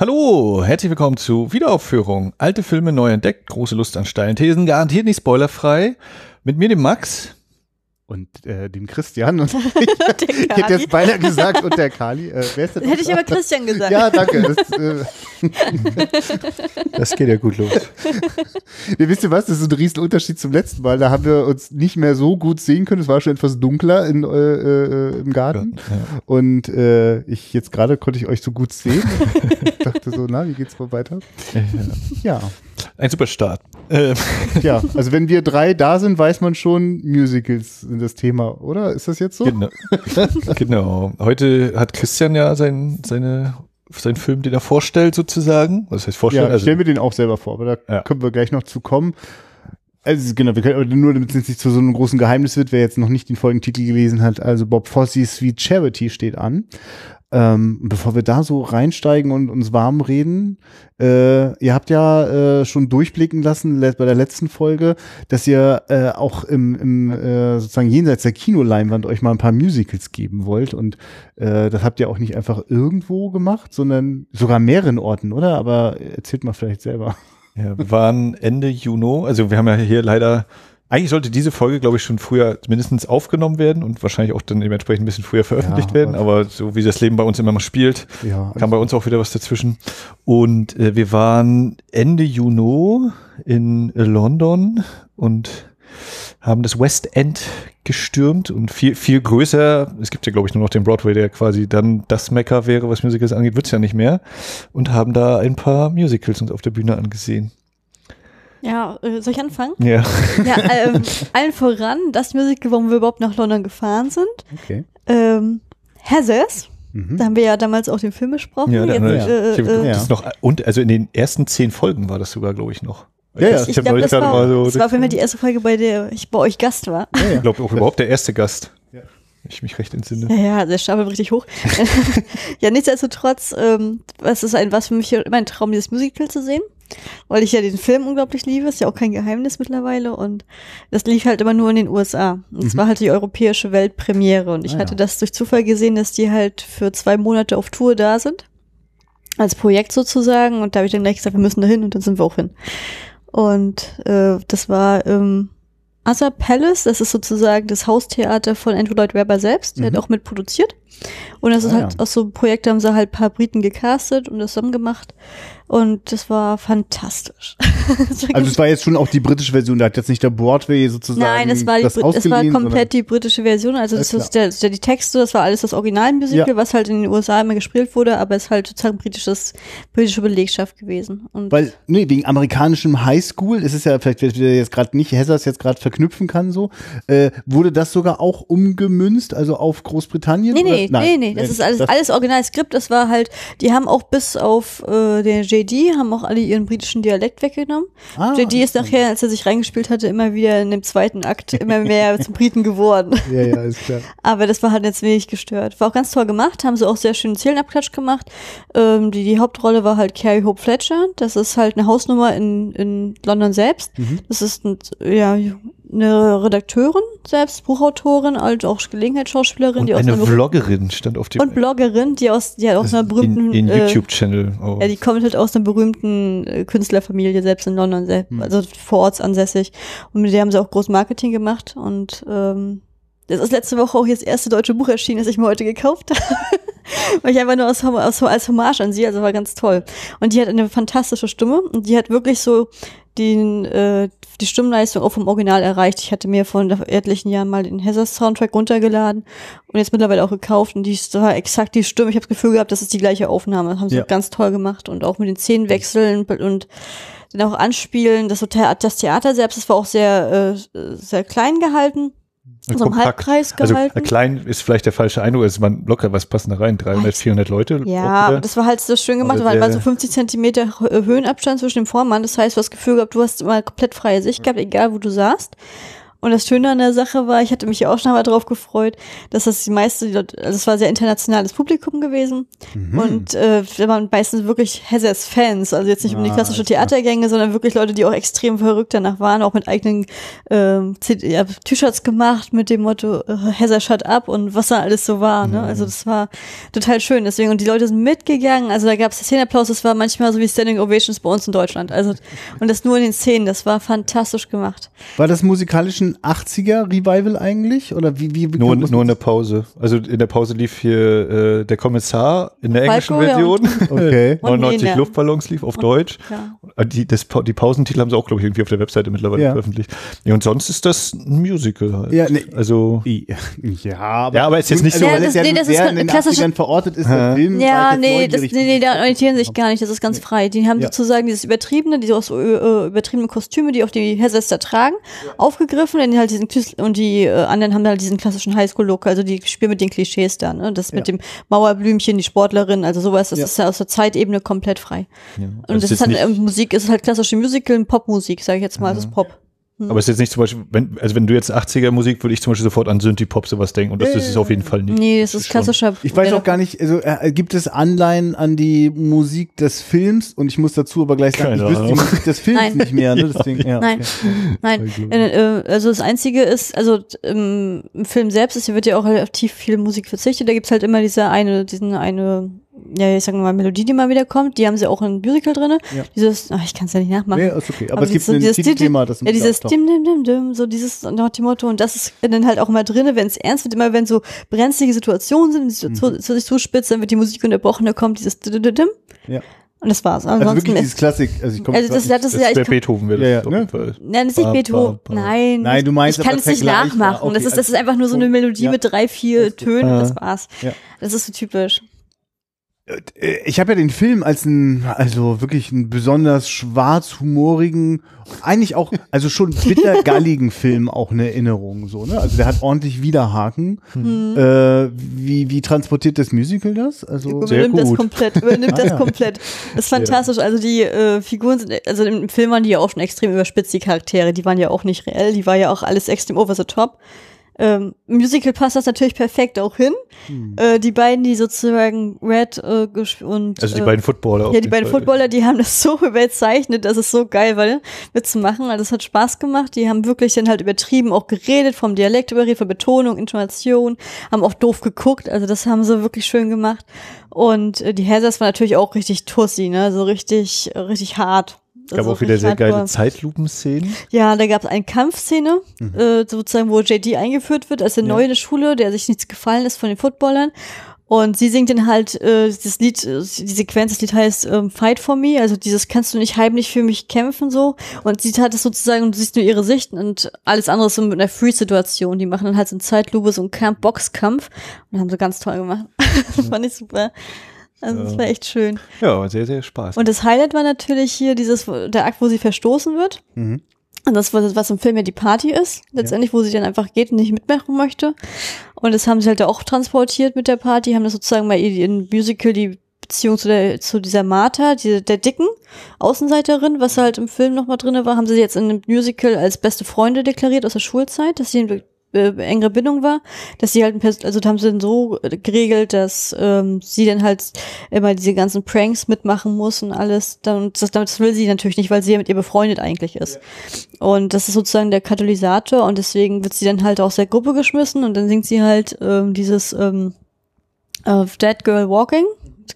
Hallo, herzlich willkommen zu Wiederaufführung. Alte Filme neu entdeckt, große Lust an steilen Thesen, garantiert nicht spoilerfrei. Mit mir dem Max. Und äh, dem Christian. Und ich, hätte jetzt beinahe gesagt, und der Kali. Äh, wer ist denn Hätte ich aber Christian gesagt. Ja, danke. Das, äh, Das geht ja gut los. ihr wisst ihr was? Das ist ein riesen Unterschied zum letzten Mal. Da haben wir uns nicht mehr so gut sehen können. Es war schon etwas dunkler in, äh, äh, im Garten. Ja. Und äh, ich jetzt gerade konnte ich euch so gut sehen. ich dachte so, na, wie geht's wohl weiter? Ja. Ein super Start. Äh, Ja, also wenn wir drei da sind, weiß man schon, Musicals sind das Thema, oder? Ist das jetzt so? genau. genau. Heute hat Christian ja sein, seine, seinen Film, den er vorstellt, sozusagen. Was heißt vorstellen? Ja, also, stellen wir den auch selber vor, aber da Ja. können wir gleich noch zu kommen. Also genau, wir können, aber nur damit es nicht zu so einem großen Geheimnis wird, wer jetzt noch nicht den Folgentitel gelesen hat, also Bob Fosse's Sweet Charity steht an. Ähm, bevor wir da so reinsteigen und uns warm reden, äh, ihr habt ja äh, schon durchblicken lassen bei der letzten Folge, dass ihr äh, auch im, im äh, sozusagen jenseits der Kinoleinwand euch mal ein paar Musicals geben wollt und äh, das habt ihr auch nicht einfach irgendwo gemacht, sondern sogar mehreren Orten, oder? Aber erzählt mal vielleicht selber. ja, wir waren Ende Juni, also wir haben ja hier leider, eigentlich sollte diese Folge, glaube ich, schon früher mindestens aufgenommen werden und wahrscheinlich auch dann dementsprechend ein bisschen früher veröffentlicht Ja, werden, aber- so wie das Leben bei uns immer mal spielt, Ja, kam bei uns auch wieder was dazwischen. Und äh, wir waren Ende Juni in London und haben das West End gestürmt und viel, viel größer. Es gibt ja, glaube ich, nur noch den Broadway, der quasi dann das Mecker wäre, was Musicals angeht, wird's ja nicht mehr. Und haben da ein paar Musicals uns auf der Bühne angesehen. Ja, äh, soll ich anfangen? Ja. Ja, ähm, allen voran, das Musical, warum wir überhaupt nach London gefahren sind. okay. Ähm, Heathers, Mhm. da haben wir ja damals auch den Film besprochen. Ja, da haben wir- Jetzt, äh, Ich äh, das ist noch, und also in den ersten zehn Folgen war das sogar, glaube ich, noch. Ja, ja. ich hab glaube, das, war, mal so- das war auf jeden Fall die erste Folge, bei der ich bei euch Gast war. Ich glaube auch überhaupt der erste Gast. Ja. Wenn ich mich recht entsinne. Ja, ja, der Stapel richtig hoch. ja, nichtsdestotrotz, ähm, was ist ein, was für mich immer ein Traum, dieses Musical zu sehen. Weil ich ja den Film unglaublich liebe, ist ja auch kein Geheimnis mittlerweile und das lief halt immer nur in den USA. Und es war halt die europäische Weltpremiere und ich Ah, hatte ja. das durch Zufall gesehen, dass die halt für zwei Monate auf Tour da sind. Als Projekt sozusagen und da habe ich dann gleich gesagt, wir müssen da hin und dann sind wir auch hin. Und äh, das war ähm, Other Palace, das ist sozusagen das Haustheater von Andrew Lloyd Webber selbst, der Mhm. hat auch mitproduziert. Und das ist Ah, halt ja. aus so einem Projekt, da haben sie halt ein paar Briten gecastet und das zusammen gemacht. Und das war fantastisch. Also es war jetzt schon auch die britische Version, da hat jetzt nicht der Broadway sozusagen Nein, es war, das Brit- es war komplett die britische Version. Also das ist der, der, die Texte, das war alles das Originalmusical, Ja. was halt in den USA immer gespielt wurde, aber es ist halt sozusagen britisches, britische Belegschaft gewesen. Und Weil, nee, wegen amerikanischem Highschool, ist es ja vielleicht, wer wer jetzt gerade nicht, Hessers jetzt gerade verknüpfen kann, so, äh, wurde das sogar auch umgemünzt, also auf Großbritannien? Nee, oder? Nee, nee, nee, das ist alles, alles Originalskript. Das war halt, die haben auch bis auf äh, den JD, haben auch alle ihren britischen Dialekt weggenommen. Ah, JD ist nachher, als er sich reingespielt hatte, immer wieder in dem zweiten Akt immer mehr zum Briten geworden. Ja, ja, ist klar. Aber das war halt jetzt wenig gestört. War auch ganz toll gemacht, haben sie auch sehr schön Zählenabklatsch gemacht. Ähm, die, die Hauptrolle war halt Carrie Hope Fletcher. Das ist halt eine Hausnummer in, in London selbst. Mhm. Das ist ein, ja, eine Redakteurin selbst, Buchautorin, halt auch Gelegenheitsschauspielerin, Und die aus eine Vloggerin stand auf dem und Bloggerin, die aus, die halt aus einer berühmten, in, in äh, YouTube-Channel. auch. ja, die kommt halt aus einer berühmten äh, Künstlerfamilie, selbst in London, selbst, Hm. also vor Ort ansässig. Und mit der haben sie auch groß Marketing gemacht. Und ähm, das ist letzte Woche auch jetzt das erste deutsche Buch erschienen, das ich mir heute gekauft habe. Weil ich einfach nur aus, aus, als Hommage an sie, also war ganz toll. Und die hat eine fantastische Stimme und die hat wirklich so den, äh, die Stimmleistung auch vom Original erreicht. Ich hatte mir vor etlichen Jahren mal den Heathers Soundtrack runtergeladen und jetzt mittlerweile auch gekauft und die ist da exakt die Stimme. Ich habe das Gefühl gehabt, das ist die gleiche Aufnahme. Das haben sie Ja. ganz toll gemacht und auch mit den Szenenwechseln und dann auch anspielen. Das, Hotel, das Theater selbst, das war auch sehr, äh, sehr klein gehalten. So im. Halbkreis Also gehalten. äh, klein ist vielleicht der falsche Eindruck, es waren locker, was passen da rein? 300, 400 Leute? Ja, wieder? das war halt so schön gemacht. Aber Da war so 50 Zentimeter Hö- Höhenabstand zwischen dem Vormann. Das heißt, du hast das Gefühl gehabt, du hast immer komplett freie Sicht gehabt, egal wo du saßt. Und das Schöne an der Sache war, ich hatte mich ja auch schon mal drauf gefreut, dass das die meiste, also es war sehr internationales Publikum gewesen. Mhm. Und äh, da waren meistens wirklich Hessers Fans, also jetzt nicht um die Ah, klassische. Theatergänge, sondern wirklich Leute, die auch extrem verrückt danach waren, auch mit eigenen Z- ja, T-Shirts gemacht mit dem Motto äh, Hesser shut up und was da alles so war. Ne? Also das war total schön. Deswegen, und die Leute sind mitgegangen, also da gab es Szenenapplaus, das war manchmal so wie Standing Ovations bei uns in Deutschland. Also und das nur in den Szenen, das war fantastisch gemacht. War das musikalisch ein 80er Revival eigentlich? Oder wie, wie, wie Nur, nur der Pause. Also in der Pause lief hier äh, der Kommissar in der englischen Falco, ja, Version. Okay. Und 99 Lena. Luftballons lief auf Deutsch. Ja. Äh, Die, das, die Pausentitel haben sie auch, glaube ich, irgendwie auf der Webseite mittlerweile Ja. veröffentlicht. Ja, und sonst ist das ein Musical halt. Ja, nee. Also, Ja, aber, Ja, aber ist jetzt nicht also, so- weil Ja, es das- nee, das ist sehr in den klassische- 80ern verortet ist, der Film. Ja, nee, das, nee, nee, da orientieren sich gar nicht, das ist ganz frei. Die haben Ja. sozusagen dieses Übertriebene, diese aus, äh, übertriebenen Kostüme, die auch die da tragen, aufgegriffen und halt diesen Küs- und die äh, anderen haben halt diesen klassischen Highschool-Look, also die spielen mit den Klischees da, ne? Das mit Ja. dem Mauerblümchen, die Sportlerin, also sowas, das Ja. ist ja aus der Zeitebene komplett frei. ja. Und Also das es ist halt nicht, ähm, Musik, ist halt klassische Musical, Popmusik, sage ich jetzt mal, das ist Pop. Aber es ist jetzt nicht zum Beispiel, wenn, also wenn du jetzt 80er Musik, würde ich zum Beispiel sofort an Synthie-Pop sowas denken und das ist es auf jeden Fall nicht. Nee, das ist klassischer. Ich weiß auch gar nicht, also äh, gibt es Anleihen an die Musik des Films? Und ich muss dazu aber gleich sagen, Keine ich wüsste die. Musik des Films Nein. nicht mehr. Ne? Deswegen, ja, Nein, okay. nein. Äh, äh, also das Einzige ist, also im, im Film selbst ist, hier wird ja auch relativ viel Musik verzichtet. Da gibt's halt immer diese eine, diesen eine, ja, ich sag mal, Melodie, die mal wieder kommt. Die haben sie auch in Musical drinne. Ja. Dieses, ach, ich kann es ja nicht nachmachen. Nee, ist okay. Aber, es gibt dieses- ein dieses Titelthema, das Ja, dieses dim, dim, dim, dim, so dieses nach dem Motto. Und das ist dann halt auch immer drinne, wenn es ernst wird, immer wenn so brenzlige Situationen sind, die Mhm. Situation zu sich zuspitzt, dann wird die Musik unterbrochen, da kommt dieses dim, dim, dim. Ja. Und das war's. Also Ansonsten wirklich dieses Klassik. Also ich komme Also das- grad das- nicht- ja, Das ich Beethoven, wäre das Ja, ja, ne? Nein, das ist nicht Beethoven. Nein. Nein, du meinst Ich kann aber es nicht nachmachen. Okay, das, ist, das ist also einfach nur so eine so- Melodie ja. mit drei, vier Tönen. Das war's. Ja. Das ist so typisch. Äh, Ich habe ja den Film als einen, also wirklich einen besonders schwarzhumorigen, eigentlich auch, also schon bittergalligen Film auch eine Erinnerung, so, ne? Also der hat ordentlich Widerhaken. Hm. Äh, wie, wie transportiert das Musical das? Also, Sehr übernimmt das gut. komplett, übernimmt Ah, das ja. komplett. Das ist fantastisch. Also die äh, Figuren sind, also im Film waren die ja auch schon extrem überspitzt, die Charaktere. Die waren ja auch nicht reell, die war ja auch alles extrem over the top. Ähm, Musical passt das natürlich perfekt auch hin. Hm. Äh, die beiden, die sozusagen Red äh, und Also die äh, beiden Footballer. Ja, die beiden Fall. Footballer, die haben das so überzeichnet, das ist so geil, weil mitzumachen, also es hat Spaß gemacht. Die haben wirklich dann halt übertrieben auch geredet, vom Dialekt überredet, von Betonung, Intonation, haben auch doof geguckt, also das haben sie wirklich schön gemacht. Und äh, die Hazards war natürlich auch richtig tussi, ne, so richtig, äh, richtig hart. Gab Also auch wieder sehr geile. Zeitlupenszenen. Ja, da gab es eine Kampfszene, äh, sozusagen, wo JD eingeführt wird, als der Mhm. Ja. neue in der Schule, der sich nichts gefallen ist von den Footballern. Und sie singt dann halt äh, das Lied, äh, die Sequenz, das Lied heißt ähm, Fight for Me, also dieses kannst du nicht heimlich für mich kämpfen so. Und sie hat es sozusagen, und du siehst nur ihre Sicht und alles andere ist so mit einer Free-Situation. Die machen dann halt so eine Zeitlupe, so einen Camp-Boxkampf und haben sie ganz toll gemacht. das fand ich super. Also das Ja. war echt schön. Ja, sehr, sehr Spaß. Und das Highlight war natürlich hier dieses, der Akt, wo sie verstoßen wird. Mhm. Und das, was im Film ja die Party ist, letztendlich, wo sie dann einfach geht und nicht mitmachen möchte. Und das haben sie halt auch transportiert mit der Party, haben das sozusagen mal in Musical die Beziehung zu der zu dieser Martha, die, der dicken Außenseiterin, was halt im Film nochmal drinne war, haben sie jetzt in einem Musical als beste Freunde deklariert aus der Schulzeit, dass sie äh, engere Bindung war, dass sie halt, also da haben sie dann so geregelt, dass ähm, sie dann halt immer diese ganzen Pranks mitmachen muss und alles. Dann, das, das will sie natürlich nicht, weil sie ja mit ihr befreundet eigentlich ist. Und das ist sozusagen der Katalysator und deswegen wird sie dann halt aus der Gruppe geschmissen und dann singt sie halt ähm, dieses ähm, äh, Dead Girl Walking.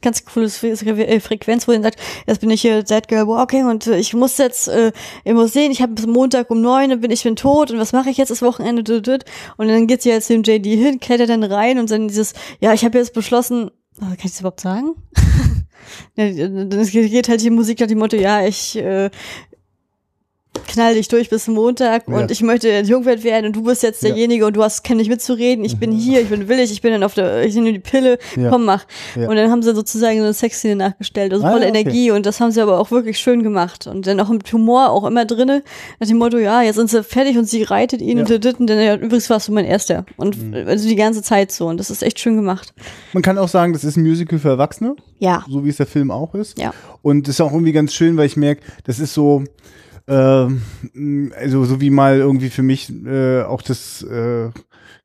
Ganz cooles äh, Frequenz, wo sie sagt, jetzt bin ich hier Dead Girl Walking und äh, ich muss jetzt, äh, ich muss sehen, ich habe bis Montag um neun, dann bin ich bin tot und was mache ich jetzt das Wochenende? Und dann geht sie jetzt zu dem JD hin, klettert dann rein und dann dieses, ja, ich habe jetzt beschlossen, oh, kann ich das überhaupt sagen? Ja, dann geht halt die Musik nach dem Motto, ja, ich äh, knall dich durch bis Montag Ja. und ich möchte Jungwert werden und du bist jetzt Ja. derjenige und du hast kann nicht mitzureden, ich bin hier, ich bin willig, ich bin dann auf der, ich nehme die Pille, Ja. komm mach. Ja. Und dann haben sie sozusagen so eine Sexszene nachgestellt, also Ah, voller ja, okay. Energie und das haben sie aber auch wirklich schön gemacht und dann auch mit Humor auch immer drinne, nach dem Motto, ja, jetzt sind sie fertig und sie reitet ihn Ja. und dit und dann, ja, übrigens warst du mein Erster und also die ganze Zeit so und das ist echt schön gemacht. Man kann auch sagen, das ist ein Musical für Erwachsene, Ja. so wie es der Film auch ist. Ja. Und das ist auch irgendwie ganz schön, weil ich merke, das ist so, also so wie mal irgendwie für mich äh, auch das äh,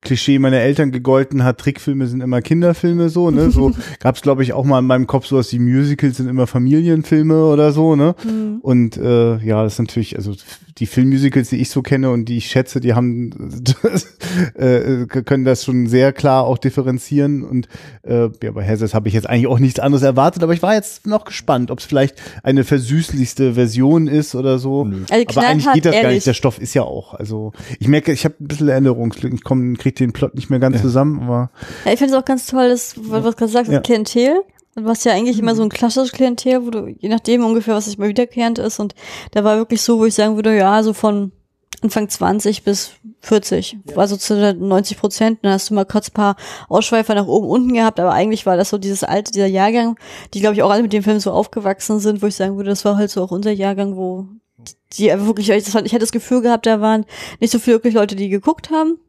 Klischee meiner Eltern gegolten hat, Trickfilme sind immer Kinderfilme so, ne? So gab's glaube ich auch mal in meinem Kopf sowas wie Musicals sind immer Familienfilme oder so, ne? Mhm. Und äh, ja, das ist natürlich, also die Filmmusicals, die ich so kenne und die ich schätze, die haben äh, können das schon sehr klar auch differenzieren. Und äh, ja, bei Hazes habe ich jetzt eigentlich auch nichts anderes erwartet, aber ich war jetzt noch gespannt, ob es vielleicht eine versüßlichste Version ist oder so. Also Aber eigentlich geht das gar ehrlich. nicht. Der Stoff ist ja auch. Also ich merke, ich habe ein bisschen Erinnerungslücken. Ich komme, kriege den Plot nicht mehr ganz zusammen, aber Ja, ich finde es auch ganz toll, dass, was du gerade sagst, das Ja. Klientel. Du hast ja eigentlich immer so ein klassisches Klientel, wo du, je nachdem ungefähr, was sich mal wiederkehrend ist. Und da war wirklich so, wo ich sagen würde, ja, so von Anfang 20 bis 40. Also zu 90 Prozent. Dann hast du mal kurz ein paar Ausschweifer nach oben, unten gehabt. Aber eigentlich war das so dieses alte, dieser Jahrgang, die, glaube ich, auch alle mit dem Film so aufgewachsen sind, wo ich sagen würde, das war halt so auch unser Jahrgang, wo die einfach wirklich, ich ich hatte das Gefühl gehabt, da waren nicht so viele wirklich Leute, die geguckt haben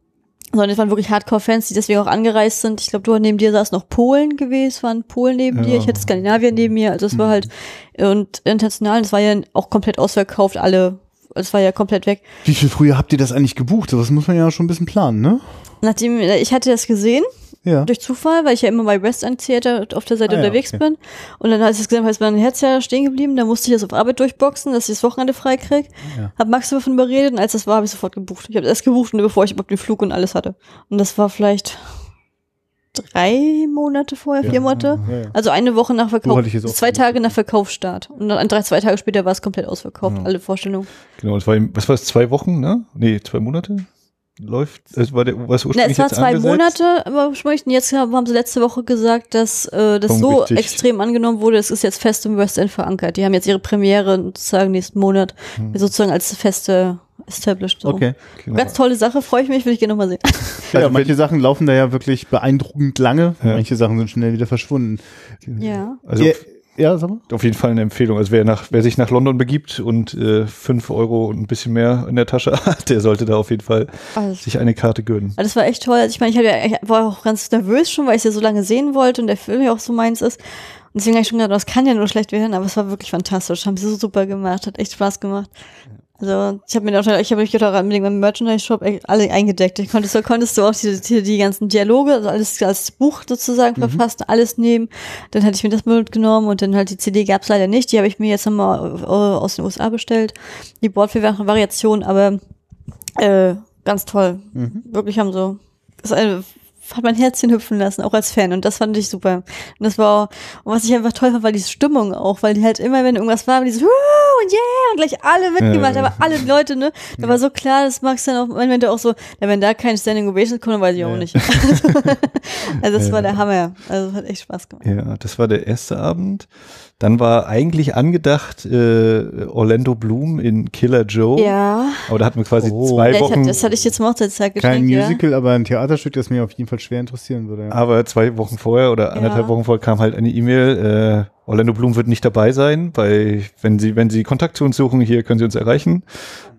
sondern es waren wirklich Hardcore-Fans, die deswegen auch angereist sind. Ich glaube, du neben dir saß noch Polen gewesen, es waren Polen neben dir, ich hatte Skandinavien neben mir, also es war halt und international, es war ja auch komplett ausverkauft, alle, es war ja komplett weg. wie viel früher habt ihr das eigentlich gebucht? Das muss man ja schon ein bisschen planen, ne? Nachdem ich hatte das gesehen Ja. durch Zufall, weil ich ja immer bei West End Theater auf der Seite Ah ja, unterwegs okay. bin und dann als ich es gesehen habe, ist mein Herz ja stehen geblieben, da musste ich das auf Arbeit durchboxen, dass ich das Wochenende frei krieg. Ja. Hab Max davon überredet und als das war, habe ich sofort gebucht. Ich habe erst gebucht, bevor ich überhaupt den Flug und alles hatte. Und das war vielleicht drei Monate vorher, vier Monate. ja, ja. Also eine Woche nach Verkauf, auch zwei Tage nach Verkaufsstart. Und dann drei, zwei Tage später war es komplett ausverkauft, alle Vorstellungen. Genau, es war, was war es, zwei Wochen, ne? Nee, zwei Monate? Läuft, es war der, was Na, ursprünglich es war zwei angesetzt? Monate, aber ursprünglich. Und jetzt haben sie letzte Woche gesagt, dass äh, das Komm, so richtig. extrem angenommen wurde, es ist jetzt fest im West End verankert. Die haben jetzt ihre Premiere sozusagen nächsten Monat sozusagen als feste established. So. Hm. Okay. Genau. Ganz tolle Sache, freue ich mich, will ich gerne nochmal sehen. Also manche Sachen laufen da ja wirklich beeindruckend lange. Ja. Manche Sachen sind schnell wieder verschwunden. ja. Also ja, ja, sag mal. auf jeden Fall eine Empfehlung. Also wer nach, wer sich nach London begibt und äh, fünf Euro und ein bisschen mehr in der Tasche hat, der sollte da auf jeden Fall Also, sich eine Karte gönnen. Also das war echt toll. Also ich meine, ich, ja, ich war auch ganz nervös schon, weil ich es ja so lange sehen wollte und der Film ja auch so meins ist. Und deswegen habe ich schon gedacht, das kann ja nur schlecht werden, aber es war wirklich fantastisch. Haben sie so super gemacht, hat echt Spaß gemacht. Also ich habe mir auch, ich habe mich auch mit dem Merchandise-Shop echt alle eingedeckt. Ich konnte, so konntest du auch die, die, die ganzen Dialoge, also alles als Buch sozusagen Mhm. verfasst, alles nehmen. Dann hatte ich mir das mitgenommen und dann halt die CD gab's leider nicht. Die habe ich mir jetzt nochmal äh, aus den USA bestellt. Die Bordvariation, aber äh, ganz toll. Mhm. Wirklich haben so, das eine, hat mein Herzchen hüpfen lassen, auch als Fan. Und das fand ich super. Und das war, und was ich einfach toll fand, war die Stimmung auch, weil die halt immer, wenn irgendwas war, dieses Wuh und yeah und gleich alle mitgemacht, Ja. aber alle Leute, ne? Da war so klar, das magst du dann auch, wenn du auch so, wenn da kein Standing Ovation kommt, dann weiß ich auch Ja. nicht. also das war der Hammer. Also hat echt Spaß gemacht. Ja, das war der erste Abend. Dann war eigentlich angedacht äh, Orlando Bloom in Killer Joe. Ja. Aber da hatten wir quasi Oh. zwei ja Wochen. hatte, das hatte ich jetzt mal Hochzeitszeit Kein geschenkt, ja. Musical, aber ein Theaterstück, das mir auf jeden Fall schwer interessieren würde. Ja. Aber zwei Wochen vorher oder anderthalb Ja. Wochen vorher kam halt eine E-Mail, äh, Orlando Bloom wird nicht dabei sein, weil wenn Sie, wenn Sie Kontakt zu uns suchen, hier können Sie uns erreichen.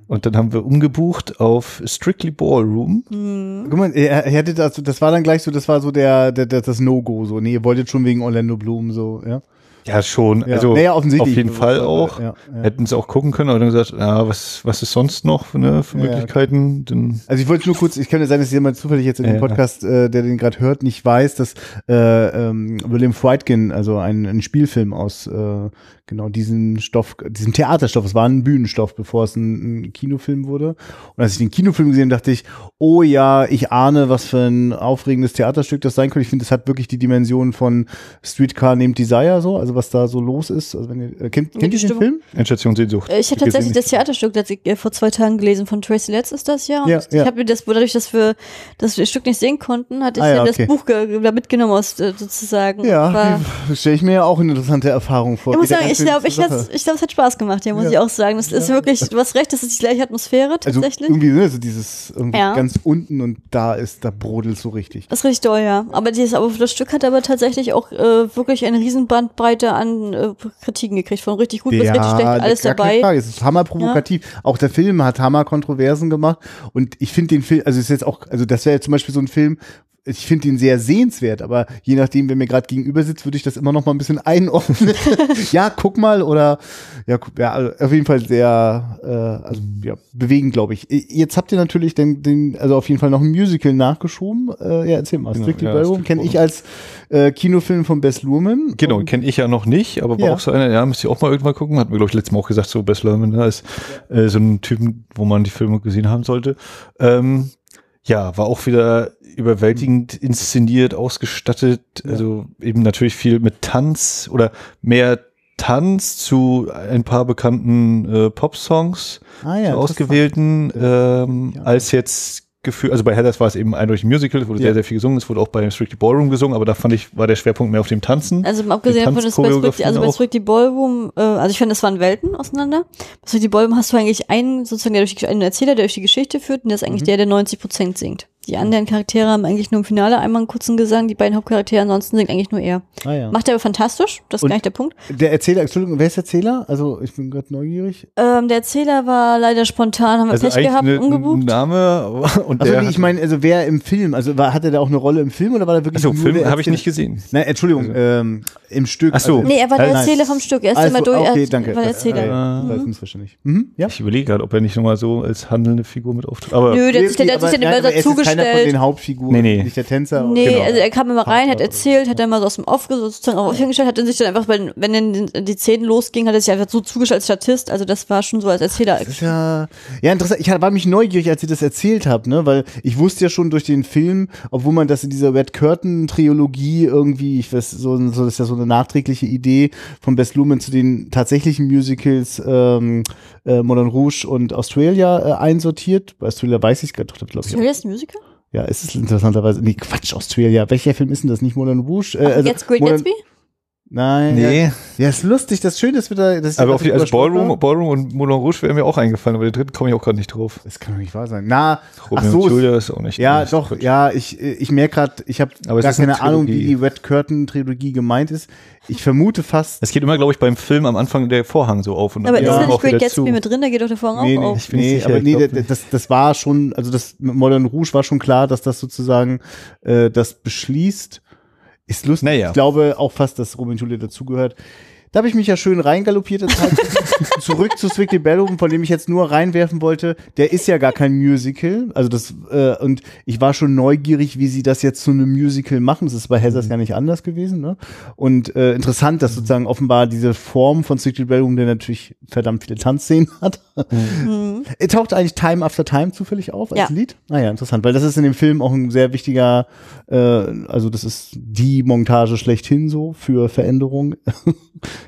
Und dann haben wir umgebucht auf Strictly Ballroom. Hm. Guck mal, er, er hätte das, das war dann gleich so, das war so der, der, der das No-Go, so. Nee, ihr wolltet schon wegen Orlando Bloom, so, ja. Ja, schon. ja. Also naja, offensichtlich. auf jeden Fall auch. Ja, ja. Hätten sie auch gucken können, aber dann gesagt, ja, was, was ist sonst noch für, ne, für. Möglichkeiten? Dann, Also ich wollte nur kurz, ich kann ja sein, dass jemand zufällig jetzt in dem. Podcast, äh, der den gerade hört, nicht weiß, dass äh, ähm, William Friedkin, also ein, ein Spielfilm aus äh, genau diesem Stoff, diesem Theaterstoff, es war ein Bühnenstoff, bevor es ein, ein Kinofilm wurde. Und als ich den Kinofilm gesehen habe, dachte ich, oh ja, ich ahne, was für ein aufregendes Theaterstück das sein könnte. Ich finde, es hat wirklich die Dimension von Streetcar Named Desire, so, also was da so los ist. Also wenn ihr, äh, kennt, kennt ihr den. Film? Endstation Sehnsucht. Äh, Ich habe tatsächlich das. Theaterstück das ich, äh, vor zwei Tagen gelesen von Tracy Letts ist das ja. Und Ja, ja. Ich habe mir das, dadurch, dass wir das Stück nicht sehen konnten, hatte ich Ah, ja, okay. das Buch da mitgenommen aus äh, sozusagen. Ja, stelle ich mir ja auch eine interessante Erfahrung vor. ich muss sagen, ich glaube, ich, glaube, es hat Spaß gemacht, ja, muss ich auch sagen. Das ist wirklich, du hast recht, das ist die gleiche Atmosphäre Also tatsächlich. irgendwie ne, so dieses irgendwie ganz unten und da ist, da brodelt so richtig. Das ist richtig doll, ja. Aber dieses, aber das Stück hat aber tatsächlich auch äh, wirklich eine riesen Bandbreite an äh, Kritiken gekriegt, von richtig gut bis richtig schlecht, alles gar dabei. Frage. Es ist hammer provokativ. Auch der Film hat hammer Kontroversen gemacht und ich finde den Film, also ist jetzt auch, also das wäre jetzt zum Beispiel so ein Film, ich finde ihn sehr sehenswert, aber je nachdem, wer mir gerade gegenüber sitzt, würde ich das immer noch mal ein bisschen einordnen. ja, guck mal oder ja, ja also auf jeden Fall sehr äh, also ja, bewegend, glaube ich. Jetzt habt ihr natürlich den, den also auf jeden Fall noch ein Musical nachgeschoben. Äh, ja, erzähl mal. Genau, Strictly ja, Ballroom kenne ich als äh, Kinofilm von Bess Luhrmann. Genau, kenne ich ja noch nicht, aber war Ja. auch so einer, ja, müsst ihr auch mal irgendwann gucken. Hat mir, glaube ich, letztes Mal auch gesagt, so Bess Lerman da ist äh, so ein Typen, wo man die Filme gesehen haben sollte. Ähm, ja, war auch wieder überwältigend inszeniert, ausgestattet. Also eben natürlich viel mit Tanz oder mehr Tanz zu ein paar bekannten äh, Pop-Songs ah, ja, ausgewählten, ähm, Ja. als jetzt Gefühl, also bei Heathers war es eben eindeutig ein Musical, es wurde Ja. sehr, sehr viel gesungen, es wurde auch bei Strictly Ballroom gesungen, aber da fand ich, war der Schwerpunkt mehr auf dem Tanzen. Also abgesehen davon, dass bei Strictly, also bei. Strictly Ballroom, äh, also ich finde, das waren Welten auseinander. Bei Strictly Ballroom hast du eigentlich einen, sozusagen, der durch die, einen Erzähler, der durch die Geschichte führt, und der ist eigentlich Mhm. der, der 90 Prozent singt. Die anderen Charaktere haben eigentlich nur im Finale einmal einen kurzen Gesang, die beiden Hauptcharaktere, ansonsten singt eigentlich nur er. Ah, ja. Macht er aber fantastisch, das ist Und- gar nicht der Punkt. Der Erzähler, Entschuldigung, wer ist der Erzähler? Also ich bin gerade neugierig. Ähm, der Erzähler war leider spontan, haben wir Also Pech gehabt, eine, ein umgebucht. Name und Also ich meine, also wer im Film, also war, hatte der auch eine Rolle im Film oder war der wirklich Achso, nur Film habe ich nicht gesehen. Nein, Entschuldigung, ähm, im Stück. Ach so. also- Nee, er war der Erzähler nein. vom Stück. Er ist Also, immer durch, okay, er danke. war der Erzähler. Das, äh, das ist missverständlich. Mhm, ja. Ich überlege gerade, ob er nicht nochmal so als handelnde Figur mit auftritt. Aber Nö, der hat sich, der, der hat aber- sich dann immer aber er ist keiner von den Hauptfiguren, Nee, nee. nicht der Tänzer. Nee, Genau. also er kam immer rein, hat erzählt, hat dann mal so aus dem Off sozusagen auch hingestellt, hat dann sich dann einfach, wenn, wenn dann die Szenen losgingen, hat er sich einfach so zugestellt als Statist, also das war schon so als Erzähler. Das ist ja, ja interessant. Ich war mich neugierig, als ihr das erzählt habt, ne, weil ich wusste ja schon durch den Film, obwohl man das in dieser Red Curtain Trilogie irgendwie, ich weiß, so, so das ist ja so eine nachträgliche Idee von Bess Luhrmann zu den tatsächlichen Musicals ähm, äh, Modern Rouge und Australia äh, einsortiert. Bei Australia weiß ich es gerade, glaube ich. Ist das ein Musical? Ja, es ist interessanterweise. Nee, Quatsch, Australia. Welcher Film ist denn das? Nicht Modern Rouge? Äh, also Gets Great Modern- Gatsby? Nein. Ja, nee, ja, ist lustig. Das Schöne ist wieder, dass ich aber auf die, also Ballroom. Ballroom und Moulin Rouge wäre mir auch eingefallen, aber den dritten komme ich auch gerade nicht drauf. Das kann doch nicht wahr sein. Na, ach Romeo so. und Julia ist auch nicht. Ja, nicht doch, Quatsch. ja, ich, ich merke gerade, ich habe Aber gar keine Ahnung, wie die Red Curtain Trilogie gemeint ist. Ich vermute fast. Es geht immer, glaube ich, beim Film am Anfang der Vorhang so auf und Aber dann Ja. ist nicht Great Gatsby mit drin, da geht doch der Vorhang Nee, auch nee, auf. Ich bin nicht nee, sicher, aber ich nee, das, das, war schon, also das mit Modern Rouge war schon klar, dass das sozusagen äh, das beschließt. Ist lustig. Naja. Ich glaube auch fast, dass Romeo und Julia dazugehört. Da habe ich mich ja schön reingaloppiert. Zurück zu Strictly Ballroom, von dem ich jetzt nur reinwerfen wollte. Der ist ja gar kein Musical. Also das äh, und ich war schon neugierig, wie sie das jetzt zu einem Musical machen. Das ist bei Heathers ja nicht anders gewesen. Ne? Und äh, interessant, dass sozusagen offenbar diese Form von Strictly Ballroom, der natürlich verdammt viele Tanzszenen hat, Mhm. er taucht eigentlich Time After Time zufällig auf als Ja. Lied? Ah ja, interessant, weil das ist in dem Film auch ein sehr wichtiger, äh, also das ist die Montage schlechthin so für Veränderung.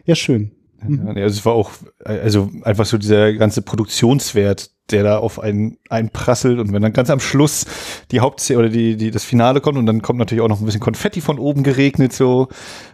ja, schön. Ja, nee, also es war auch, also einfach so dieser ganze Produktionswert, der da auf einen einprasselt und wenn dann ganz am Schluss die Hauptszene oder die, die, das Finale kommt und dann kommt natürlich auch noch ein bisschen Konfetti von oben geregnet, so,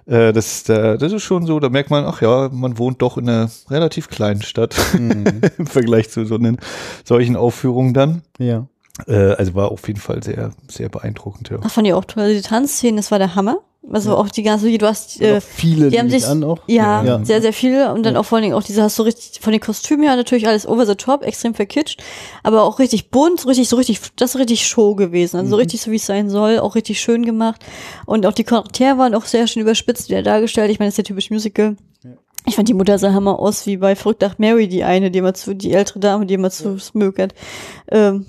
äh, das, da, das ist schon so, da merkt man, ach ja, man wohnt doch in einer relativ kleinen Stadt im Vergleich zu so einen, solchen Aufführungen dann. Ja. Äh, also war auf jeden Fall sehr, sehr beeindruckend, ja. Das fand ich auch toll. Also die Tanzszenen, das war der Hammer. Also auch die ganze, du hast, äh, auch viele die haben sich, ich an auch. ja, Ja. sehr, sehr viele und dann auch vor allen Dingen auch diese, hast du richtig, von den Kostümen her natürlich alles over the top, extrem verkitscht, aber auch richtig bunt, so richtig, so richtig, das ist richtig Show gewesen, also so richtig so wie es sein soll, auch richtig schön gemacht. Und auch die Charaktere waren auch sehr schön überspitzt wieder dargestellt, ich meine, das ist ja typisch Musical. Ich fand die Mutter sah hammer aus, wie bei Verrückt nach Mary, die eine, die immer zu, die ältere Dame, die immer zu smökert. Ähm,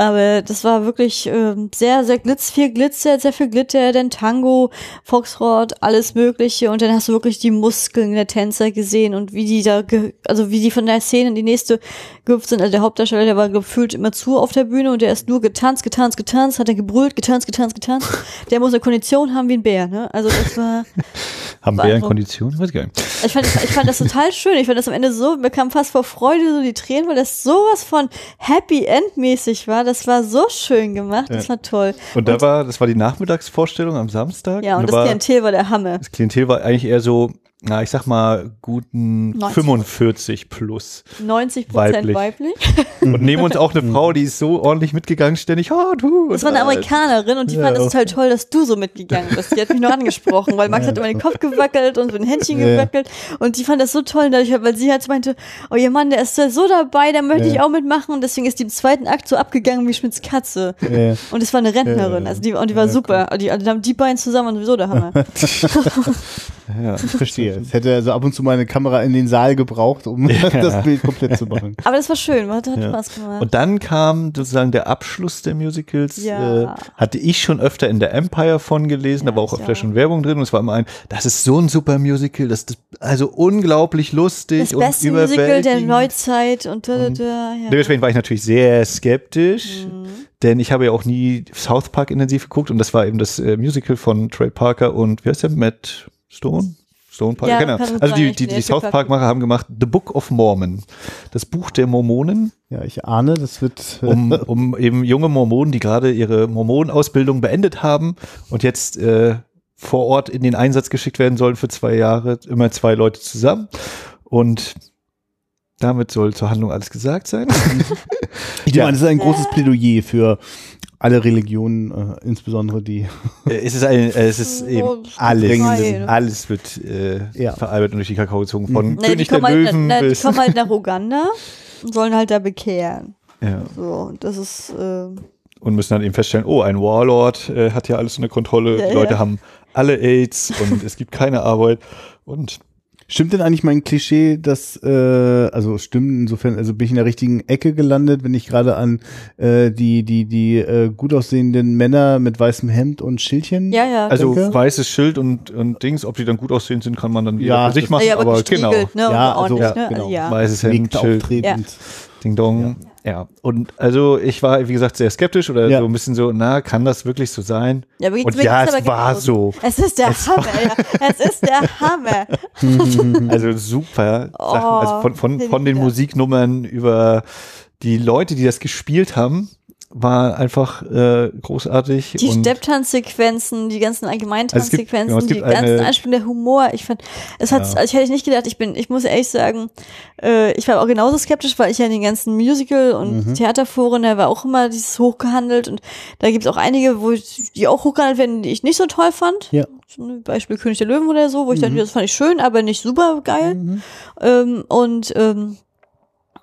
aber das war wirklich ähm, sehr, sehr glitz, viel Glitzer, sehr viel Glitter, dann Tango, Foxtrot, alles Mögliche. Und dann hast du wirklich die Muskeln der Tänzer gesehen und wie die da, ge also wie die von der Szene in die nächste gehüpft sind. Also der Hauptdarsteller, der war gefühlt immer zu auf der Bühne und der ist nur getanzt, getanzt, getanzt, hat er gebrüllt, getanzt, getanzt, getanzt. Der muss eine Kondition haben wie ein Bär, ne? Also das war, Haben War Bären einfach- Konditionen? Weiß ich gar nicht. ich fand, ich fand das total schön. Ich fand das am Ende so, mir kam fast vor Freude so die Tränen, weil das sowas von Happy End mäßig war. Das war so schön gemacht. Das war toll. Und da war, das war die Nachmittagsvorstellung am Samstag. Ja, und da das war, Klientel war der Hammer. Das Klientel war eigentlich eher so na, ich sag mal, guten 90. 45 plus. 90 Prozent Weiblich. weiblich. Und neben uns auch eine Frau, die ist so ordentlich mitgegangen, ständig, oh, du. Das war eine Amerikanerin und die Ja, fand es total toll, dass du so mitgegangen bist. Die hat mich nur angesprochen, weil Max hat immer den Kopf gewackelt und so ein Händchen Ja. gewackelt. Und die fand das so toll, dadurch, weil sie halt meinte, oh ihr Mann, der ist da so dabei, da möchte Ja. ich auch mitmachen. Und deswegen ist die im zweiten Akt so abgegangen wie Schmidts Katze. Ja. Und es war eine Rentnerin, also die, und die war super. Die, die, die beiden zusammen waren sowieso der Hammer. Ja. Ich verstehe. Es hätte also ab und zu mal eine Kamera in den Saal gebraucht, um das Bild komplett zu machen. Aber das war schön, hat, hat Ja. Spaß gemacht. Und dann kam sozusagen der Abschluss der Musicals. Ja. Äh, hatte ich schon öfter in der Empire von gelesen, da war auch öfter auch. schon Werbung drin und es war immer ein, das ist so ein super Musical, das ist also unglaublich lustig das und beste Musical der. Neuzeit und da, da, da, ja. Dementsprechend war ich natürlich sehr skeptisch, Mhm. denn ich habe ja auch nie South Park intensiv geguckt und das war eben das äh, Musical von Trey Parker und wie heißt der? Matt Stone? Stone Parker? Ja, Genau. Also die, die, die South. Park-Macher haben gemacht The Book of Mormon, das Buch der Mormonen, Ja, ich ahne, das wird. um, um eben junge Mormonen, die gerade ihre Mormonenausbildung beendet haben und jetzt äh, vor Ort in den Einsatz geschickt werden sollen für zwei Jahre, immer zwei Leute zusammen und damit soll zur Handlung alles gesagt sein. ich ja. meine, das ist ein großes Plädoyer für alle Religionen, äh, insbesondere die. Äh, es ist, ein, äh, es ist eben alles, alles wird äh, Ja. verarbeitet und durch die Kakao gezogen. Von Nee, die, König der halt, Löwen na, die bis. kommen halt nach Uganda und sollen halt da bekehren. ja. So, und das ist, äh, Und müssen dann eben feststellen, oh, ein Warlord äh, hat ja alles unter Kontrolle, Ja, die Leute ja. haben alle AIDS und es gibt keine Arbeit. Und Stimmt denn eigentlich mein Klischee, dass, äh, also stimmt insofern, also bin ich in der richtigen Ecke gelandet, wenn ich gerade an äh, die, die, die äh, gut aussehenden Männer mit weißem Hemd und Schildchen. ja, ja. also Danke. weißes Schild und, und Dings, ob die dann gut aussehen sind, kann man dann wieder Ja, sich machen. ja, aber, aber genau, ne? Ja, und also, ja, ne? genau. Also, ja. weißes Hemd, Schild, auftretend. Ding Dong. Ja. Und also ich war, wie gesagt, sehr skeptisch oder Ja. so ein bisschen so, na, kann das wirklich so sein? Ja, aber Und ja, es aber war so. Es ist der Hammer, ja. Es ist der Hammer. Also super Sachen. Oh, Also von, von, von den ja. Musiknummern über die Leute, die das gespielt haben, war einfach äh, großartig. Die Stepptanzsequenzen, die ganzen Also Allgemeintanzsequenzen, genau, es die ganzen Einspielungen, der Humor. Ich fand, es hat, Ja. also ich hätte nicht gedacht, ich bin, ich muss ehrlich sagen, äh, ich war auch genauso skeptisch, weil ich ja in den ganzen Musical- und Mhm. Theaterforen, da war auch immer dieses hochgehandelt und da gibt es auch einige, wo ich, die auch hochgehandelt werden, die ich nicht so toll fand. Ja. Zum Beispiel König der Löwen oder so, wo ich Mhm. dachte, das fand ich schön, aber nicht super geil. Ähm, und ähm,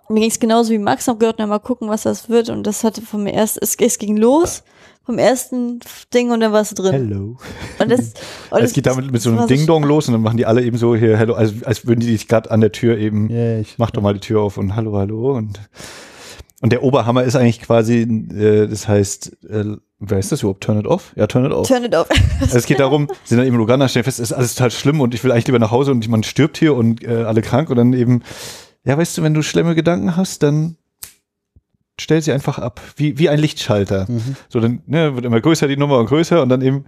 mir ging es genauso wie Max noch gehört, na mal gucken, was das wird. Und das hatte vom ersten, es, es ging los vom ersten Ding und dann war es drin. Hello. Und das, und es geht damit mit so einem Ding-Dong los und dann machen die alle eben so hier Hello, als, als würden die dich gerade an der Tür eben, Ja, ich, mach doch mal die Tür auf und Hallo, Hallo und und der Oberhammer ist eigentlich quasi, äh, das heißt, äh, wer ist das überhaupt? Turn it off? Ja, turn it off. Turn it off. Also es geht darum, sie sind dann eben in Uganda, stellen fest, es ist alles total schlimm und ich will eigentlich lieber nach Hause und man stirbt hier und äh, alle krank und dann eben, ja, weißt du, wenn du schlimme Gedanken hast, dann stell sie einfach ab, wie, wie ein Lichtschalter. Mhm. So, dann ne, wird immer größer die Nummer und größer und dann eben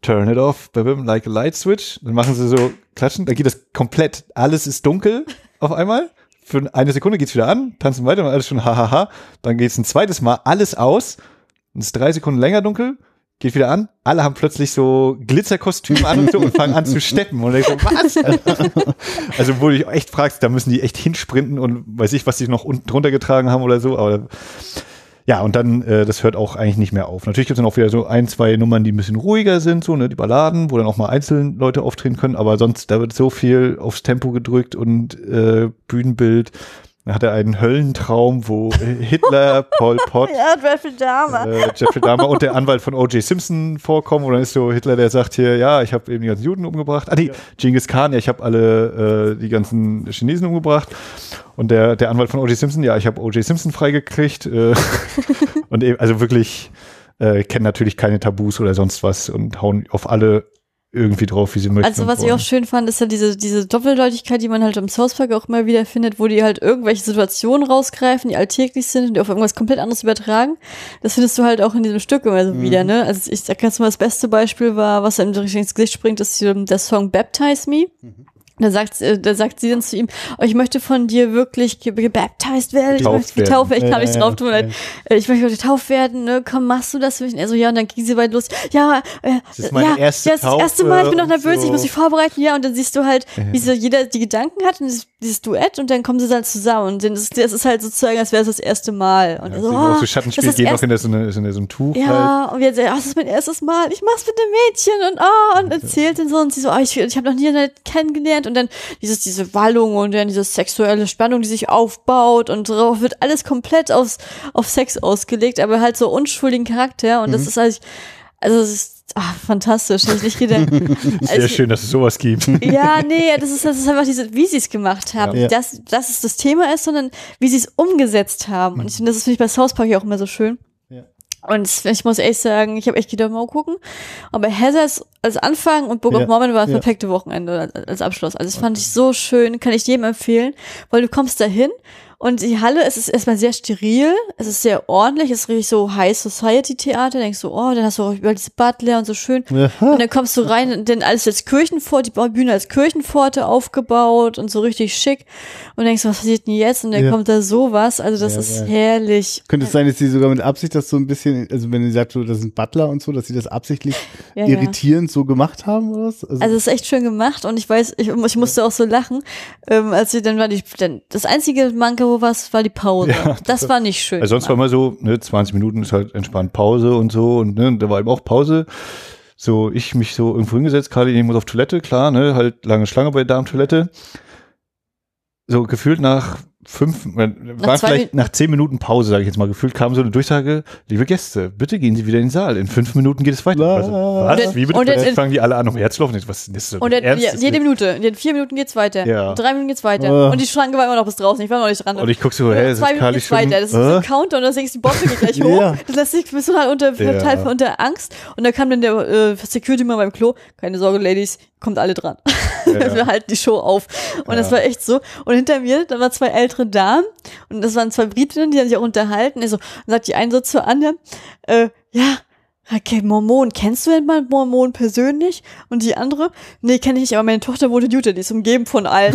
turn it off, babim, like a light switch. Dann machen sie so klatschen, dann geht das komplett, alles ist dunkel auf einmal. Für eine Sekunde geht's wieder an, tanzen weiter, und alles schon hahaha. Dann geht's ein zweites Mal alles aus, dann ist drei Sekunden länger dunkel, geht wieder an, alle haben plötzlich so Glitzerkostüme an und so und fangen an zu steppen. Und ich so, was? also, wo du dich echt fragst, da müssen die echt hinsprinten und weiß ich, was die noch unten drunter getragen haben oder so, aber ja, und dann, äh, das hört auch eigentlich nicht mehr auf. Natürlich gibt es dann auch wieder so ein, zwei Nummern, die ein bisschen ruhiger sind, so, ne, die Balladen, wo dann auch mal einzelne Leute auftreten können, aber sonst, da wird so viel aufs Tempo gedrückt und äh, Bühnenbild. Da hat er einen Höllentraum, wo Hitler, Pol Pot, ja, Jeffrey Dahmer. äh, Jeffrey Dahmer und der Anwalt von O.J. Simpson vorkommen. Und dann ist so Hitler, der sagt hier, ja, ich habe eben die ganzen Juden umgebracht. Ah, nee, Genghis Khan, ja, ich habe alle äh, die ganzen Chinesen umgebracht. Und der, der Anwalt von O.J. Simpson, ja, ich habe O.J. Simpson freigekriegt. Äh, und eben, also wirklich äh, kennen natürlich keine Tabus oder sonst was und hauen auf alle irgendwie drauf, wie sie möchten. Also was ich auch schön fand, ist ja diese, diese Doppeldeutigkeit, die man halt im South Park auch immer wieder findet, wo die halt irgendwelche Situationen rausgreifen, die alltäglich sind und die auf irgendwas komplett anderes übertragen. Das findest du halt auch in diesem Stück immer so Mhm. wieder, ne? Also ich sag jetzt mal, das beste Beispiel war, was einem direkt ins Gesicht springt, ist der Song Baptize Me. Mhm. Da sagt, äh, da sagt sie dann zu ihm, oh, ich möchte von dir wirklich ge- gebaptized werden, ich Getauft möchte getauft werden, ich kam Ja, nicht ja, drauf, mir leid. Äh, ich möchte getauft werden, ne, komm, machst du das für mich? Und er so, ja, und dann ging sie weit los, ja, äh, Das ist meine ja, erste ja, das, das erste Mal, ich bin noch nervös, ich so. muss mich vorbereiten, ja, und dann siehst du halt, wie so jeder die Gedanken hat und dieses, dieses Duett und dann kommen sie dann zusammen und ist, das ist halt sozusagen, als wäre es das erste Mal. Und Ja, so, oh, so das Schattenspiel ist das gehen noch in, der, so, eine, so, eine, so einem Tuch halt. ja, und jetzt, ah, das ist mein erstes Mal, ich mach's mit dem Mädchen und oh, und erzählt dann so und sie so, ah, ich, ich habe noch nie kennengelernt und dann dieses, diese Wallung und dann diese sexuelle Spannung, die sich aufbaut und darauf wird alles komplett aufs, auf Sex ausgelegt, aber halt so unschuldigen Charakter und das ist halt, also es ist ah, fantastisch, hätte ich nicht gedacht. Sehr Also- schön, dass es sowas gibt. ja, nee, das ist, das ist einfach diese, wie sie es gemacht haben. Ja. Das, dass es das Thema ist, sondern wie sie es umgesetzt haben. Und ich finde, das finde ich bei South Park ja auch immer so schön. Und ich muss echt sagen, ich habe echt gedacht, mal gucken. Aber ist als Anfang und Book Ja. of Mormon war das Ja. perfekte Wochenende als, Abschluss. Also das fand ich so schön, kann ich jedem empfehlen, weil du kommst dahin und die Halle, es ist erstmal sehr steril, es ist sehr ordentlich, es ist richtig so High Society Theater, denkst du, oh, dann hast du auch über diese Butler und so schön. Ja. Und dann kommst du rein, und dann alles als Kirchenpforte, die Bühne als Kirchenpforte aufgebaut und so richtig schick. Und denkst, was passiert denn jetzt? Und dann Ja. kommt da sowas. Also das Ja, ist herrlich. Könnte es sein, dass sie sogar mit Absicht das so ein bisschen, also wenn sie sagt, so, das sind Butler und so, dass sie das absichtlich irritierend so gemacht haben oder was? Also es ist echt schön gemacht und ich weiß, ich, ich musste auch so lachen, ähm, als sie dann war die, dann, das einzige Manko was war die Pause. Ja, das war nicht schön. Also sonst war immer so, ne, 20 Minuten ist halt entspannt Pause und so und ne, da war eben auch Pause. So, ich mich so irgendwo hingesetzt, Kali ich muss auf Toilette, klar, ne, halt lange Schlange bei der Darmtoilette. So gefühlt nach fünf, war vielleicht Min- nach zehn Minuten Pause, sage ich jetzt mal, gefühlt kam so eine Durchsage, liebe Gäste, bitte gehen Sie wieder in den Saal. In fünf Minuten geht es weiter. Also, was? Und Wie bitte? dann- Jetzt und fangen die alle an, um herzulaufen. Was ist das? denn? und dann, Ernst? ja, jede Minute, in vier Minuten geht's weiter. Ja. In drei Minuten geht's weiter. Oh. Und die Schlange war immer noch bis draußen. Ich war noch nicht dran. Und ich guck so, hä, ist zwei Minuten geht's schon? weiter. Das ist so äh? ein Countdown, da denkst du, die Bombe geht gleich hoch. Ja. Das lässt sich, bist du halt unter, Ja. total unter Angst. Und da kam dann der äh, Security mal beim Klo. Keine Sorge, Ladies, kommt alle dran. Ja. Wir halten die Show auf. Und das Ja. war echt so. Und hinter mir, da waren zwei ältere Damen. Und das waren zwei Britinnen, die haben sich auch unterhalten. Also, dann sagt die eine so zur anderen, äh, ja, Okay, Mormon, kennst du denn mal Mormon persönlich? Und die andere? Nee, kenne ich nicht, aber meine Tochter wohnt in Utah, die ist umgeben von allen.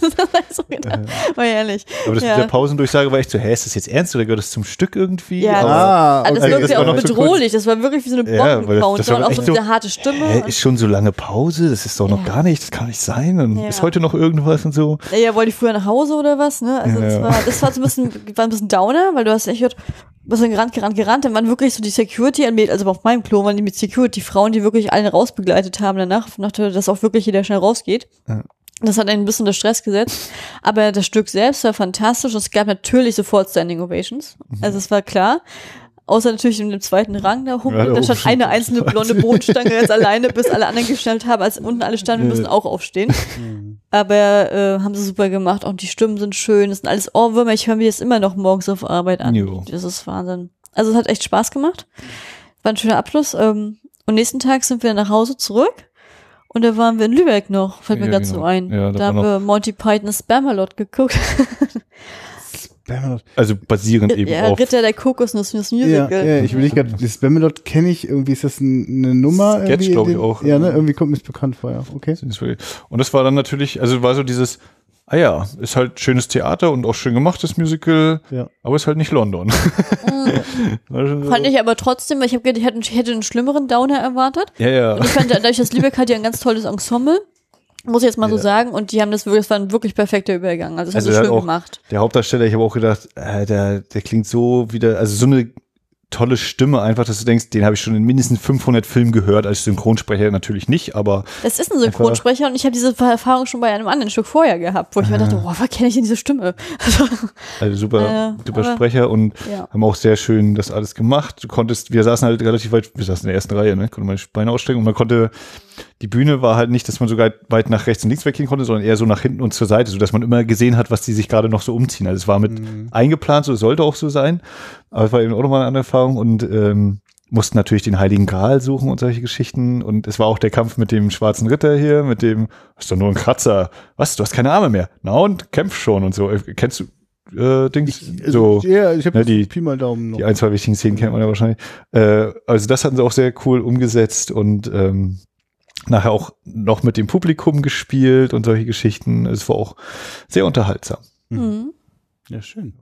das war so gedacht. War ehrlich. Aber das ja. mit der Pausendurchsage war echt so, hä, ist das jetzt ernst oder gehört das zum Stück irgendwie? Ja, Ah, Ah, das okay. das wirkte war auch bedrohlich, das war wirklich wie so eine Ja, Das war war auch so so- eine harte Stimme. Hä, und- ist schon so lange Pause? Das ist doch noch Ja. gar nicht, das kann nicht sein. Und Ja. ist heute noch irgendwas und so. Ja, wollte ich früher nach Hause oder was, ne? Also das Ja. war, das war so ein bisschen, war ein bisschen Downer, weil du hast echt gehört, was gerannt, gerannt, gerannt, dann waren wirklich so die Security, also auf meinem Klo waren die mit Security Frauen, die wirklich alle rausbegleitet haben danach, nach der- dass auch wirklich jeder schnell rausgeht. Ja. Das hat einen ein bisschen unter Stress gesetzt. Aber das Stück selbst war fantastisch. Es gab natürlich sofort Standing Ovations. Mhm. Also es war klar. Außer natürlich in dem zweiten Rang da oben. Ja, da da stand steht- eine einzelne blonde Bodenstange ganz alleine, bis alle anderen geschnallt haben. Als unten alle standen, wir müssen auch aufstehen. Aber äh, haben sie super gemacht. Auch die Stimmen sind schön. Das sind alles Ohrwürmer. Ich höre mir das immer noch morgens auf Arbeit an. Jo. Das ist Wahnsinn. Also es hat echt Spaß gemacht. War ein schöner Abschluss. Ähm, und nächsten Tag sind wir nach Hause zurück. Und da waren wir in Lübeck noch, fällt mir Ja, gerade genau. so ein. Ja, da da haben wir Monty Python Spamalot geguckt. Spamalot. Also basierend eben ja, auf. Ritter der Kokosnuss, das Ja, Musical. ja, ich will nicht gerade, Spamalot kenne ich, irgendwie ist das ein, eine Nummer. Sketch, irgendwie in glaub ich, auch. Ja, ne, irgendwie kommt mir das bekannt vor, ja, okay. Und das war dann natürlich, also war so dieses, ah ja, ist halt schönes Theater und auch schön gemachtes Musical, Ja. aber ist halt nicht London. So- Fand ich aber trotzdem, weil ich habe gedacht, ich hätte, ich hätte einen schlimmeren Downer erwartet. ja, ja. Und ich fand, dadurch, dass Lübeck hat ja ein ganz tolles Ensemble, muss ich jetzt mal so Ja. sagen, und die haben das wirklich, das war ein wirklich perfekter Übergang. Also das Also haben sie schön auch- gemacht. Der Hauptdarsteller, ich habe auch gedacht, äh, der, der klingt so wieder, also so eine tolle Stimme einfach, dass du denkst, den habe ich schon in mindestens 500 Filmen gehört, als Synchronsprecher natürlich nicht, aber Das ist ein Synchronsprecher und ich habe diese Erfahrung schon bei einem anderen Stück vorher gehabt, wo ich mir dachte, boah, woher kenne ich denn diese Stimme? Also, super, Ja, super aber- Sprecher und ja. haben auch sehr schön das alles gemacht. Du konntest, wir saßen halt relativ weit, wir saßen in der ersten Reihe, ne, konnte man die Beine ausstrecken und man konnte, die Bühne war halt nicht, dass man so weit- nach rechts und links weggehen konnte, sondern eher so nach hinten und zur Seite, so dass man immer gesehen hat, was die sich gerade noch so umziehen. Also es war mit eingeplant, so es sollte auch so sein, aber es war eben auch nochmal eine andere Erfahrung und ähm, mussten natürlich den Heiligen Gral suchen und solche Geschichten und es war auch der Kampf mit dem schwarzen Ritter hier, mit dem, ist doch nur ein Kratzer, was, du hast keine Arme mehr, na und, kämpf schon und so, Äh, kennst du, äh, Dings, so, ja, ich habe ne, die- Pi mal Daumen noch. die ein, zwei wichtigen Szenen kennt man ja wahrscheinlich. Äh, also das hatten sie auch sehr cool umgesetzt und ähm, nachher auch noch mit dem Publikum gespielt und solche Geschichten. Es war auch sehr unterhaltsam. Mhm. Ja, schön.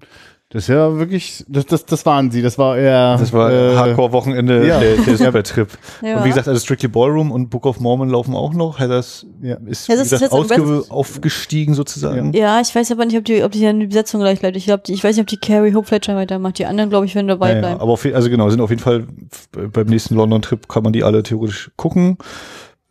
Das ist ja wirklich, das, das, das waren sie. Das war eher. Das war äh, Hardcore-Wochenende ja. der, der Supertrip. Ja. Und wie gesagt, also Strictly Ballroom und Book of Mormon laufen auch noch. Heathers Ja. ist, Ja, wie das ist gesagt, jetzt am ausge aufgestiegen sozusagen. Ja, ich weiß aber nicht, ob die, ob die dann die Besetzung gleich bleibt. Ich glaube, ich weiß nicht, ob die Carrie Hope Fletcher weitermacht. Die anderen, glaube ich, werden dabei Ja, ja, bleiben. aber auf, also genau, sind auf jeden Fall beim nächsten London-Trip kann man die alle theoretisch gucken.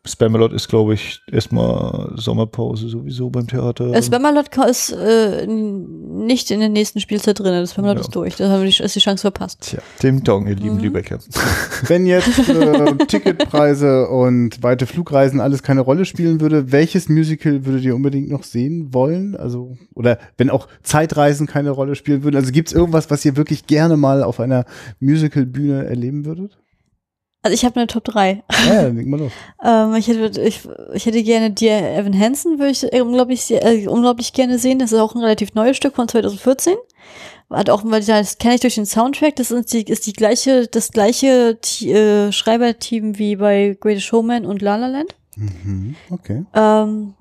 Spamalot ist, glaube ich, erstmal Sommerpause sowieso beim Theater. Das Spamalot ist äh, nicht in der nächsten Spielzeit drin. Das Spamalot Ja. ist durch. Da haben wir die, ist die Chance verpasst. Tja, dem Dong, ihr lieben Mhm. Lübecker. Wenn jetzt äh, Ticketpreise und weite Flugreisen alles keine Rolle spielen würde, welches Musical würdet ihr unbedingt noch sehen wollen? Also, oder wenn auch Zeitreisen keine Rolle spielen würden. Also gibt es irgendwas, was ihr wirklich gerne mal auf einer Musical-Bühne erleben würdet? Also ich habe eine Top 3. Ja, dann leg mal los. Ähm, ich, hätte, ich, ich hätte gerne Dear Evan Hansen, würde ich äh, unglaublich, äh, unglaublich gerne sehen. Das ist auch ein relativ neues Stück von 2014. Hat auch, weil das kenne ich durch den Soundtrack. Das ist die, ist die gleiche, das gleiche äh, Schreiberteam wie bei Greatest Showman und La La Land. Mhm, okay. Ähm,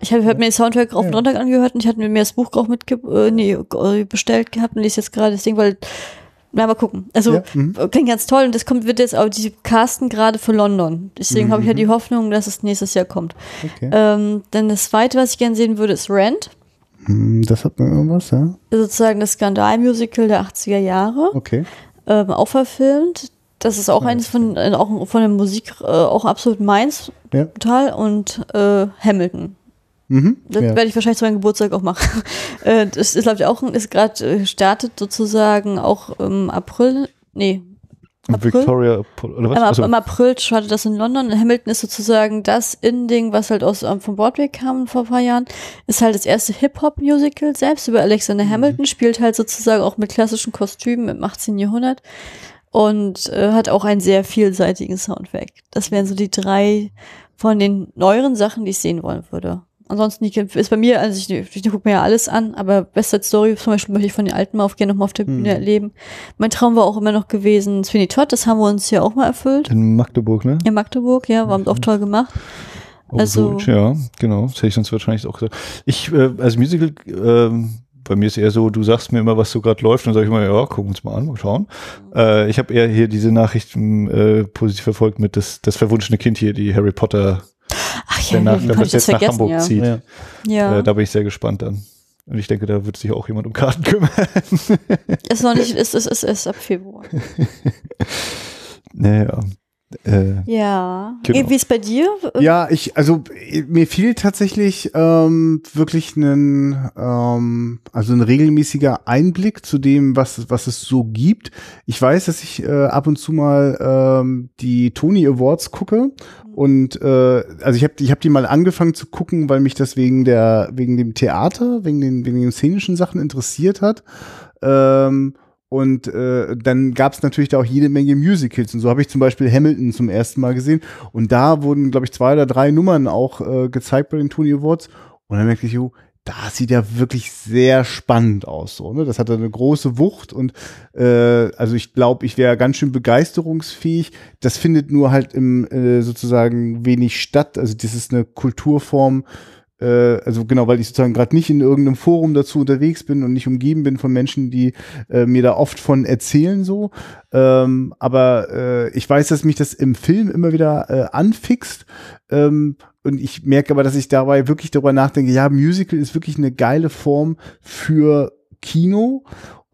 ich habe hab mir den Soundtrack auf Ja. und runter angehört und ich hatte mir das Buch auch mitge äh, nee, äh, bestellt gehabt und lese jetzt gerade das Ding, weil na, mal gucken. Also Ja, mhm. klingt ganz toll und das kommt wird jetzt auch die casten gerade für London. Deswegen habe ich ja Mhm. die Hoffnung, dass es nächstes Jahr kommt. okay. Ähm, dann das zweite, was ich gerne sehen würde, ist Rent. Hm, das hat mir irgendwas, ja? Sozusagen das Skandalmusical der 80er Jahre, Okay. ähm, auch verfilmt. Das ist auch Ja, eines von, äh, auch von der Musik äh, auch absolut meins, Ja. total. Und äh, Hamilton. Mhm. Das ja. werde ich wahrscheinlich zu meinem Geburtstag auch machen. Äh, das ist, glaube ich, auch, ist gerade äh, startet sozusagen auch im April, nee, April? Victoria, oder was? im, Achso. im April startet das in London. Hamilton ist sozusagen das In-Ding, was halt aus ähm, von Broadway kam vor ein paar Jahren. Ist halt das erste Hip-Hop-Musical selbst über Alexander Hamilton, spielt halt sozusagen auch mit klassischen Kostümen im 18. Jahrhundert und äh, hat auch einen sehr vielseitigen Soundtrack. Das wären so die drei von den neueren Sachen, die ich sehen wollen würde. Ansonsten die, ist bei mir, also ich, ich, gucke mir ja alles an, aber West Side Story zum Beispiel möchte ich von den alten mal auf gerne nochmal auf der Bühne Mhm. erleben. Mein Traum war auch immer noch gewesen, Sweeney Todd, das haben wir uns ja auch mal erfüllt. In Magdeburg, ne? In Magdeburg, ja, war auch toll gemacht. Also- Old, ja, genau. Das hätte ich sonst wahrscheinlich auch gesagt. Ich, äh, als Musical, ähm, bei mir ist eher so, du sagst mir immer, was so gerade läuft, und dann sage ich mal, ja, gucken wir uns mal an, mal schauen. Äh, ich habe eher hier diese Nachrichten äh, positiv verfolgt mit das, das verwunschene Kind hier, die Harry Potter, Ja, nach, konnte ich das jetzt nach Hamburg ja. zieht. Ja. Ja, Äh, da bin ich sehr gespannt dann. Und ich denke, da wird sich auch jemand um Karten kümmern. ist noch nicht, ist, ist, ist, ist ab Februar. naja. Äh, Ja. Genau. Wie ist bei dir? Ja, ich, also mir fehlt tatsächlich ähm, wirklich ein, ähm, also ein regelmäßiger Einblick zu dem, was, was es so gibt. Ich weiß, dass ich äh, ab und zu mal ähm, die Tony Awards gucke und äh, also ich habe ich hab die mal angefangen zu gucken, weil mich das wegen der wegen dem Theater, wegen den wegen den szenischen Sachen interessiert hat. Ähm, und äh, dann gab es natürlich da auch jede Menge Musicals. Und so habe ich zum Beispiel Hamilton zum ersten Mal gesehen. Und da wurden, glaube ich, zwei oder drei Nummern auch äh, gezeigt bei den Tony Awards. Und dann merkte ich, jo, das sieht ja wirklich sehr spannend aus. So, ne? Das hatte eine große Wucht und äh, also ich glaube, ich wäre ganz schön begeisterungsfähig. Das findet nur halt im äh, sozusagen wenig statt. Also das ist eine Kulturform, also genau, weil ich sozusagen gerade nicht in irgendeinem Forum dazu unterwegs bin und nicht umgeben bin von Menschen, die äh, mir da oft von erzählen so. Ähm, aber äh, ich weiß, dass mich das im Film immer wieder äh, anfixt. Ähm, und ich merke aber, dass ich dabei wirklich darüber nachdenke, ja, Musical ist wirklich eine geile Form für Kino.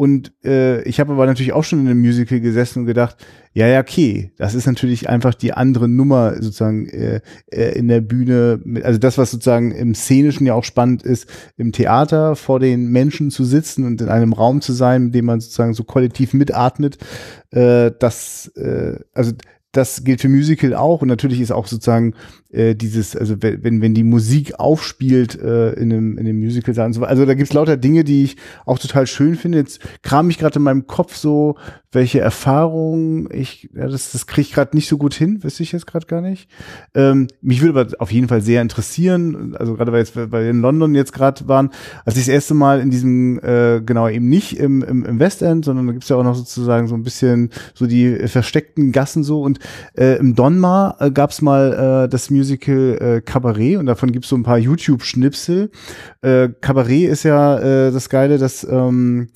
Und äh, ich habe aber natürlich auch schon in einem Musical gesessen und gedacht, ja, ja, okay, das ist natürlich einfach die andere Nummer sozusagen äh, äh, in der Bühne. Also das, was sozusagen im Szenischen ja auch spannend ist, im Theater vor den Menschen zu sitzen und in einem Raum zu sein, mit dem man sozusagen so kollektiv mitatmet, äh, das, äh, also das gilt für Musical auch und natürlich ist auch sozusagen äh, dieses, also wenn, wenn die Musik aufspielt äh, in einem, in einem Musical und so. Also da gibt's lauter Dinge, die ich auch total schön finde. Jetzt kram ich gerade in meinem Kopf so, welche Erfahrungen ich, ja, das, das kriege ich gerade nicht so gut hin, wüsste ich jetzt gerade gar nicht. Ähm, mich würde aber auf jeden Fall sehr interessieren, also gerade weil, weil wir in London jetzt gerade waren, als ich das erste Mal in diesem, äh, genau eben nicht im, im, im Westend, sondern da gibt's ja auch noch sozusagen so ein bisschen so die versteckten Gassen so und äh, im Donmar äh, gab es mal äh, das Musical äh, Cabaret und davon gibt's so ein paar YouTube-Schnipsel. Äh, Cabaret ist ja äh, das Geile, dass ähm,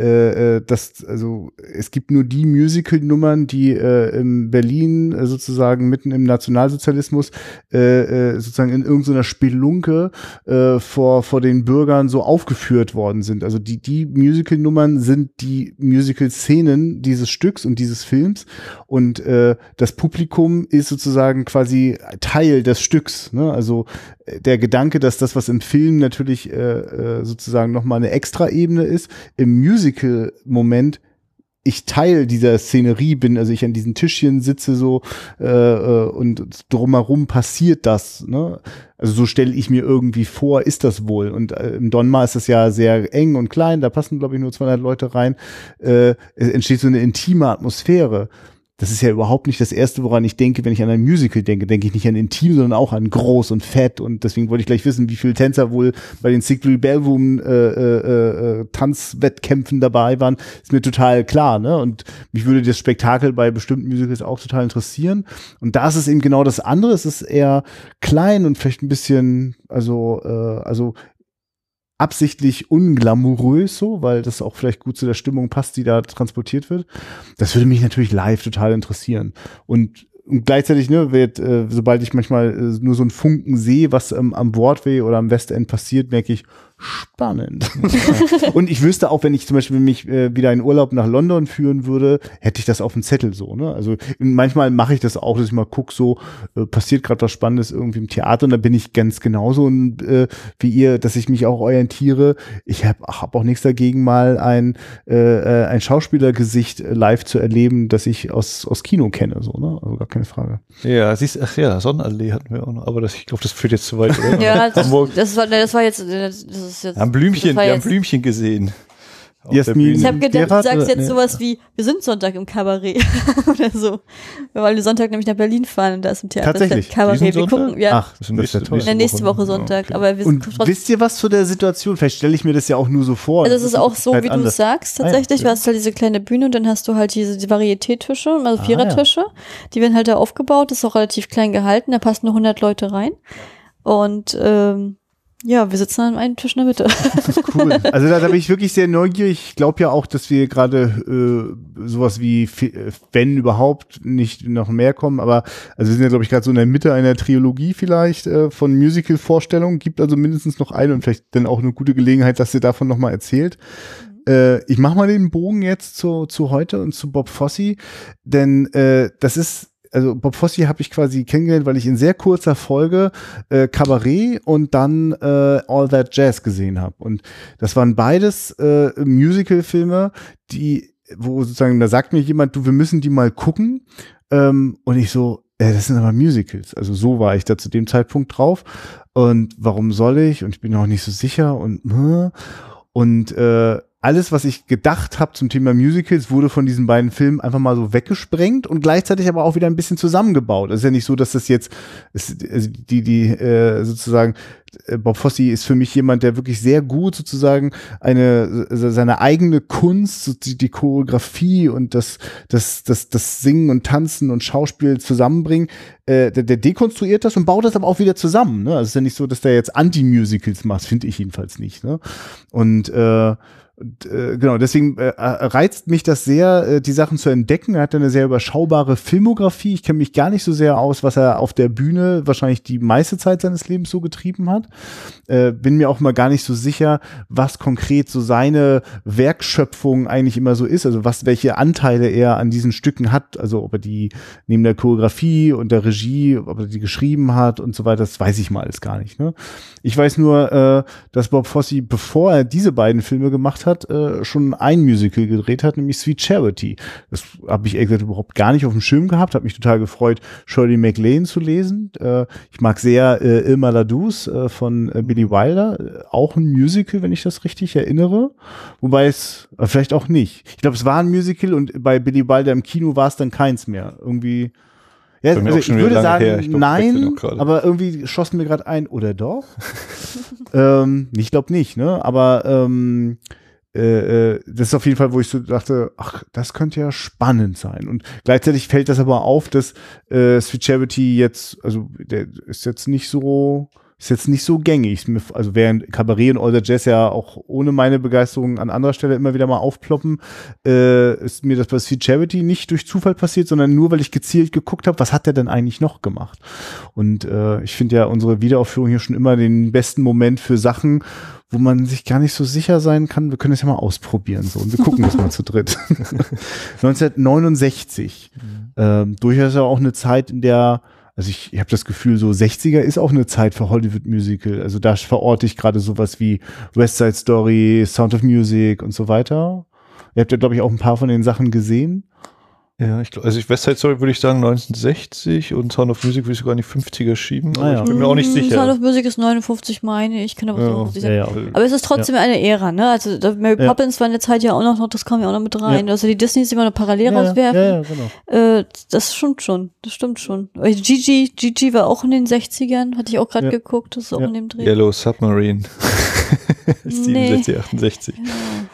äh, äh, das, also es gibt nur die Musical-Nummern, die äh, in Berlin äh, sozusagen mitten im Nationalsozialismus äh, äh, sozusagen in irgendeiner Spelunke vor, vor den Bürgern so aufgeführt worden sind. Also die, die Musical-Nummern sind die Musical-Szenen dieses Stücks und dieses Films und das Publikum ist sozusagen quasi Teil des Stücks. Ne? Also der Gedanke, dass das, was im Film natürlich sozusagen nochmal eine Extra-Ebene ist, im Musical-Moment ich Teil dieser Szenerie bin, also ich an diesen Tischchen sitze so äh, äh, und drumherum passiert das. Ne? Also so stelle ich mir irgendwie vor, ist das wohl. Und äh, im Donmar ist das ja sehr eng und klein, da passen glaube ich nur 200 Leute rein. Äh, es entsteht so eine intime Atmosphäre das ist ja überhaupt nicht das Erste, woran ich denke, wenn ich an ein Musical denke. Denke ich nicht an intim, sondern auch an groß und fett. Und deswegen wollte ich gleich wissen, wie viele Tänzer wohl bei den Siegfried Bellroom äh, äh, äh, Tanzwettkämpfen dabei waren. Ist mir total klar. Ne? Und mich würde das Spektakel bei bestimmten Musicals auch total interessieren. Und da ist es eben genau das andere. Es ist eher klein und vielleicht ein bisschen, also, äh, also absichtlich unglamourös so, weil das auch vielleicht gut zu der Stimmung passt, die da transportiert wird. Das würde mich natürlich live total interessieren. Und und gleichzeitig, ne, wird, äh, sobald ich manchmal äh, nur so einen Funken sehe, was ähm, am Broadway oder am Westend passiert, merke ich, spannend. und ich wüsste auch, wenn ich zum Beispiel mich äh, wieder in Urlaub nach London führen würde, hätte ich das auf dem Zettel so. Ne? Also manchmal mache ich das auch, dass ich mal gucke, so äh, passiert gerade was Spannendes irgendwie im Theater und da bin ich ganz genauso und, äh, wie ihr, dass ich mich auch orientiere. Ich habe hab auch nichts dagegen, mal ein, äh, äh ein Schauspielergesicht live zu erleben, das ich aus, aus Kino kenne. So, ne? Also gar keine Frage. Ja, siehst ach ja, Sonnenallee hatten wir auch noch, aber das, ich glaube, das führt jetzt zu weit. Oder? ja, das, das, war, das war jetzt, das ist jetzt. Haben Blümchen, wir haben Blümchen gesehen. Jasmin, ich habe gedacht, du sagst jetzt nee. sowas wie, wir sind Sonntag im Kabarett oder so. Weil wir Sonntag nämlich nach Berlin fahren und da ist im Theater Tatsächlich? Kabarett. Wir gucken, ja. Ach, das ist ja toll. In der nächste Woche Sonntag. Okay. Aber wir und wisst ihr was zu der Situation? Vielleicht stelle ich mir das ja auch nur so vor. Also es ist auch so, halt wie du es sagst, tatsächlich. Ah, ja. Du hast halt diese kleine Bühne und dann hast du halt diese die Varieté-Tische, also Vierertische. Ah, ja. Die werden halt da aufgebaut, das ist auch relativ klein gehalten, da passen nur 100 Leute rein. Und ähm, ja, wir sitzen an einem Tisch in der Mitte. cool. Also da, da bin ich wirklich sehr neugierig. Ich glaube ja auch, dass wir gerade äh, sowas wie, äh, wenn überhaupt, nicht noch mehr kommen. Aber also wir sind ja, glaube ich, gerade so in der Mitte einer Trilogie vielleicht äh, von Musical-Vorstellungen. Gibt also mindestens noch eine und vielleicht dann auch eine gute Gelegenheit, dass ihr davon nochmal erzählt. Mhm. Äh, ich mache mal den Bogen jetzt zu, zu heute und zu Bob Fosse, denn äh, das ist also Bob Fosse habe ich quasi kennengelernt, weil ich in sehr kurzer Folge äh, Cabaret und dann äh, All That Jazz gesehen habe. Und das waren beides äh, Musical-Filme, die, wo sozusagen, da sagt mir jemand, du, wir müssen die mal gucken. Ähm, und ich so, äh, das sind aber Musicals. Also so war ich da zu dem Zeitpunkt drauf. Und warum soll ich? Und ich bin auch nicht so sicher und äh, und äh, alles, was ich gedacht habe zum Thema Musicals, wurde von diesen beiden Filmen einfach mal so weggesprengt und gleichzeitig aber auch wieder ein bisschen zusammengebaut. Es ist ja nicht so, dass das jetzt also die die äh, sozusagen äh, Bob Fosse ist für mich jemand, der wirklich sehr gut sozusagen eine seine eigene Kunst, die, die Choreografie und das das das das Singen und Tanzen und Schauspiel zusammenbringen. Äh, der, der dekonstruiert das und baut das aber auch wieder zusammen. Ne? Also es ist ja nicht so, dass der jetzt Anti-Musicals macht, finde ich jedenfalls nicht. Ne? Und äh, äh, genau, deswegen äh, reizt mich das sehr, äh, die Sachen zu entdecken. Er hat eine sehr überschaubare Filmografie. Ich kenne mich gar nicht so sehr aus, was er auf der Bühne wahrscheinlich die meiste Zeit seines Lebens so getrieben hat. Äh, bin mir auch mal gar nicht so sicher, was konkret so seine Werkschöpfung eigentlich immer so ist. Also was, welche Anteile er an diesen Stücken hat. Also ob er die neben der Choreografie und der Regie, ob er die geschrieben hat und so weiter, das weiß ich mal alles gar nicht. Ne? Ich weiß nur, äh, dass Bob Fosse, bevor er diese beiden Filme gemacht hat, äh, schon ein Musical gedreht hat, nämlich Sweet Charity. Das habe ich ehrlich überhaupt gar nicht auf dem Schirm gehabt, habe mich total gefreut, Shirley MacLaine zu lesen. Äh, ich mag sehr äh, Ilma Ladus äh, von äh, Billy Wilder, äh, auch ein Musical, wenn ich das richtig erinnere. Wobei es äh, vielleicht auch nicht. Ich glaube, es war ein Musical und bei Billy Wilder im Kino war es dann keins mehr. Irgendwie ja, also ich würde sagen, ich glaub, nein, aber irgendwie schossen mir gerade ein, oder doch? ähm, ich glaube nicht, ne? Aber ähm, äh, äh, das ist auf jeden Fall, wo ich so dachte, ach, das könnte ja spannend sein. Und gleichzeitig fällt das aber auf, dass äh, Sweet Charity jetzt, also der ist jetzt nicht so, ist jetzt nicht so gängig. Also während Cabaret und All the Jazz ja auch ohne meine Begeisterung an anderer Stelle immer wieder mal aufploppen, äh, ist mir das bei Sweet Charity nicht durch Zufall passiert, sondern nur, weil ich gezielt geguckt habe, was hat der denn eigentlich noch gemacht? Und äh, ich finde ja unsere Wiederaufführung hier schon immer den besten Moment für Sachen, wo man sich gar nicht so sicher sein kann. Wir können das ja mal ausprobieren so und wir gucken das mal zu dritt. 1969. Mhm. Ähm, durchaus ja auch eine Zeit, in der also ich, ich habe das Gefühl, so 60er ist auch eine Zeit für Hollywood Musical. Also da verorte ich gerade sowas wie West Side Story, Sound of Music und so weiter. Ihr habt ja, glaube ich, auch ein paar von den Sachen gesehen. Ja, ich glaube, also ich West Side Story würde ich sagen 1960 und Sound of Music würde ich sogar in die 50er schieben. Ah, ja. Ich bin mir auch nicht Mm, sicher. Sound of Music ist 59, meine ich. Kann aber Ja. so nicht sein. Ja, ja. Aber es ist trotzdem eine Ära, ne? Also Mary Ja. Poppins war in der Zeit ja auch noch, das kam ja auch noch mit rein. Also die Disneys immer noch parallel ja, rauswerfen. ja, ja, genau. Äh, das stimmt schon, das stimmt schon. Äh, Gigi, Gigi war auch in den 60ern, hatte ich auch gerade Ja. geguckt, das ist auch Ja. in dem Dreh. Yellow Submarine. 67, 68, Ja,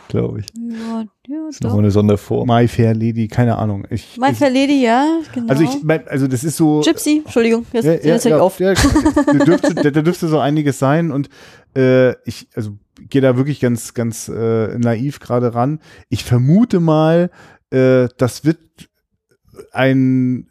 glaube ich. ja, ja Das ist doch. nochmal eine Sonderform. My Fair Lady, keine Ahnung. Ich, My ich, Fair Lady, ja, genau. also ich, mein, also das ist so. Gypsy, Entschuldigung, jetzt, ja, hör ich auf. Ja, da, dürfte, da, da dürfte so einiges sein und äh, ich, also gehe da wirklich ganz, ganz äh, naiv gerade ran. Ich vermute mal, äh, das wird ein,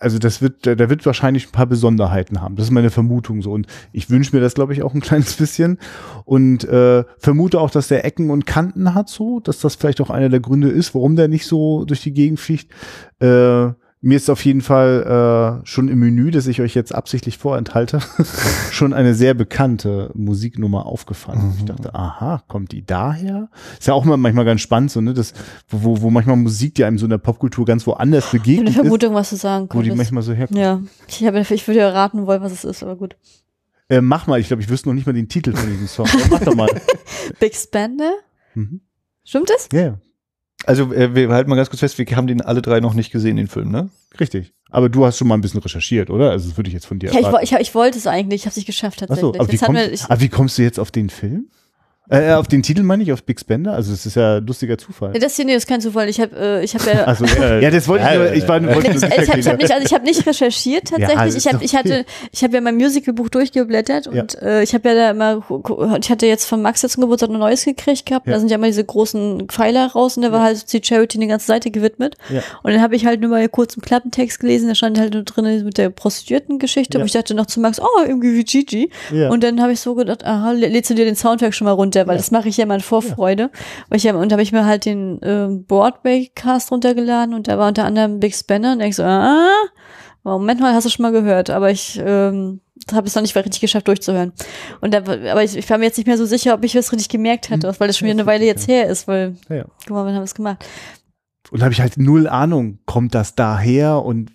also das wird, da da wird wahrscheinlich ein paar Besonderheiten haben. Das ist meine Vermutung so und ich wünsche mir das, glaube ich, auch ein kleines bisschen und äh, vermute auch, dass der Ecken und Kanten hat so, dass das vielleicht auch einer der Gründe ist, warum der nicht so durch die Gegend fliegt. Äh, mir ist auf jeden Fall äh, schon im Menü, das ich euch jetzt absichtlich vorenthalte, schon eine sehr bekannte Musiknummer aufgefallen. Ich dachte, aha, kommt die daher? Ist ja auch mal manchmal ganz spannend, so, ne? Das, wo, wo, manchmal Musik, die einem so in der Popkultur ganz woanders Ich habe eine begegnet ist, Vermutung, was du sagen wo die könntest. manchmal so herkommt. Ja, ich, habe, ich würde ja raten wollen, was es ist, aber gut. Äh, mach mal, ich glaube, ich wüsste noch nicht mal den Titel von diesem Song. Mach doch mal. Big Spender? Mhm. Stimmt das? Ja, ja, Also äh, wir halten mal ganz kurz fest, wir haben den alle drei noch nicht gesehen, den Film, ne? richtig. Aber du hast schon mal ein bisschen recherchiert, oder? Also das würde ich jetzt von dir Ja, ich, erwarten. ich, ich wollte es eigentlich, ich habe es nicht geschafft Ach tatsächlich. so, aber wie, kommst, mir, ich, aber wie kommst du jetzt auf den Film? Äh, auf den Titel meine ich, auf Big Spender? Also das ist ja ein lustiger Zufall. das hier nee, das ist kein Zufall. Ich habe äh, ich hab ja Also, ja, das wollte ich, nur, ich war, wollte Nee, nur ich, ich habe hab nicht, also ich habe nicht recherchiert tatsächlich. Ja, ich habe doch ich hatte ich habe ja mein Musicalbuch durchgeblättert Ja. und äh, ich habe ja da immer ich hatte jetzt von Max jetzt zum Geburtstag ein neues gekriegt gehabt. Ja. Da sind ja immer diese großen Pfeiler raus und da war halt die Charity eine ganze Seite gewidmet. Ja. Und dann habe ich halt nur mal kurz einen Klappentext gelesen, da stand halt nur drin mit der Prostituierten-Geschichte. Ja. Und ich dachte noch zu Max, oh, irgendwie wie Gigi. Ja. Und dann habe ich so gedacht, aha, lä- lädst du dir den Soundtrack schon mal runter, weil Ja. das mache ich ja immer in Vorfreude. Weil ich ja, und da habe ich mir halt den ähm, Broadway-Cast runtergeladen und da war unter anderem Big Spanner und ich so, ah, Moment mal, hast du schon mal gehört, aber ich ähm, habe es noch nicht richtig geschafft durchzuhören. Und da, aber ich, ich war mir jetzt nicht mehr so sicher, ob ich das richtig gemerkt hätte, weil das schon wieder eine Weile jetzt her ist, weil, Ja, ja. guck mal, wann haben wir es gemacht? Und habe ich halt null Ahnung, kommt das daher und äh,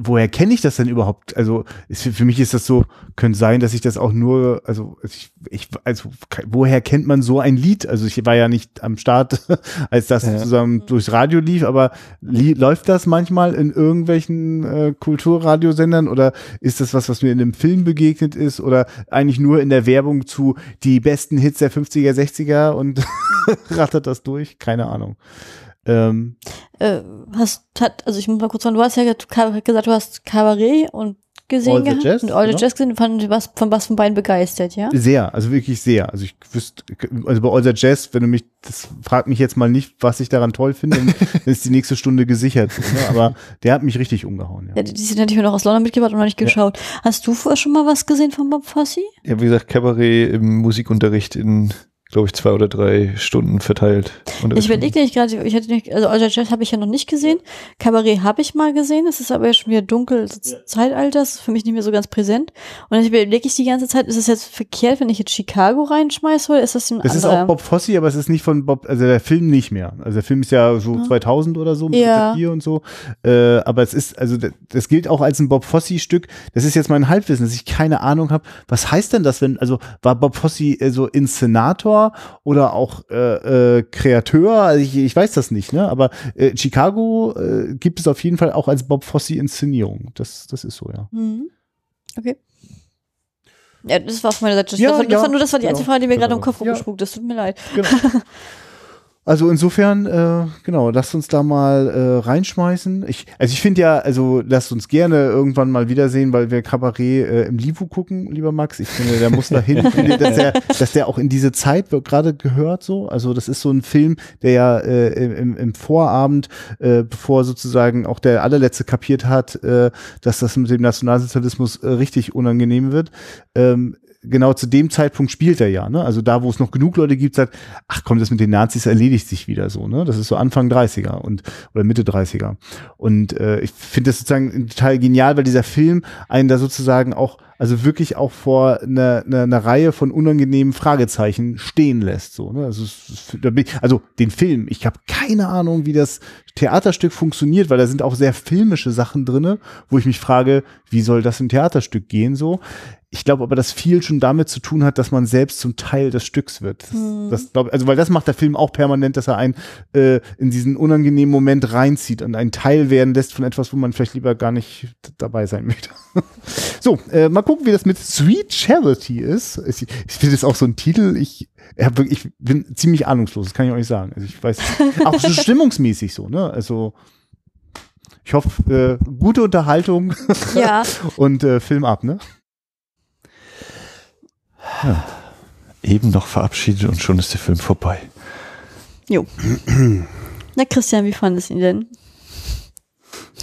woher kenne ich das denn überhaupt? Also ist, für, mich ist das so, könnte sein, dass ich das auch nur, also ich, ich also woher kennt man so ein Lied? Also ich war ja nicht am Start, als das Ja. zusammen durchs Radio lief, aber li läuft das manchmal in irgendwelchen äh, Kulturradiosendern oder ist das was, was mir in einem Film begegnet ist oder eigentlich nur in der Werbung zu die besten Hits der 50er, 60er und rattert das durch? Keine Ahnung. Ähm, Äh, hast, hat, also ich muss mal kurz sagen, du hast ja gesagt, du hast Cabaret und gesehen All the gehabt Jazz, und All the genau. Jazz gesehen, fand was von was von beiden begeistert, ja? Sehr, also wirklich sehr. Also ich wüsste, also bei All the Jazz, wenn du mich, das fragt mich jetzt mal nicht, was ich daran toll finde, dann ist die nächste Stunde gesichert. So, ne? Aber der hat mich richtig umgehauen. Ja, Ja. die die sind natürlich noch aus London mitgebracht und noch nicht geschaut. Hast du vorher schon mal was gesehen von Bob Fosse? Ja, wie gesagt, Cabaret im Musikunterricht in, glaube ich, zwei oder drei Stunden verteilt. Ich überlege nicht gerade, ich hätte nicht, also the Jazz habe ich ja noch nicht gesehen. Kabarett habe ich mal gesehen, es ist aber ja schon wieder dunkel, das Zeitalter, das ist für mich nicht mehr so ganz präsent. Und dann überlege ich die ganze Zeit, ist es jetzt verkehrt, wenn ich jetzt Chicago reinschmeiße oder ist das ein Es ist auch Bob Fosse, aber es ist nicht von Bob, also der Film nicht mehr. Also der Film ist ja so 2000 oder so mit Ja. Gere und so. Äh, aber es ist, also das, das gilt auch als ein Bob Fosse-Stück. Das ist jetzt mein Halbwissen, dass ich keine Ahnung habe. Was heißt denn das, wenn, also war Bob Fosse äh, so Inszenator oder auch äh, äh, Kreateur? Also ich, ich weiß das nicht, ne? Aber äh, Chicago äh, gibt es auf jeden Fall auch als Bob Fosse-Inszenierung. Das, das ist so, ja. Mhm. Okay. Ja, das war auf meiner Seite. Das, Ja, war, das, ja, war nur, das war die genau. einzige Frage, die mir gerade im aber- Kopf rumgespuckt ist. Tut mir leid. Genau. Also insofern, äh, genau, lasst uns da mal äh, reinschmeißen. Ich, also ich finde ja, also lasst uns gerne irgendwann mal wiedersehen, weil wir Kabarett äh, im Livu gucken, lieber Max. Ich finde, der muss dahin, dass der, dass der auch in diese Zeit gerade gehört so. Also das ist so ein Film, der ja äh, im, im Vorabend, äh, bevor sozusagen auch der allerletzte kapiert hat, äh, dass das mit dem Nationalsozialismus äh, richtig unangenehm wird. Ähm, genau zu dem Zeitpunkt spielt er ja, ne? Also da, wo es noch genug Leute gibt, sagt, ach komm, das mit den Nazis erledigt sich wieder so, ne? Das ist so Anfang 30er und oder Mitte 30er. Und äh, ich finde das sozusagen total genial, weil dieser Film einen da sozusagen auch also wirklich auch vor einer eine, eine Reihe von unangenehmen Fragezeichen stehen lässt. So, ne? also, also den Film, ich habe keine Ahnung, wie das Theaterstück funktioniert, weil da sind auch sehr filmische Sachen drinne, wo ich mich frage, wie soll das im Theaterstück gehen so? Ich glaube aber, dass viel schon damit zu tun hat, dass man selbst zum Teil des Stücks wird. Das, hm. das glaub, also weil das macht der Film auch permanent, dass er einen äh, in diesen unangenehmen Moment reinzieht und einen Teil werden lässt von etwas, wo man vielleicht lieber gar nicht dabei sein möchte. so, äh, mal gucken, wie das mit Sweet Charity ist. Ich, ich finde das auch so ein Titel. Ich, hab, ich bin ziemlich ahnungslos, das kann ich auch nicht sagen. Also ich weiß, auch so stimmungsmäßig so, ne? Also ich hoffe, äh, gute Unterhaltung ja. und äh, Film ab, ne? Ja. Eben noch verabschiedet und schon ist der Film vorbei. Jo. Na Christian, wie fandest du ihn denn?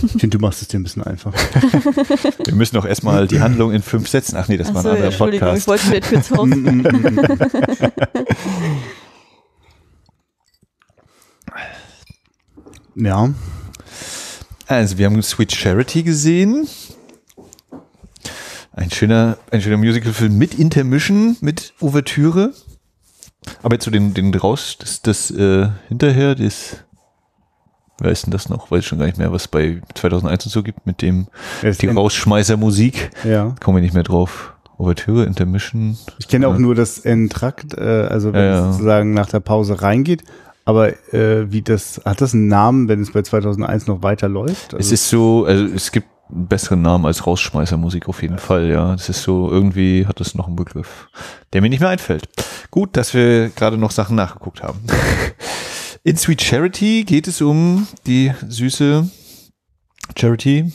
Ich finde, du machst es dir ein bisschen einfach. Wir müssen doch erstmal die Handlung in fünf Sätzen. Ach nee, das Ach war ein anderer Podcast. Ich wollte mir kurz ja. Also, wir haben Sweet Charity gesehen. Ein schöner, ein schöner Musicalfilm mit Intermission, mit Ouvertüre. Aber zu den, den raus, das, das äh, hinterher, das Wer ist denn das noch? Weiß schon gar nicht mehr, was bei 2001 und so gibt mit dem die Rausschmeißer-Musik. Ja. Kommen wir nicht mehr drauf. Ouvertüre, Intermission. Ich kenne auch nur das Entrakt, äh, also wenn ja. es sozusagen nach der Pause reingeht. Aber äh, wie das, hat das einen Namen, wenn es bei 2001 noch weiterläuft? Also es ist so, also es gibt einen besseren Namen als Rausschmeißermusik auf jeden Fall, ja. Es ist so, irgendwie hat es noch einen Begriff, der mir nicht mehr einfällt. Gut, dass wir gerade noch Sachen nachgeguckt haben. In Sweet Charity geht es um die süße Charity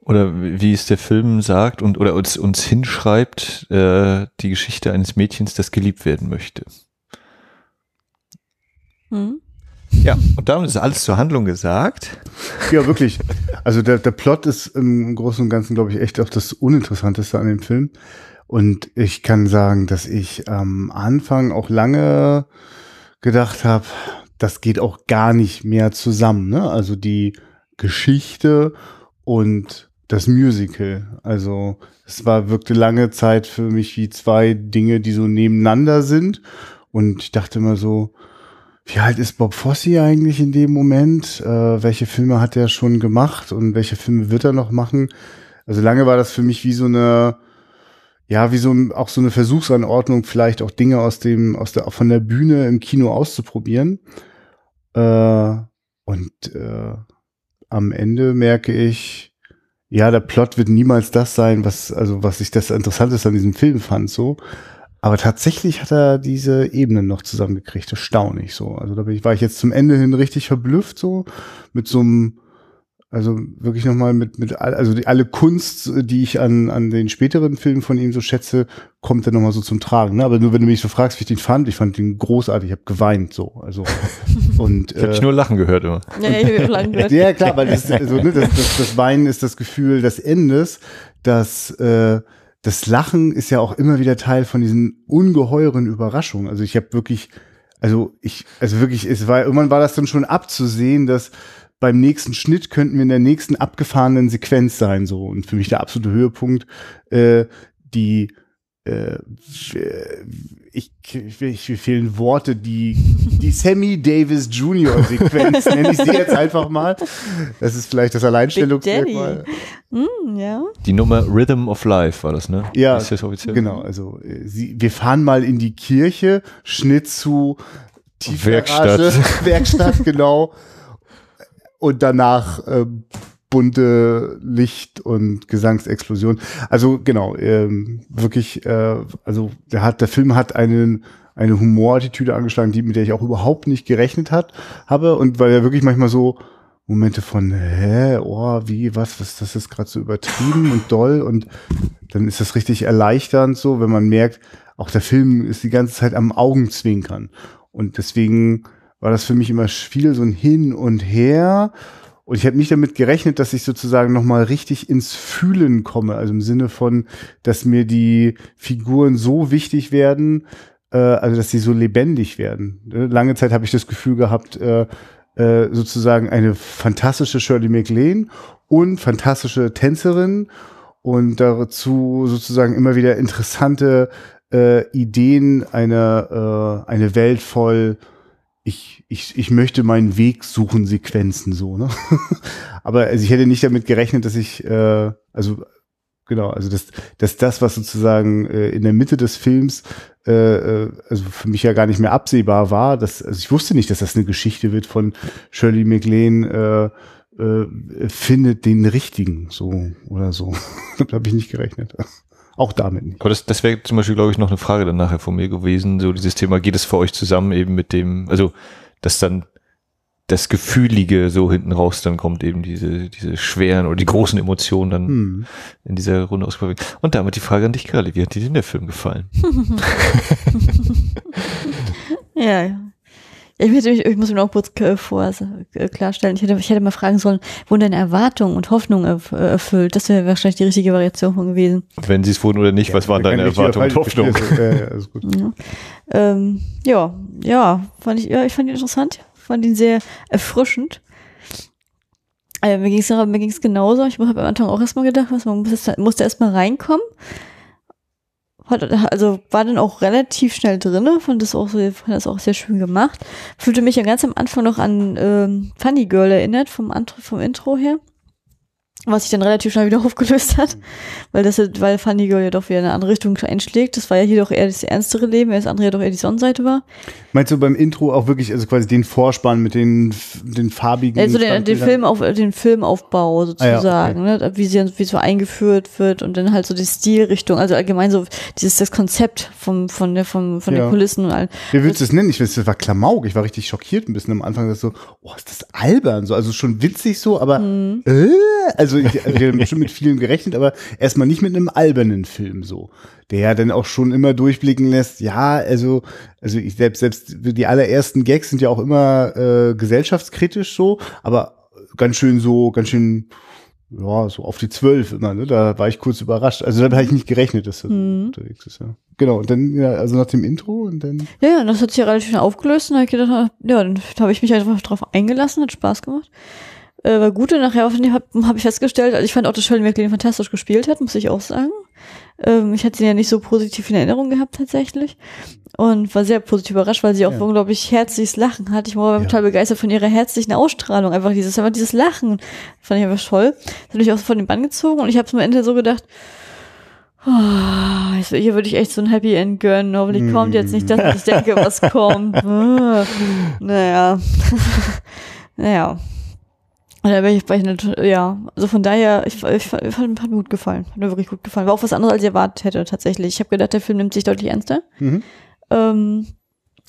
oder wie es der Film sagt und oder uns, uns hinschreibt, äh, die Geschichte eines Mädchens, das geliebt werden möchte. Hm. Ja, und damit ist alles zur Handlung gesagt. Ja, wirklich. Also der, der Plot ist im Großen und Ganzen, glaube ich, echt auch das Uninteressanteste an dem Film. Und ich kann sagen, dass ich am Anfang auch lange gedacht habe, das geht auch gar nicht mehr zusammen. Ne? Also die Geschichte und das Musical. Also es war wirkte lange Zeit für mich wie zwei Dinge, die so nebeneinander sind. Und ich dachte immer so, wie alt ist Bob Fosse eigentlich in dem Moment? Äh, welche Filme hat er schon gemacht und welche Filme wird er noch machen? Also lange war das für mich wie so eine ja, wie so auch so eine Versuchsanordnung, vielleicht auch Dinge aus dem, aus der, von der Bühne im Kino auszuprobieren. Äh, und äh, am Ende merke ich, ja, der Plot wird niemals das sein, was, also was ich das Interessanteste an diesem Film fand, so. Aber tatsächlich hat er diese Ebenen noch zusammengekriegt, erstaunlich so. Also da war ich jetzt zum Ende hin richtig verblüfft, so, mit so einem, also wirklich nochmal mit, mit, also die, alle Kunst, die ich an, an den späteren Filmen von ihm so schätze, kommt dann nochmal so zum Tragen. Ne? Aber nur wenn du mich so fragst, wie ich den fand, ich fand den großartig, ich habe geweint so. Also und ich habe äh, nur Lachen gehört immer. Ja, ich hab Lachen gehört. ja klar, weil das, also, ne, das, das, das Weinen ist das Gefühl des Endes, dass äh, das Lachen ist ja auch immer wieder Teil von diesen ungeheuren Überraschungen. Also ich habe wirklich, also ich, also wirklich, es war irgendwann war das dann schon abzusehen, dass beim nächsten Schnitt könnten wir in der nächsten abgefahrenen Sequenz sein. So und für mich der absolute Höhepunkt äh, die äh, ich, ich, ich mir fehlen Worte, die, die Sammy Davis Jr. Sequenz, nenne ich sie jetzt einfach mal. Das ist vielleicht das Alleinstellungsmerkmal. Mm, ja. Die Nummer Rhythm of Life war das, ne? Ja, ist das offiziell? genau. Also äh, sie, wir fahren mal in die Kirche, Schnitt zu Werkstatt. Werkstatt, genau und danach äh, bunte Licht und Gesangsexplosion. Also genau, ähm, wirklich, äh, also der hat, der Film hat einen eine Humorattitüde angeschlagen, die, mit der ich auch überhaupt nicht gerechnet hat, habe. Und weil er wirklich manchmal so Momente von, hä, oh, wie, was, was, das ist gerade so übertrieben und doll. Und dann ist das richtig erleichternd so, wenn man merkt, auch der Film ist die ganze Zeit am Augenzwinkern. Und deswegen war das für mich immer viel so ein Hin und Her. Und ich habe nicht damit gerechnet, dass ich sozusagen nochmal richtig ins Fühlen komme. Also im Sinne von, dass mir die Figuren so wichtig werden, äh, also dass sie so lebendig werden. Äh, lange Zeit habe ich das Gefühl gehabt, äh, äh, sozusagen eine fantastische Shirley MacLaine und fantastische Tänzerin und dazu sozusagen immer wieder interessante äh, Ideen, eine, äh, eine Welt voll ich, ich, ich möchte meinen Weg suchen, Sequenzen so, ne? Aber also ich hätte nicht damit gerechnet, dass ich, äh, also genau, also dass, dass das, was sozusagen äh, in der Mitte des Films, äh, äh, also für mich ja gar nicht mehr absehbar war, dass, also ich wusste nicht, dass das eine Geschichte wird von Shirley MacLaine, äh, äh, findet den richtigen, so oder so. da habe ich nicht gerechnet. Auch damit nicht. Aber das, das wäre zum Beispiel, glaube ich, noch eine Frage dann nachher von mir gewesen. So dieses Thema, geht es für euch zusammen eben mit dem, also dass dann das Gefühlige so hinten raus dann kommt, eben diese, diese schweren oder die großen Emotionen dann hm. in dieser Runde ausprobieren. Und damit die Frage an dich, Carly, wie hat dir denn der Film gefallen? ja, ja. Ich, hätte, ich muss mir noch kurz vor, also, klarstellen. Ich hätte, ich hätte mal fragen sollen, wurden deine Erwartungen und Hoffnungen erfüllt? Das wäre wahrscheinlich die richtige Variation von gewesen. Wenn sie es wurden oder nicht, ja, was waren deine Erwartungen und Hoffnungen? ja, ähm, ja, ja, fand ich, ja, ich fand ihn interessant, fand ihn sehr erfrischend. Äh, mir ging es mir ging's genauso. Ich habe am Anfang auch erstmal gedacht, was man muss, musste erstmal reinkommen also war dann auch relativ schnell drinne, fand das auch so, fand das auch sehr schön gemacht. Fühlte mich ja ganz am Anfang noch an ähm, Funny Girl erinnert vom, vom Intro her was sich dann relativ schnell wieder aufgelöst hat, weil das, weil Funny Girl ja doch wieder in eine andere Richtung einschlägt. Das war ja hier doch eher das ernstere Leben, während das andere ja doch eher die Sonnenseite war. Meinst du beim Intro auch wirklich, also quasi den Vorspann mit den, den farbigen? Also den, den Film auf, den Filmaufbau sozusagen, ah, ja, okay. ne? wie sie, wie so eingeführt wird und dann halt so die Stilrichtung, also allgemein so dieses, das Konzept vom, von der, vom, von ja. den Kulissen und allem. Wie würdest du es nennen? Ich weiß, das war Klamauk. Ich war richtig schockiert ein bisschen am Anfang, dass so, oh, ist das albern, so, also schon witzig so, aber, mhm. äh, also ich, also ich habe schon mit vielen gerechnet, aber erstmal nicht mit einem albernen Film so, der ja dann auch schon immer durchblicken lässt, ja, also, also ich selbst, selbst die allerersten Gags sind ja auch immer äh, gesellschaftskritisch so, aber ganz schön so, ganz schön ja, so auf die zwölf immer, ne? Da war ich kurz überrascht. Also da habe ich nicht gerechnet, dass das mhm. unterwegs ist, ja. Genau, und dann, ja, also nach dem Intro und dann. Ja, ja, das hat sich ja relativ schnell aufgelöst und da habe ich gedacht, ja, dann habe ich mich einfach drauf eingelassen, hat Spaß gemacht äh, war gut und nachher habe hab ich festgestellt, also ich fand auch, dass Shirley MacLaine fantastisch gespielt hat, muss ich auch sagen. Ähm, ich hatte sie ja nicht so positiv in Erinnerung gehabt tatsächlich und war sehr positiv überrascht, weil sie auch ja. unglaublich herzliches Lachen hat. Ich war ja. total begeistert von ihrer herzlichen Ausstrahlung, einfach dieses, einfach dieses Lachen fand ich einfach toll. Das hat mich auch so von den Bann gezogen und ich habe am Ende so gedacht, Oh, hier würde ich echt so ein Happy End gönnen. Hoffentlich mm. kommt jetzt nicht das, was ich denke, was kommt. Ah. naja. naja. Und da bin ich, war ich nicht, ja, also von daher, ich, ich, ich fand, hat mir gut gefallen. Hat mir wirklich gut gefallen. War auch was anderes, als ich erwartet hätte, tatsächlich. Ich habe gedacht, der Film nimmt sich deutlich ernster. Mhm. Ähm,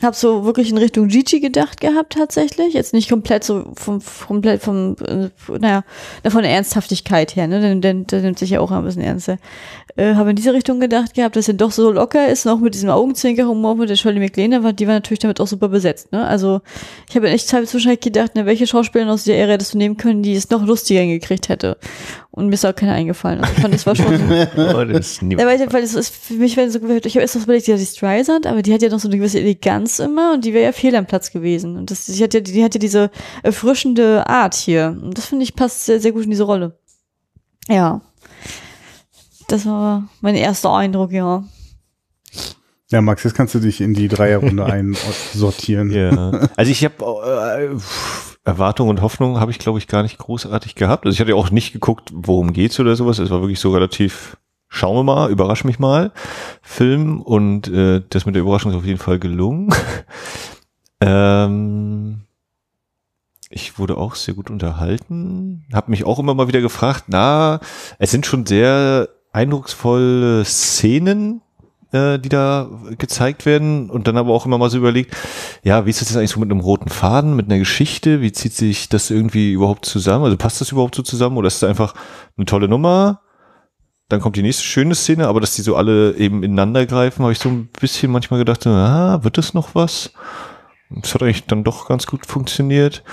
hab so wirklich in Richtung Gigi gedacht gehabt, tatsächlich. Jetzt nicht komplett so vom, komplett vom, äh, naja, von der Ernsthaftigkeit her, ne? Denn, denn der nimmt sich ja auch ein bisschen ernster äh, habe in diese Richtung gedacht gehabt, dass er doch so locker ist, noch mit diesem Augenzwinker-Humor mit der Shirley MacLaine, aber die war natürlich damit auch super besetzt. Ne? Also ich habe echt zwischendurch gedacht, ne, welche Schauspielerin aus der Ära hättest du nehmen können, die es noch lustiger hingekriegt hätte. Und mir ist auch keiner eingefallen. Also ich fand, das war schon. oh, das ist ja, weil, weil das ist für mich, wenn so ich habe erst noch überlegt, die hat die Streisand, aber die hat ja noch so eine gewisse Eleganz immer und die wäre ja fehl am Platz gewesen. Und das, die hat ja, die hat ja diese erfrischende Art hier. Und das finde ich passt sehr, sehr gut in diese Rolle. Ja. Das war mein erster Eindruck, ja. Ja, Max, jetzt kannst du dich in die Dreierrunde einsortieren. Ja. Also ich habe äh, Erwartungen und Hoffnungen habe ich, glaube ich, gar nicht großartig gehabt. Also ich hatte auch nicht geguckt, worum geht's oder sowas. Es war wirklich so relativ, schauen wir mal, überrasch mich mal, Film. Und äh, das mit der Überraschung ist auf jeden Fall gelungen. ähm, ich wurde auch sehr gut unterhalten. Habe mich auch immer mal wieder gefragt, na, es sind schon sehr eindrucksvolle Szenen äh, die da gezeigt werden und dann aber auch immer mal so überlegt, ja, wie ist das jetzt eigentlich so mit einem roten Faden, mit einer Geschichte, wie zieht sich das irgendwie überhaupt zusammen, also passt das überhaupt so zusammen oder ist es einfach eine tolle Nummer, dann kommt die nächste schöne Szene, aber dass die so alle eben ineinander greifen, habe ich so ein bisschen manchmal gedacht, ah, wird das noch was? Das hat eigentlich dann doch ganz gut funktioniert.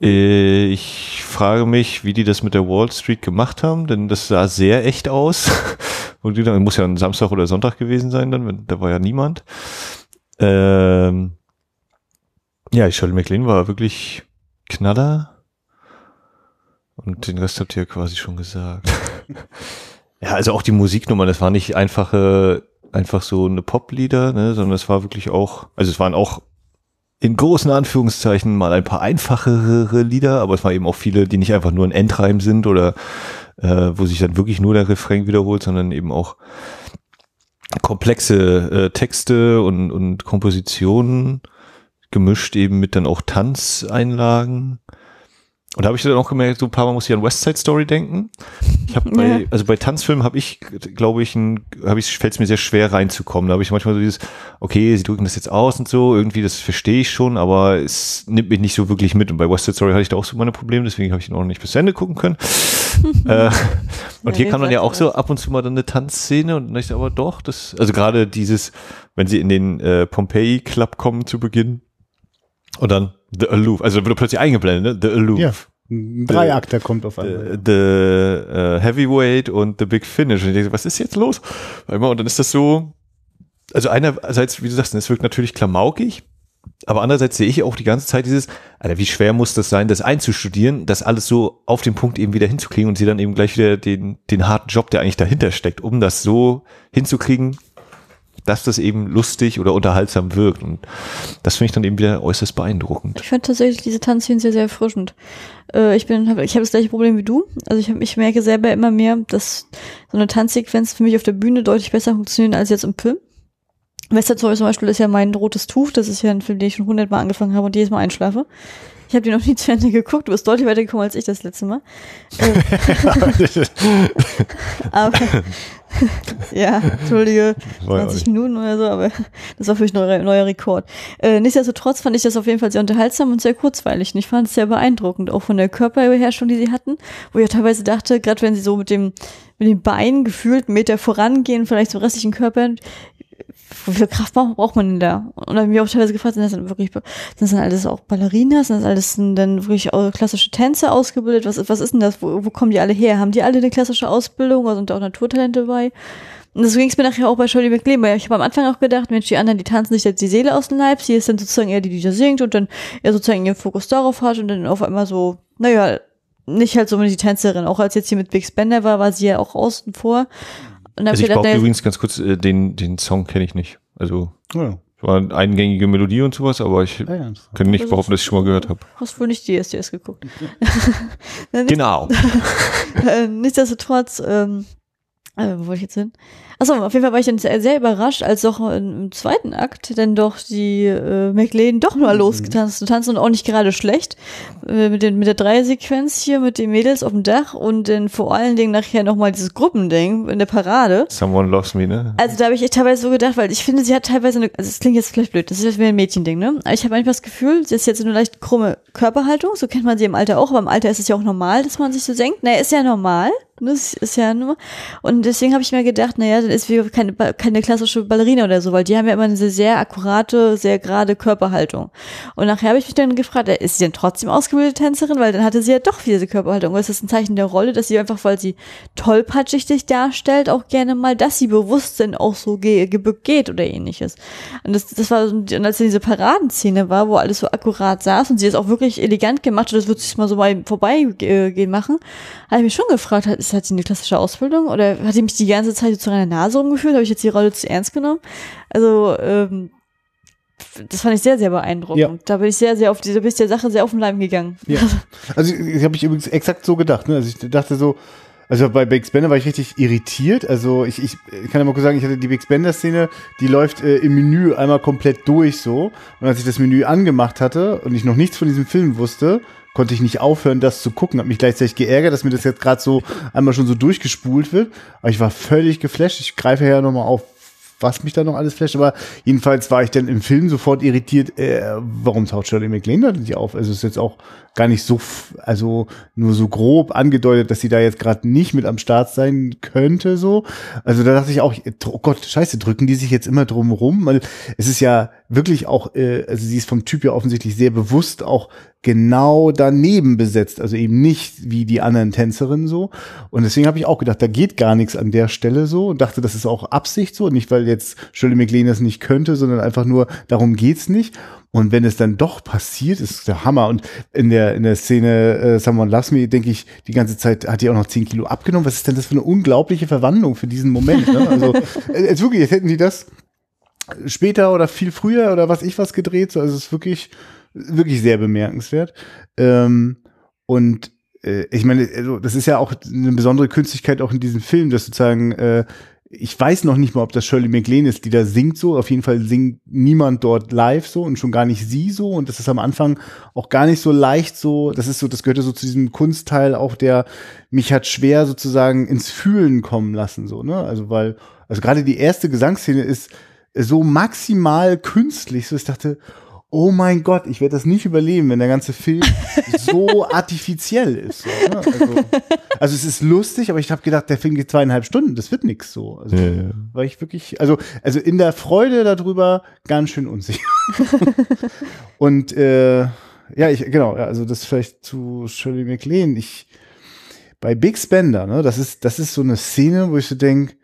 Äh, Ich frage mich, wie die das mit der Wall Street gemacht haben, denn das sah sehr echt aus. Und die dann, muss ja ein Samstag oder Sonntag gewesen sein, dann, wenn- da war ja niemand. Ähm, ja, Shirley MacLaine war wirklich Knaller. Und den Rest habt ihr ja quasi schon gesagt. ja, also auch die Musiknummer, das war nicht einfache, einfach so eine Poplieder, ne, sondern es war wirklich auch, also es waren auch in großen Anführungszeichen mal ein paar einfachere Lieder, aber es waren eben auch viele, die nicht einfach nur ein Endreim sind oder äh, wo sich dann wirklich nur der Refrain wiederholt, sondern eben auch komplexe äh, Texte und, und Kompositionen gemischt eben mit dann auch Tanzeinlagen. Und da habe ich dann auch gemerkt, so ein paar Mal muss ich an West Side Story denken. Ich habe bei, Ja. also bei Tanzfilmen habe ich, glaube ich, habe ich, fällt es mir sehr schwer reinzukommen. Da habe ich manchmal so dieses, okay, sie drücken das jetzt aus und so, irgendwie, das verstehe ich schon, aber es nimmt mich nicht so wirklich mit. Und bei West Side Story hatte ich da auch so meine Probleme, deswegen habe ich ihn auch noch nicht bis Ende gucken können. Äh, und Ja, hier kam dann ja auch so ab und zu mal dann eine Tanzszene und dann ich aber doch, das, also gerade dieses, wenn sie in den äh, Pompeii Club kommen zu Beginn und dann The Aloof, also wird plötzlich eingeblendet, ne? The Aloof. Ja. Ein Dreiakter kommt auf The, einmal. the äh, Heavyweight und The Big Finish. Und ich denke, was ist jetzt los? Und dann ist das so, also einerseits, wie du sagst, es wirkt natürlich klamaukig, aber andererseits sehe ich auch die ganze Zeit dieses, Alter, wie schwer muss das sein, das einzustudieren, das alles so auf den Punkt eben wieder hinzukriegen und sie dann eben gleich wieder den, den harten Job, der eigentlich dahinter steckt, um das so hinzukriegen, dass das eben lustig oder unterhaltsam wirkt. Und das finde ich dann eben wieder äußerst beeindruckend. Ich fand tatsächlich diese Tanzszenen sehr, sehr erfrischend. Äh, ich bin, ich habe das gleiche Problem wie du. Also ich, hab, ich merke selber immer mehr, dass so eine Tanzsequenz für mich auf der Bühne deutlich besser funktioniert als jetzt im Film. Westerzoll zum Beispiel ist ja mein rotes Tuch. Das ist ja ein Film, den ich schon hundertmal angefangen habe und jedes Mal einschlafe. Ich habe die noch nie zu Ende geguckt. Du bist deutlich weiter gekommen als ich das letzte Mal. Äh, aber ja, entschuldige, 20 Minuten oder so, aber das war für mich ein neuer, neuer Rekord. Äh, nichtsdestotrotz fand ich das auf jeden Fall sehr unterhaltsam und sehr kurzweilig. Und ich fand es sehr beeindruckend, auch von der Körperbeherrschung, die sie hatten, wo ich auch teilweise dachte, gerade wenn sie so mit dem, mit den Beinen gefühlt einen Meter vorangehen, vielleicht zum restlichen Körper, wie viel Kraft braucht, man denn da? Und dann habe ich auch teilweise gefragt, sind das dann wirklich, sind das dann alles auch Ballerinas? Sind das alles dann wirklich klassische Tänze ausgebildet? Was, was ist denn das? Wo, wo kommen die alle her? Haben die alle eine klassische Ausbildung oder sind da auch Naturtalente bei? Und so ging es mir nachher auch bei Shirley MacLaine, weil ich habe am Anfang auch gedacht, Mensch, die anderen, die tanzen sich jetzt die Seele aus dem Leib, sie ist dann sozusagen eher die, die da singt und dann eher sozusagen ihren Fokus darauf hat und dann auf einmal so, naja, nicht halt so wie die Tänzerin. Auch als jetzt hier mit Big Spender war, war sie ja auch außen vor. Und Also ich naja, übrigens ganz kurz, äh, den, den Song kenne ich nicht. Also Ja. es war eine eingängige Melodie und sowas, aber ich Ja, ja. kann nicht behaupten, dass ich schon mal gehört habe. hast wohl nicht die SDS geguckt. Genau. äh, nichtsdestotrotz, ähm, äh, wo wollte ich jetzt hin? Achso, auf jeden Fall war ich dann sehr, überrascht, als doch im, zweiten Akt dann doch die äh, McLean doch mal losgetanzt und tanzen und auch nicht gerade schlecht. Äh, mit, den, mit der Dreisequenz hier, mit den Mädels auf dem Dach und dann vor allen Dingen nachher nochmal dieses Gruppending in der Parade. Someone loves me, ne? Also da habe ich echt teilweise so gedacht, weil ich finde, sie hat teilweise eine, also es klingt jetzt vielleicht blöd, das ist jetzt wie ein Mädchending, ne? Aber ich habe einfach das Gefühl, sie ist jetzt so eine leicht krumme Körperhaltung, so kennt man sie im Alter auch, aber im Alter ist es ja auch normal, dass man sich so senkt. Naja, ist ja normal, ne? Ist ja nur. Und deswegen habe ich mir gedacht, naja, dann ist wie keine, keine klassische Ballerina oder so, weil die haben ja immer eine sehr, akkurate, sehr gerade Körperhaltung. Und nachher habe ich mich dann gefragt, äh, ist sie denn trotzdem ausgebildete Tänzerin? Weil dann hatte sie ja doch wieder diese Körperhaltung. Ist das ein Zeichen der Rolle, dass sie einfach, weil sie tollpatschig sich darstellt, auch gerne mal, dass sie bewusst denn auch so ge gebückt geht oder ähnliches. Und das, das war, und als dann diese Paradenszene war, wo alles so akkurat saß und sie es auch wirklich elegant gemacht hat, das wird sich mal so mal vorbeigehen machen, habe ich mich schon gefragt, hat, ist, hat sie eine klassische Ausbildung oder hat sie mich die ganze Zeit so zu einer Nase rumgeführt? Habe ich jetzt die Rolle zu ernst genommen? Also, ähm, das fand ich sehr, sehr beeindruckend. Ja. Da bin ich sehr, sehr auf diese, ich der Sache sehr auf den Leim gegangen. Ja. Also ich, ich habe ich übrigens exakt so gedacht. Ne? Also ich dachte so, also bei Big Spender war ich richtig irritiert. Also ich, ich kann ja mal kurz sagen, ich hatte die Big Spender Szene, die läuft äh, im Menü einmal komplett durch so. Und als ich das Menü angemacht hatte und ich noch nichts von diesem Film wusste, konnte ich nicht aufhören, das zu gucken. Hab mich gleichzeitig geärgert, dass mir das jetzt gerade so einmal schon so durchgespult wird. Aber ich war völlig geflasht. Ich greife ja nochmal auf was mich da noch alles flasht, aber jedenfalls war ich dann im Film sofort irritiert, äh, warum taucht Shirley MacLaine da nicht auf? Also ist jetzt auch gar nicht so, also nur so grob angedeutet, dass sie da jetzt gerade nicht mit am Start sein könnte, so. Also da dachte ich auch, oh Gott, scheiße, drücken die sich jetzt immer drum rum, weil es ist ja wirklich auch, äh, also sie ist vom Typ ja offensichtlich sehr bewusst auch genau daneben besetzt, also eben nicht wie die anderen Tänzerinnen so. Und deswegen habe ich auch gedacht, da geht gar nichts an der Stelle so und dachte, das ist auch Absicht so, nicht weil jetzt Shirley MacLaine das nicht könnte, sondern einfach nur darum geht's nicht. Und wenn es dann doch passiert, ist der Hammer. Und in der, in der Szene äh, Someone Loves Me, denke ich, die ganze Zeit hat die auch noch 10 Kilo abgenommen. Was ist denn das für eine unglaubliche Verwandlung für diesen Moment? Ne? Also, äh, jetzt wirklich, jetzt hätten die das später oder viel früher oder was ich was gedreht. So, also es ist wirklich, wirklich sehr bemerkenswert. Ähm, und äh, ich meine, also das ist ja auch eine besondere Künstlichkeit auch in diesem Film, dass sozusagen äh, ich weiß noch nicht mal, ob das Shirley MacLaine ist, die da singt so. Auf jeden Fall singt niemand dort live so und schon gar nicht sie so. Und das ist am Anfang auch gar nicht so leicht so. Das ist so, das gehörte so zu diesem Kunstteil auch, der mich hat schwer sozusagen ins Fühlen kommen lassen so, ne? Also weil, also gerade die erste Gesangsszene ist so maximal künstlich. So ich dachte, oh mein Gott, ich werde das nicht überleben, wenn der ganze Film so artifiziell ist. So, ne? also, also, es ist lustig, aber ich habe gedacht, der Film geht zweieinhalb Stunden, das wird nix so. Also, Ja, ja. Weil ich wirklich, also, also in der Freude darüber ganz schön unsicher. Und äh, ja, ich, genau, also das vielleicht zu Shirley MacLaine. Ich bei Big Spender, ne, das ist, das ist so eine Szene, wo ich so denk,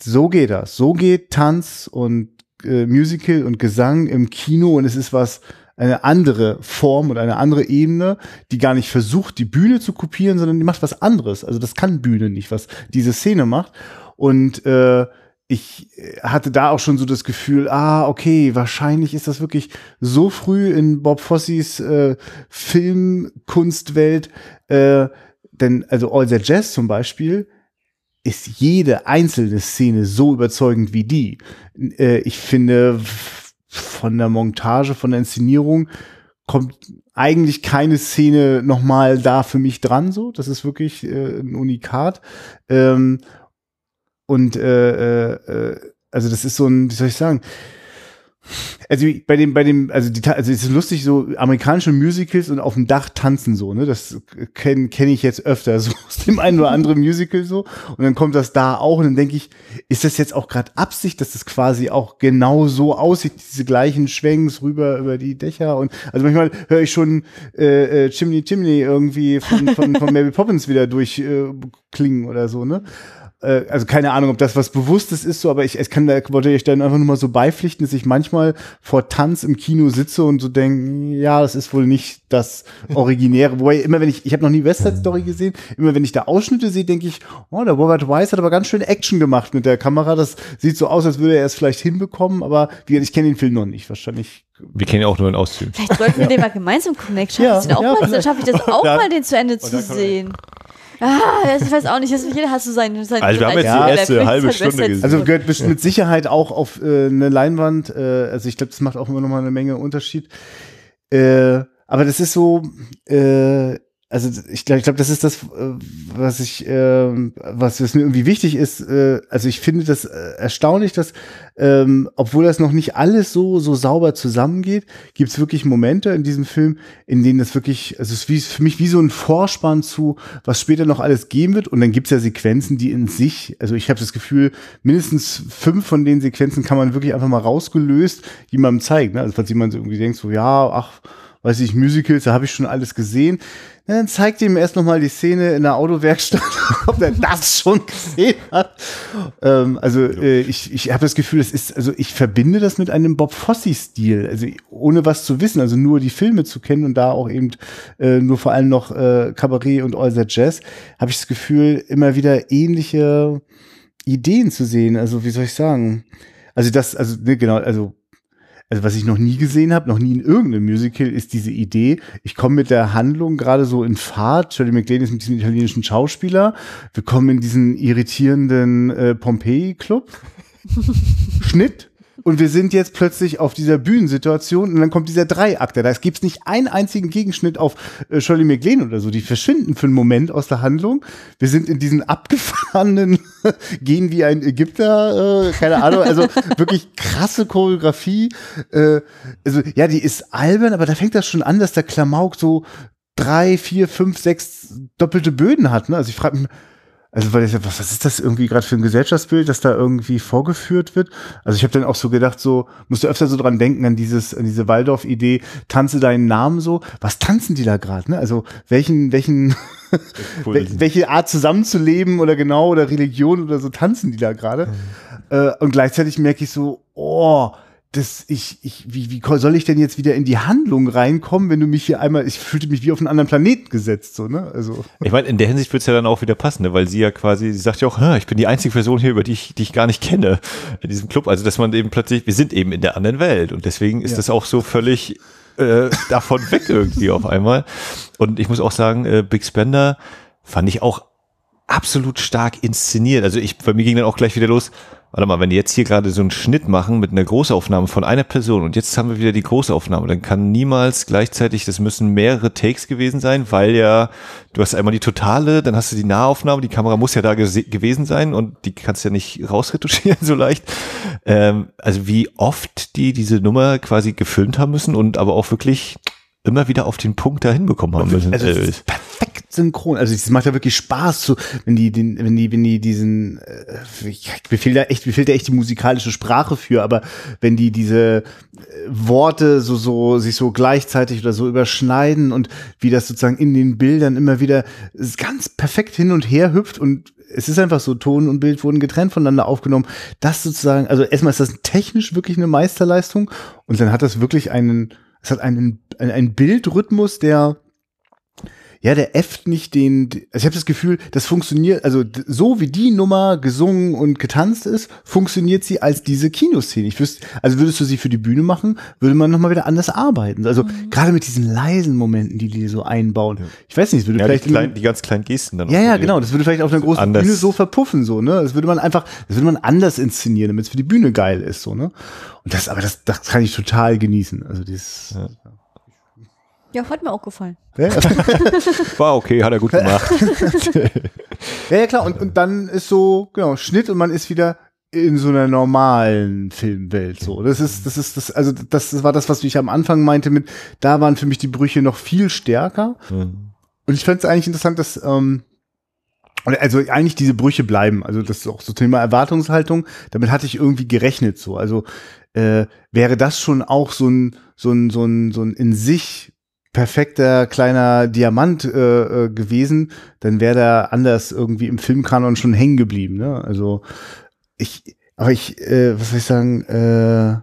so geht das. So geht Tanz und äh, Musical und Gesang im Kino und es ist was, eine andere Form und eine andere Ebene, die gar nicht versucht, die Bühne zu kopieren, sondern die macht was anderes. Also das kann Bühne nicht, was diese Szene macht. Und äh, ich hatte da auch schon so das Gefühl, ah, okay, wahrscheinlich ist das wirklich so früh in Bob Fossis äh, Filmkunstwelt, äh, denn also All That Jazz zum Beispiel ist jede einzelne Szene so überzeugend wie die. Äh, ich finde, von der Montage, von der Inszenierung kommt eigentlich keine Szene nochmal da für mich dran, so. Das ist wirklich äh, ein Unikat. Ähm, und äh, äh, äh, also das ist so ein, wie soll ich sagen, also bei dem, bei dem, also die, also es ist lustig, so amerikanische Musicals und auf dem Dach tanzen so, ne? Das kenne kenn ich jetzt öfter, so aus dem einen oder anderen Musical so. Und dann kommt das da auch und dann denke ich, ist das jetzt auch gerade Absicht, dass das quasi auch genau so aussieht, diese gleichen Schwenks rüber über die Dächer und also manchmal höre ich schon äh, äh, Chimney Chimney irgendwie von, von, von Mary Poppins wieder durchklingen äh, klingen oder so, ne? Äh, also keine Ahnung, ob das was Bewusstes ist, so, aber ich, ich kann da, wollte ich dann einfach nur mal so beipflichten, dass ich manchmal vor Tanz im Kino sitze und so denke, ja, das ist wohl nicht das Originäre. Wobei immer wenn ich, ich habe noch nie West Side Story gesehen, immer wenn ich da Ausschnitte sehe, denke ich, oh, der Robert Weiss hat aber ganz schön Action gemacht mit der Kamera. Das sieht so aus, als würde er es vielleicht hinbekommen, aber wie gesagt, ich kenne den Film noch nicht. Wahrscheinlich Wir kennen ja auch nur in Auszügen. Vielleicht sollten wir den mal gemeinsam gucken. Schaffe Ja, ich den auch ja, mal, dann schaffe ich das auch Ja. mal, den zu Ende zu kann man- sehen. Ah, ich weiß auch nicht, das- jeder hat so seinen, seinen Also wir haben jetzt die erste halbe Stunde gesehen. Also gehört mit Sicherheit auch auf äh, eine Leinwand. Äh, also ich glaube, das macht auch immer noch mal eine Menge Unterschied. Äh, aber das ist so, äh, also ich glaube, ich glaub, das ist das, äh, was ich, äh, was, was mir irgendwie wichtig ist. Äh, also ich finde das äh, erstaunlich, dass, ähm, obwohl das noch nicht alles so so sauber zusammengeht, gibt es wirklich Momente in diesem Film, in denen das wirklich, also es ist wie, für mich wie so ein Vorspann zu, was später noch alles geben wird. Und dann gibt es ja Sequenzen, die in sich, also ich habe das Gefühl, mindestens fünf von den Sequenzen kann man wirklich einfach mal rausgelöst jemandem zeigen. Ne? Also falls jemand irgendwie denkt, so ja, ach, weiß ich, Musicals, da habe ich schon alles gesehen. Na, dann zeigt ihm erst noch mal die Szene in der Autowerkstatt, ob er das schon gesehen hat. Ähm, also äh, ich, ich habe das Gefühl, es ist, also ich verbinde das mit einem Bob Fosse-Stil, also ohne was zu wissen, also nur die Filme zu kennen und da auch eben äh, nur vor allem noch äh, Cabaret und All That Jazz, habe ich das Gefühl, immer wieder ähnliche Ideen zu sehen. Also wie soll ich sagen? Also das, also ne, genau, also also was ich noch nie gesehen habe, noch nie in irgendeinem Musical, ist diese Idee, ich komme mit der Handlung gerade so in Fahrt, Shirley MacLaine ist mit diesem italienischen Schauspieler, wir kommen in diesen irritierenden äh, Pompeii-Club, Schnitt, und wir sind jetzt plötzlich auf dieser Bühnensituation und dann kommt dieser Dreiakter. Da gibt's nicht einen einzigen Gegenschnitt auf äh, Shirley MacLaine oder so. Die verschwinden für einen Moment aus der Handlung. Wir sind in diesen abgefahrenen gehen wie ein Ägypter, äh, keine Ahnung, also wirklich krasse Choreografie. Äh, also ja, die ist albern, aber da fängt das schon an, dass der Klamauk so drei, vier, fünf, sechs doppelte Böden hat. Ne? Also ich frage mich, also weil ich was, was ist das irgendwie gerade für ein Gesellschaftsbild, das da irgendwie vorgeführt wird? Also ich habe dann auch so gedacht, so musst du öfter so dran denken an dieses, an diese Waldorf-Idee, tanze deinen Namen so. Was tanzen die da gerade? Ne? Also welchen, welchen, wel- welche Art zusammenzuleben oder genau oder Religion oder so tanzen die da gerade? Äh, und gleichzeitig merke ich so, oh, das ich, ich, wie, wie soll ich denn jetzt wieder in die Handlung reinkommen, wenn du mich hier einmal, ich fühlte mich wie auf einen anderen Planeten gesetzt, so, ne? Also. Ich meine, in der Hinsicht wird es ja dann auch wieder passen, ne? weil sie ja quasi, sie sagt ja auch, "Ha, ich bin die einzige Person hier, über die ich, die ich gar nicht kenne in diesem Club. Also, dass man eben plötzlich, wir sind eben in der anderen Welt und deswegen ist Ja. das auch so völlig äh, davon weg irgendwie auf einmal. Und ich muss auch sagen, äh, Big Spender fand ich auch absolut stark inszeniert. Also ich, bei mir ging dann auch gleich wieder los. Warte mal, wenn die jetzt hier gerade so einen Schnitt machen mit einer Großaufnahme von einer Person und jetzt haben wir wieder die Großaufnahme, dann kann niemals gleichzeitig, das müssen mehrere Takes gewesen sein, weil ja, du hast einmal die totale, dann hast du die Nahaufnahme, die Kamera muss ja da gewesen sein und die kannst ja nicht rausretuschieren so leicht. Ähm, also wie oft die diese Nummer quasi gefilmt haben müssen und aber auch wirklich immer wieder auf den Punkt da hinbekommen haben müssen. Also Äh, ist perfekt synchron. Also es macht ja wirklich Spaß zu, wenn die, den, wenn die, wenn die diesen, äh, mir fehlt da echt, mir fehlt da echt die musikalische Sprache für, aber wenn die diese äh, Worte so, so, sich so gleichzeitig oder so überschneiden und wie das sozusagen in den Bildern immer wieder ganz perfekt hin und her hüpft und es ist einfach so, Ton und Bild wurden getrennt voneinander aufgenommen. Das sozusagen, also erstmal ist das technisch wirklich eine Meisterleistung und dann hat das wirklich einen, es hat einen, einen Bildrhythmus, der ja, der äfft nicht den, also ich habe das Gefühl, das funktioniert, also so wie die Nummer gesungen und getanzt ist, funktioniert sie als diese Kinoszene. Ich wüsste, also würdest du sie für die Bühne machen, würde man nochmal wieder anders arbeiten. Also gerade mit diesen leisen Momenten, die die so einbauen. Ich weiß nicht, es würde ja, die, vielleicht in- kleinen, die ganz kleinen Gesten dann. ja, ja, genau. Das würde vielleicht auf einer großen Anders. Bühne so verpuffen, so, ne? Das würde man einfach, das würde man anders inszenieren, damit es für die Bühne geil ist, so, ne? Und das, aber das, das kann ich total genießen. Also dieses, Ja. Ja, hat mir auch gefallen. ja. War okay, hat er gut gemacht. Ja, ja, klar. Und, und dann ist so, genau, Schnitt und man ist wieder in so einer normalen Filmwelt so. Das ist, das ist, das, also das war das, was ich am Anfang meinte mit, da waren für mich die Brüche noch viel stärker. Mhm. Und ich fand es eigentlich interessant, dass, ähm, also eigentlich diese Brüche bleiben. Also das ist auch so Thema Erwartungshaltung. Damit hatte ich irgendwie gerechnet so. Also äh, wäre das schon auch so ein, so ein, so ein, so ein in sich perfekter kleiner Diamant äh, äh, gewesen, dann wäre der anders irgendwie im Filmkanon schon hängen geblieben. Ne? Also ich, aber ich, äh, was soll ich sagen, äh,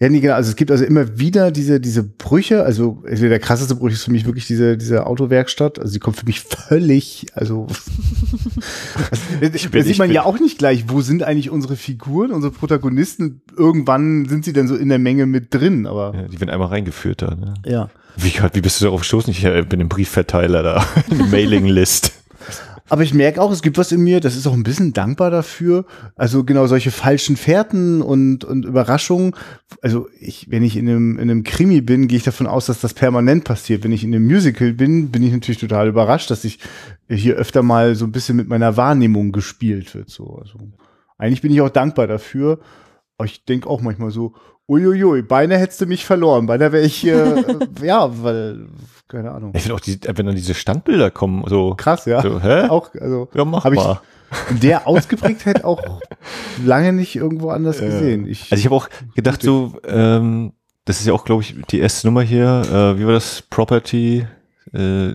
ja, nee, genau. Also es gibt also immer wieder diese, diese Brüche. Also also der krasseste Bruch ist für mich wirklich diese, diese Autowerkstatt. Also die kommt für mich völlig, also das, Ich da sieht man ja auch nicht gleich, wo sind eigentlich unsere Figuren, unsere Protagonisten. Irgendwann sind sie dann so in der Menge mit drin, aber Ja, die werden einmal reingeführt da. Ne? ja. Wie, wie bist du darauf gestoßen? Ich äh, bin im Briefverteiler da, in der Mailinglist. Aber ich merke auch, es gibt was in mir, das ist auch ein bisschen dankbar dafür. Also genau solche falschen Fährten und, und Überraschungen. Also ich, wenn ich in einem, in einem Krimi bin, gehe ich davon aus, dass das permanent passiert. Wenn ich in einem Musical bin, bin ich natürlich total überrascht, dass ich hier öfter mal so ein bisschen mit meiner Wahrnehmung gespielt wird. So, also eigentlich bin ich auch dankbar dafür. Aber ich denke auch manchmal so, uiuiui, beinahe hättest du mich verloren. Beinahe wäre ich, äh, ja, weil, keine Ahnung. Ich finde auch, die, wenn dann diese Standbilder kommen, so, Krass, ja. so hä? Auch, also, ja, mach hab ich- mal. in der Ausgeprägtheit auch lange nicht irgendwo anders gesehen. Ich, Also ich habe auch gedacht, so, ähm, das ist ja auch, glaube ich, die erste Nummer hier, äh, wie war das? Property, äh,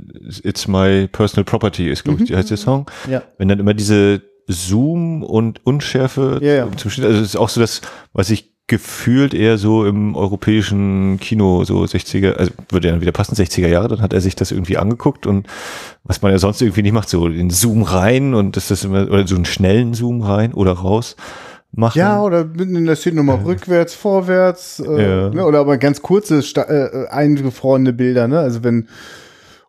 It's My Personal Property ist, glaube ich, die heißt der Song. ja. Wenn dann immer diese Zoom und Unschärfe Ja, ja. zum Schnitt, also es ist auch so das, was ich gefühlt eher so im europäischen Kino, so 60er, also würde ja dann wieder passen, 60er Jahre, dann hat er sich das irgendwie angeguckt und was man ja sonst irgendwie nicht macht, so den Zoom rein und das ist immer, oder so einen schnellen Zoom rein oder raus machen. ja, oder mitten in der Szene nochmal rückwärts, vorwärts, äh, Ja. ne, oder aber ganz kurze, äh, eingefrorene Bilder, ne? Also wenn,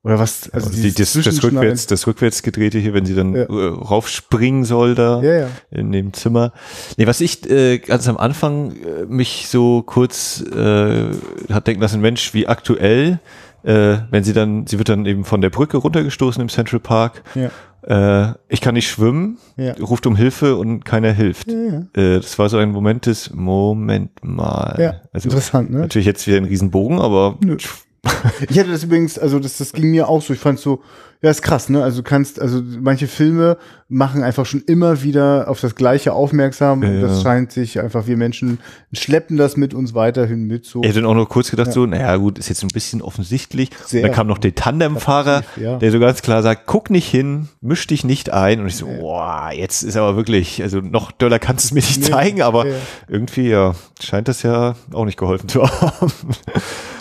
oder was, also Also die, das, das, rückwärts, das rückwärts gedrehte hier, wenn sie dann Ja. äh, raufspringen soll da Ja, ja. in dem Zimmer. Nee, was ich äh, ganz am Anfang äh, mich so kurz äh, hat denken lassen, Mensch, wie aktuell, äh, wenn sie dann, sie wird dann eben von der Brücke runtergestoßen im Central Park Ja. Äh, ich kann nicht schwimmen, Ja. ruft um Hilfe und keiner hilft. Ja. Äh, das war so ein Moment des Moment mal. Ja, also interessant, ne? natürlich jetzt wieder ein Riesenbogen, aber Nö. Ich hatte das übrigens, also das, das ging mir auch so. Ich fand so, ja, ist krass, ne? Also du kannst, also manche Filme machen einfach schon immer wieder auf das Gleiche aufmerksam und Ja, das ja. scheint sich einfach, wir Menschen schleppen das mit uns weiterhin mit so. ich hätte dann auch nur kurz gedacht, so, naja gut, ist jetzt ein bisschen offensichtlich. Sehr. Und dann kam noch der Tandemfahrer, Ja. der so ganz klar sagt, guck nicht hin, misch dich nicht ein. Und ich so, boah, jetzt ist aber wirklich, also noch doller kannst du es mir nicht Nee, zeigen, aber ja. irgendwie, ja, scheint das ja auch nicht geholfen zu haben.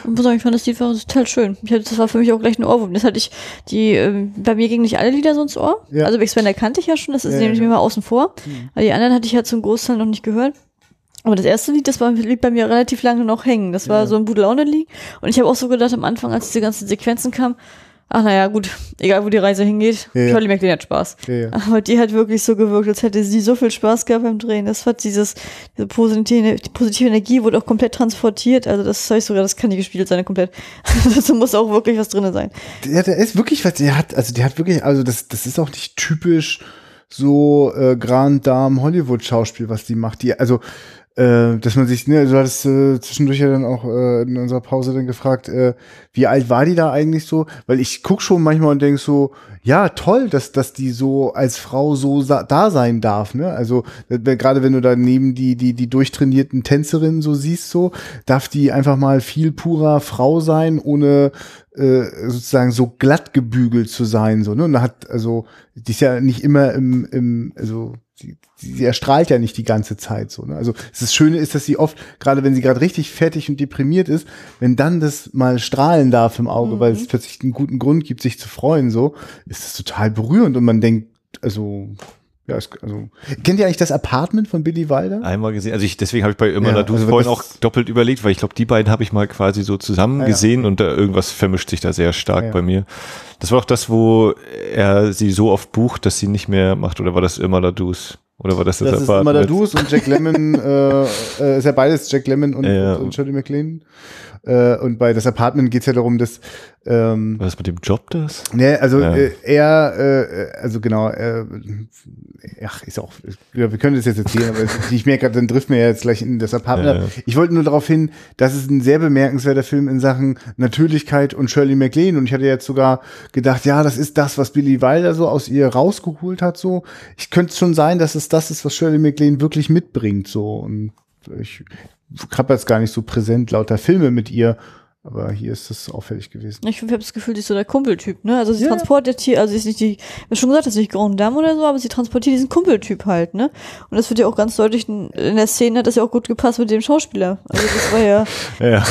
Ich muss sagen, ich fand das Lied war total schön. Ich hatte, das war für mich auch gleich ein Ohrwurm. Das hatte ich, die, ähm, bei mir gingen nicht alle Lieder so ins Ohr. Ja. Also Big Spender kannte ich ja schon, das ist Ja, nämlich ja. mir mal außen vor. Aber die anderen hatte ich ja zum Großteil noch nicht gehört. Aber das erste Lied, das war, blieb bei mir relativ lange noch hängen. Das war Ja. so ein Bude-Laune-Lied. Und ich habe auch so gedacht am Anfang, als diese ganzen Sequenzen kamen, ach naja, gut, egal wo die Reise hingeht, Ja, ja. Charlie McLean hat Spaß. Ja, ja. Aber die hat wirklich so gewirkt, als hätte sie so viel Spaß gehabt beim Drehen. Das hat dieses, diese positive, die positive Energie wurde auch komplett transportiert. Also das zeigt sogar, das kann nicht gespielt sein, komplett. Dazu muss auch wirklich was drin sein. Der, der ist wirklich, was der hat, also der hat wirklich, also das, das ist auch nicht typisch so äh, Grand Dame Hollywood Schauspiel, was die macht. Die, also äh, dass man sich, ne, du hattest äh, zwischendurch ja dann auch äh, in unserer Pause dann gefragt, äh, wie alt war die da eigentlich so? Weil ich guck schon manchmal und denk so, ja, toll, dass, dass die so als Frau so da sein darf, ne? Also äh, gerade wenn du da neben die, die, die durchtrainierten Tänzerinnen so siehst, so, darf die einfach mal viel purer Frau sein, ohne äh, sozusagen so glatt gebügelt zu sein, so, ne? Und da hat, also, die ist ja nicht immer im, im also, sie, sie erstrahlt ja nicht die ganze Zeit so. Ne? Also das Schöne ist, dass sie oft, gerade wenn sie gerade richtig fertig und deprimiert ist, wenn dann das mal strahlen darf im Auge, weil es plötzlich einen guten Grund gibt, sich zu freuen, so, ist das total berührend und man denkt, also, ja, es, also, kennt ihr eigentlich das Apartment von Billy Wilder? Einmal gesehen, also ich, deswegen habe ich bei Immer Ja, ja, also vorhin das- auch doppelt überlegt, weil ich glaube, die beiden habe ich mal quasi so zusammen ja. gesehen und da irgendwas vermischt sich da sehr stark Ja. bei mir. Das war auch das, wo er sie so oft bucht, dass sie nicht mehr macht, oder war das immer Ladus? Oder war das das, Das ist Apartment? immer Dadus und Jack Lemmon, äh, äh, ist ja beides Jack Lemmon und, Ja. und, und Shirley MacLaine. Äh, und bei das Apartment geht's ja darum, dass ähm, War das mit dem Job das? Ne, also Ja. äh, er, äh, also genau, äh, ach, ist auch, wir können das jetzt erzählen, aber es- ich merke gerade, dann trifft mir ja jetzt gleich in das Apartment. Ja. Ich wollte nur darauf hin, das ist ein sehr bemerkenswerter Film in Sachen Natürlichkeit und Shirley MacLaine und ich hatte jetzt sogar gedacht, ja, das ist das, was Billy Wilder so aus ihr rausgeholt hat, so. Ich könnte schon sein, dass es das ist, was Shirley MacLaine wirklich mitbringt, so und ich habe jetzt gar nicht so präsent lauter Filme mit ihr, aber hier ist es auffällig gewesen. Ich habe das Gefühl, sie ist so der Kumpeltyp, ne? Also sie Ja. transportiert hier, also sie ist nicht die, ich hab schon gesagt, das ist nicht Grand Dame oder so, aber sie transportiert diesen Kumpeltyp halt, ne? Und das wird ja auch ganz deutlich in, in der Szene, hat das ja auch gut gepasst mit dem Schauspieler. Also das war ja, Ja,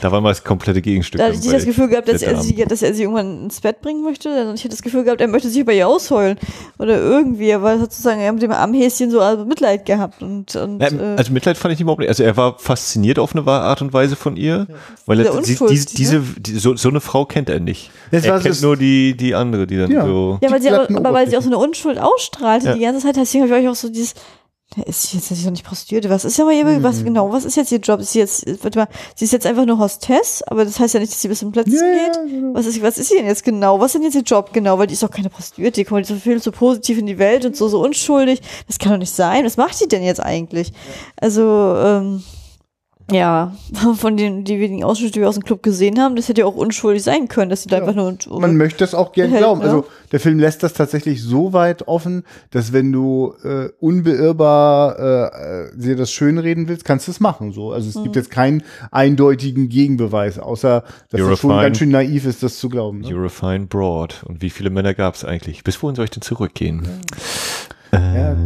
da war mal das komplette Gegenstück. da hatte ich nicht das Gefühl gehabt, dass er, sie, dass er sie irgendwann ins Bett bringen möchte, sondern ich hatte das Gefühl gehabt, er möchte sich bei ihr ausheulen. Oder irgendwie, er war sozusagen, er hat mit dem Armhäschen so also Mitleid gehabt und, und Ja, äh, also Mitleid fand ich überhaupt nicht. Also er war fasziniert auf eine Art und Weise von ihr, weil er, sie, unschuldig, diese, diese die, so, so eine Frau kennt er nicht. Das er war kennt nur die die andere, die dann Ja. so. Ja, weil die sie aber, aber weil sie auch so eine Unschuld ausstrahlte Ja. die ganze Zeit, deswegen habe ich euch auch so dieses, ist sie jetzt, doch nicht Prostituierte? Was ist ja mal ihr, was Mhm. genau, was ist jetzt ihr Job? Ist sie jetzt, warte mal, sie ist jetzt einfach nur Hostess, aber das heißt ja nicht, dass sie bis zum Plätzchen Ja, geht. genau. Was ist, was ist sie denn jetzt genau? Was ist denn jetzt ihr Job genau? Weil die ist doch keine Prostituierte, die kommt so viel so positiv in die Welt und so, so unschuldig. Das kann doch nicht sein. Was macht die denn jetzt eigentlich? Also, ähm, ja, von den, die wenigen Ausschnitte, die wir aus dem Club gesehen haben, das hätte ja auch unschuldig sein können, dass sie da Ja. einfach nur, und, Man möchte das auch gern glauben. ne? Also der Film lässt das tatsächlich so weit offen, dass wenn du äh, unbeirrbar äh, äh, dir das schönreden willst, kannst du es machen. So, also es Mhm. gibt jetzt keinen eindeutigen Gegenbeweis, außer dass You're das schon fine. ganz schön naiv ist, das zu glauben. Ne? You're a fine broad. Und wie viele Männer gab es eigentlich? Bis wohin soll ich denn zurückgehen? Ja. Äh,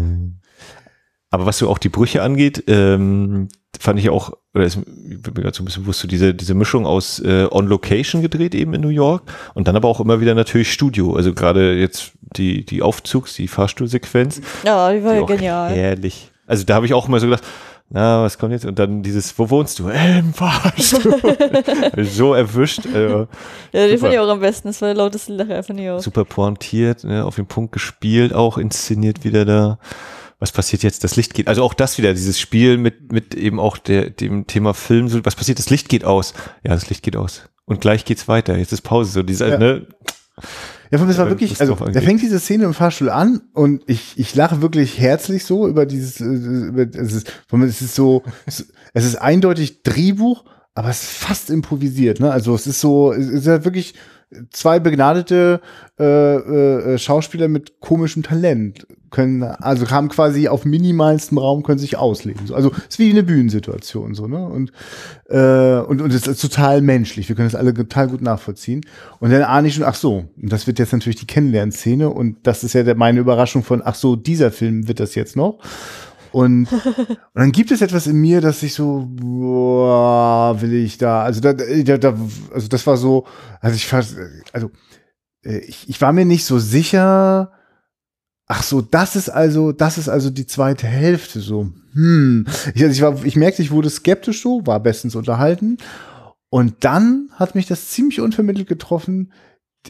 Aber was so auch die Brüche angeht, ähm, fand ich auch, oder ist, ich bin mir gerade so ein bisschen bewusst, so diese, diese Mischung aus äh, On Location gedreht eben in New York und dann aber auch immer wieder natürlich Studio. Also gerade jetzt die, die Aufzugs-, die Fahrstuhlsequenz. ja, die war die ja genial. Herrlich. Also da habe ich auch immer so gedacht, na, was kommt jetzt? Und dann dieses, wo wohnst du? Äh, Im Fahrstuhl. so erwischt. Äh, Ja, Super. fand ich auch am besten. Das war der lauteste Lacher, fand ich auch. super pointiert, ne, auf den Punkt gespielt, auch inszeniert wieder da. Was passiert jetzt? Das Licht geht. Also auch das wieder, dieses Spiel mit, mit eben auch der, dem Thema Film. So, was passiert? Das Licht geht aus. Ja, das Licht geht aus. Und gleich geht's weiter. Jetzt ist Pause. So dieser, Ja. ne? Ja, aber es war wirklich, also da fängt diese Szene im Fahrstuhl an und ich, ich lache wirklich herzlich so über dieses, äh, über, es ist, es ist so, es ist eindeutig Drehbuch, aber es ist fast improvisiert, ne? Also es ist so, es ist ja wirklich zwei begnadete äh, äh, Schauspieler mit komischem Talent können, also haben quasi auf minimalstem Raum können sich ausleben. So. Also es ist wie eine Bühnensituation so, ne? Und äh, und und es ist total menschlich. Wir können das alle total gut nachvollziehen. Und dann ahne ich schon, ach so, und das wird jetzt natürlich die Kennenlernszene und das ist ja der, meine Überraschung von, ach so, dieser Film wird das jetzt noch. Und, und dann gibt es etwas in mir, dass ich so, boah, will ich da, also da, da, da also das war so, also ich fast, also äh, ich, ich war mir nicht so sicher, ach so, das ist also, das ist also die zweite Hälfte, so, hm. Ich, also ich war, ich merkte, ich wurde skeptisch so, war bestens unterhalten. Und dann hat mich das ziemlich unvermittelt getroffen.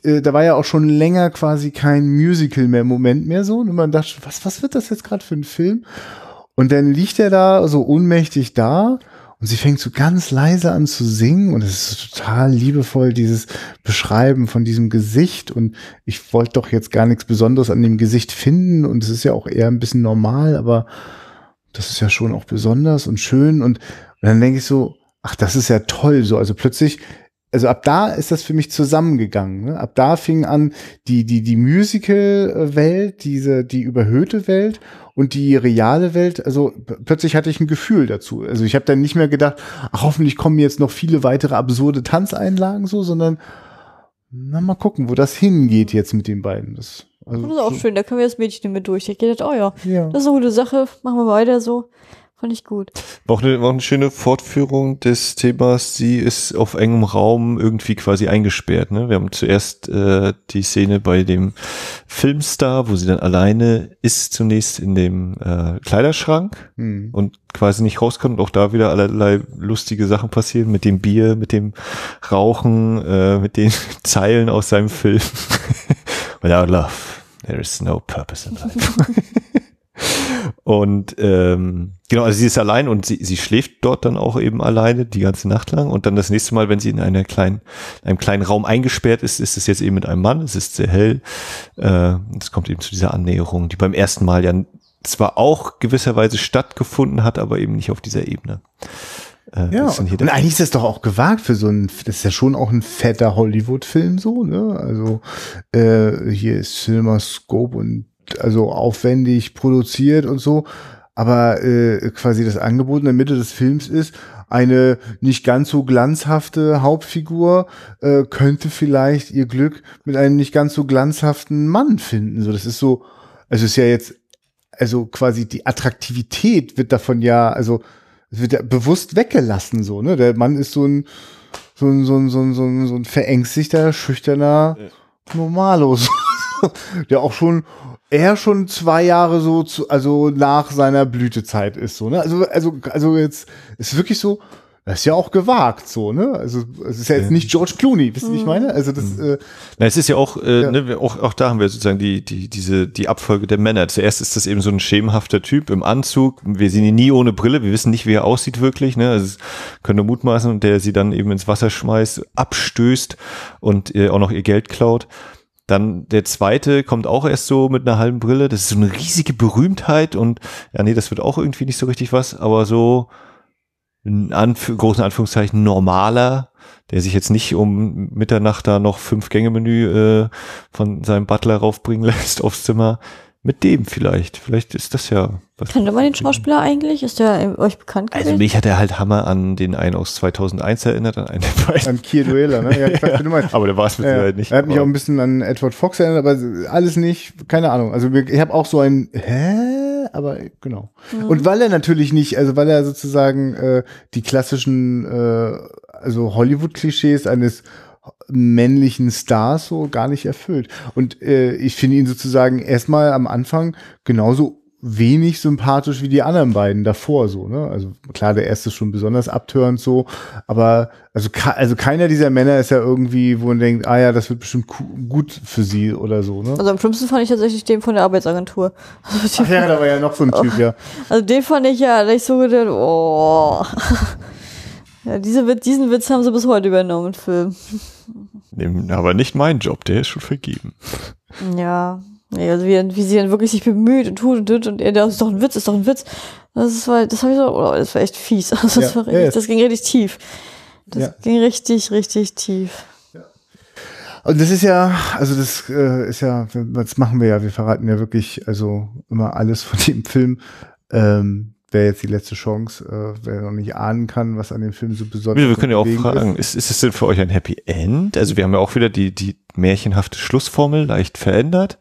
Äh, Da war ja auch schon länger quasi kein Musical mehr Moment mehr so. Und man dachte, was, was wird das jetzt gerade für ein Film? Und dann liegt er da so ohnmächtig da und sie fängt so ganz leise an zu singen und es ist total liebevoll, dieses Beschreiben von diesem Gesicht. Und ich wollte doch jetzt gar nichts Besonderes an dem Gesicht finden. Und es ist ja auch eher ein bisschen normal, aber das ist ja schon auch besonders und schön. Und, und dann denke ich so, ach, das ist ja toll. So, also plötzlich also ab da ist das für mich zusammengegangen. Ne? Ab da fing an die die die Musical-Welt, diese die überhöhte Welt und die reale Welt. Also plötzlich hatte ich ein Gefühl dazu. Also ich habe dann nicht mehr gedacht, ach, hoffentlich kommen jetzt noch viele weitere absurde Tanzeinlagen so, sondern na mal gucken, wo das hingeht jetzt mit den beiden. Das also Das ist auch so- schön, da können wir das Mädchen mit durch. Ich gedacht, oh ja, Ja. das ist eine gute Sache, machen wir weiter so. Fand ich gut. War auch eine, war auch eine schöne Fortführung des Themas. Sie ist auf engem Raum irgendwie quasi eingesperrt. Ne? Wir haben zuerst äh, die Szene bei dem Filmstar, wo sie dann alleine ist, zunächst in dem äh, Kleiderschrank Hm. und quasi nicht rauskommt. Und auch da wieder allerlei lustige Sachen passieren mit dem Bier, mit dem Rauchen, äh, mit den Zeilen aus seinem Film. Without love, there is no purpose in life. Und ähm, genau, also sie ist allein und sie, sie schläft dort dann auch eben alleine die ganze Nacht lang. Und dann das nächste Mal, wenn sie in einer kleinen, in einem kleinen Raum eingesperrt ist, ist es jetzt eben mit einem Mann. Es ist sehr hell. Äh, es kommt eben zu dieser Annäherung, die beim ersten Mal ja zwar auch gewisserweise stattgefunden hat, aber eben nicht auf dieser Ebene. Äh, Ja, und der- eigentlich ist das doch auch gewagt für so ein, das ist ja schon auch ein fetter Hollywood-Film so, ne? Also äh, hier ist CinemaScope und also aufwendig produziert und so, aber äh, quasi das Angebot in der Mitte des Films ist, eine nicht ganz so glanzhafte Hauptfigur äh, könnte vielleicht ihr Glück mit einem nicht ganz so glanzhaften Mann finden. So, das ist so, also ist ja jetzt, also quasi die Attraktivität wird davon ja, also es wird ja bewusst weggelassen, so, ne? Der Mann ist so ein, so ein, so ein, so ein, so ein, so ein verängstigter, schüchterner Normalo, so, der auch schon, er schon zwei Jahre so, zu, also nach seiner Blütezeit ist, so, ne? Also, also, also jetzt ist wirklich so, das ist ja auch gewagt, so, ne? Also, es ist ja jetzt nicht George Clooney, wisst ihr, wie ich meine? Also, das, äh, Na, es ist ja auch, äh, Ja. Ne, wir- auch, auch da haben wir sozusagen die, die, diese, die Abfolge der Männer. Zuerst ist das eben so ein schemenhafter Typ im Anzug. Wir sehen ihn nie ohne Brille. Wir wissen nicht, wie er aussieht wirklich. Ne? Also, können nur mutmaßen und der sie dann eben ins Wasser schmeißt, abstößt und äh, auch noch ihr Geld klaut. Dann der zweite kommt auch erst so mit einer halben Brille. Das ist so eine riesige Berühmtheit und ja, nee, das wird auch irgendwie nicht so richtig was, aber so in Anf großen Anführungszeichen normaler, der sich jetzt nicht um Mitternacht da noch fünf Gänge Menü äh, von seinem Butler raufbringen lässt aufs Zimmer. Mit dem vielleicht. Vielleicht ist das ja was. Kannte man den Schauspieler eigentlich? Ist der äh, euch bekannt Also gewesen? mich hat er halt Hammer an den einen aus 2001 erinnert, an einen der beiden. an Kier Duella, ne? Ja, ich weiß, wie du meinst. Aber der war es mit Ja, Sicherheit nicht. er hat mich auch ein bisschen an Edward Fox erinnert, aber alles nicht, keine Ahnung. Also ich habe auch so ein Hä? Aber genau. Und weil er natürlich nicht, also weil er sozusagen äh, die klassischen, äh, also Hollywood-Klischees eines männlichen Stars so gar nicht erfüllt. Und äh, ich finde ihn sozusagen erstmal am Anfang genauso wenig sympathisch wie die anderen beiden davor so, ne? Also klar, der erste ist schon besonders abtörend so, aber also also keiner dieser Männer ist ja irgendwie, wo man denkt, ah ja, das wird bestimmt gut für sie oder so, ne? Also am schlimmsten fand ich tatsächlich den von der Arbeitsagentur. Also, Ach ja, da war ja noch so ein Typ, ja. also den fand ich ja, da ich so gedacht, oh. Ja, diese, diesen Witz haben sie bis heute übernommen im Film. Nehm- Aber nicht mein Job, der ist schon vergeben. Ja. Nee, also wie, wie sie dann wirklich sich bemüht und tut und tut und er, das ist doch ein Witz, ist doch ein Witz. Das ist, war, das habe ich so, oh, das war echt fies. Also das, Ja, war richtig, ja. das ging richtig tief. Das Ja. ging richtig, richtig tief. Und das ist ja, also das äh, ist ja, das machen wir ja, wir verraten ja wirklich, also immer alles von dem Film. Ähm, Wäre jetzt die letzte Chance, äh, wer noch nicht ahnen kann, was an dem Film so besonders Wir, wir können ja auch fragen, ist, ist es denn für euch ein Happy End? Also wir haben ja auch wieder die, die märchenhafte Schlussformel leicht verändert.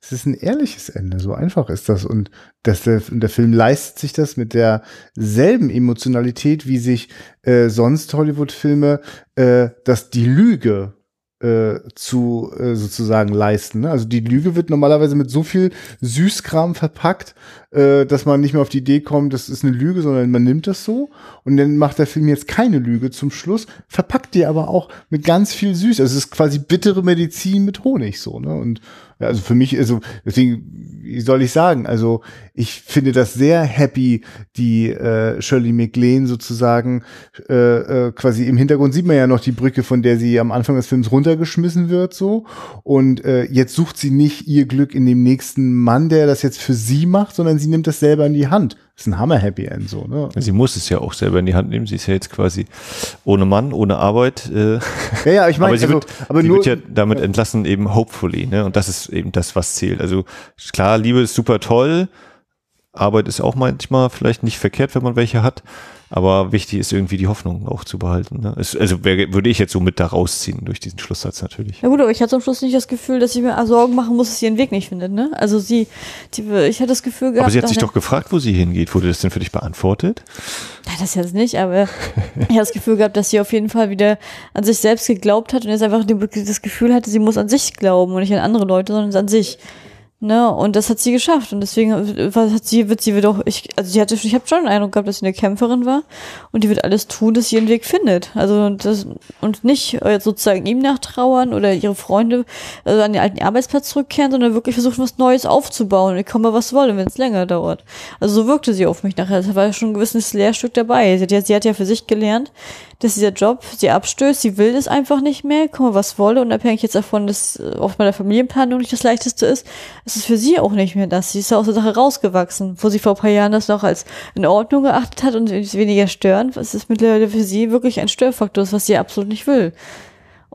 Es ist ein ehrliches Ende, so einfach ist das. Und das, der, der Film leistet sich das mit derselben Emotionalität, wie sich äh, sonst Hollywood-Filme äh, dass die Lüge äh, zu äh, sozusagen leisten. Ne? Also die Lüge wird normalerweise mit so viel Süßkram verpackt, äh, dass man nicht mehr auf die Idee kommt, das ist eine Lüge, sondern man nimmt das so und dann macht der Film jetzt keine Lüge zum Schluss, verpackt die aber auch mit ganz viel Süß. Also es ist quasi bittere Medizin mit Honig so. Ne? Und ja, also für mich, also deswegen, wie soll ich sagen, also ich finde das sehr happy, die äh, Shirley MacLaine sozusagen äh, äh, quasi im Hintergrund sieht man ja noch die Brücke, von der sie am Anfang des Films runtergeschmissen wird so und äh, jetzt sucht sie nicht ihr Glück in dem nächsten Mann, der das jetzt für sie macht, sondern sie nimmt das selber in die Hand. Das ist ein Hammer Happy End so, ne? Sie muss es ja auch selber in die Hand nehmen. Sie ist ja jetzt quasi ohne Mann, ohne Arbeit. Äh, Ja, ja, ich meine, aber sie, also, wird, aber sie nur wird ja damit entlassen, eben hopefully. Ne? Und das ist eben das, was zählt. Also klar, Liebe ist super toll. Arbeit ist auch manchmal vielleicht nicht verkehrt, wenn man welche hat. Aber wichtig ist irgendwie die Hoffnung auch zu behalten. Ne? Es, also wär, würde ich jetzt so mit da rausziehen durch diesen Schlusssatz natürlich. Ja gut, aber ich hatte am Schluss nicht das Gefühl, dass ich mir Sorgen machen muss, dass sie ihren Weg nicht findet, ne? Also sie, die, ich hatte das Gefühl gehabt, Aber sie hat sich doch gefragt, wo sie hingeht. Wurde das denn für dich beantwortet? Ja, das jetzt nicht, aber ich habe das Gefühl gehabt, dass sie auf jeden Fall wieder an sich selbst geglaubt hat und jetzt einfach das Gefühl hatte, sie muss an sich glauben und nicht an andere Leute, sondern an sich. Ne, und das hat sie geschafft und deswegen hat sie wird sie wird auch ich also sie hatte ich habe schon den Eindruck gehabt, dass sie eine Kämpferin war und die wird alles tun, dass sie ihren Weg findet. Also das und nicht äh, sozusagen ihm nachtrauern oder ihre Freunde also an den alten Arbeitsplatz zurückkehren, sondern wirklich versuchen was Neues aufzubauen ich komme was wolle, wenn es länger dauert. Also so wirkte sie auf mich nachher. Da war schon ein gewisses Lehrstück dabei. Sie hat, ja, sie hat ja für sich gelernt, dass dieser Job sie abstößt, sie will es einfach nicht mehr, komme was wolle, unabhängig jetzt davon, dass auch bei der Familienplanung nicht das leichteste ist, ist es für sie auch nicht mehr das. Sie ist ja aus der Sache rausgewachsen, wo sie vor ein paar Jahren das noch als in Ordnung geachtet hat und weniger störend. Es ist mittlerweile für sie wirklich ein Störfaktor, was sie absolut nicht will.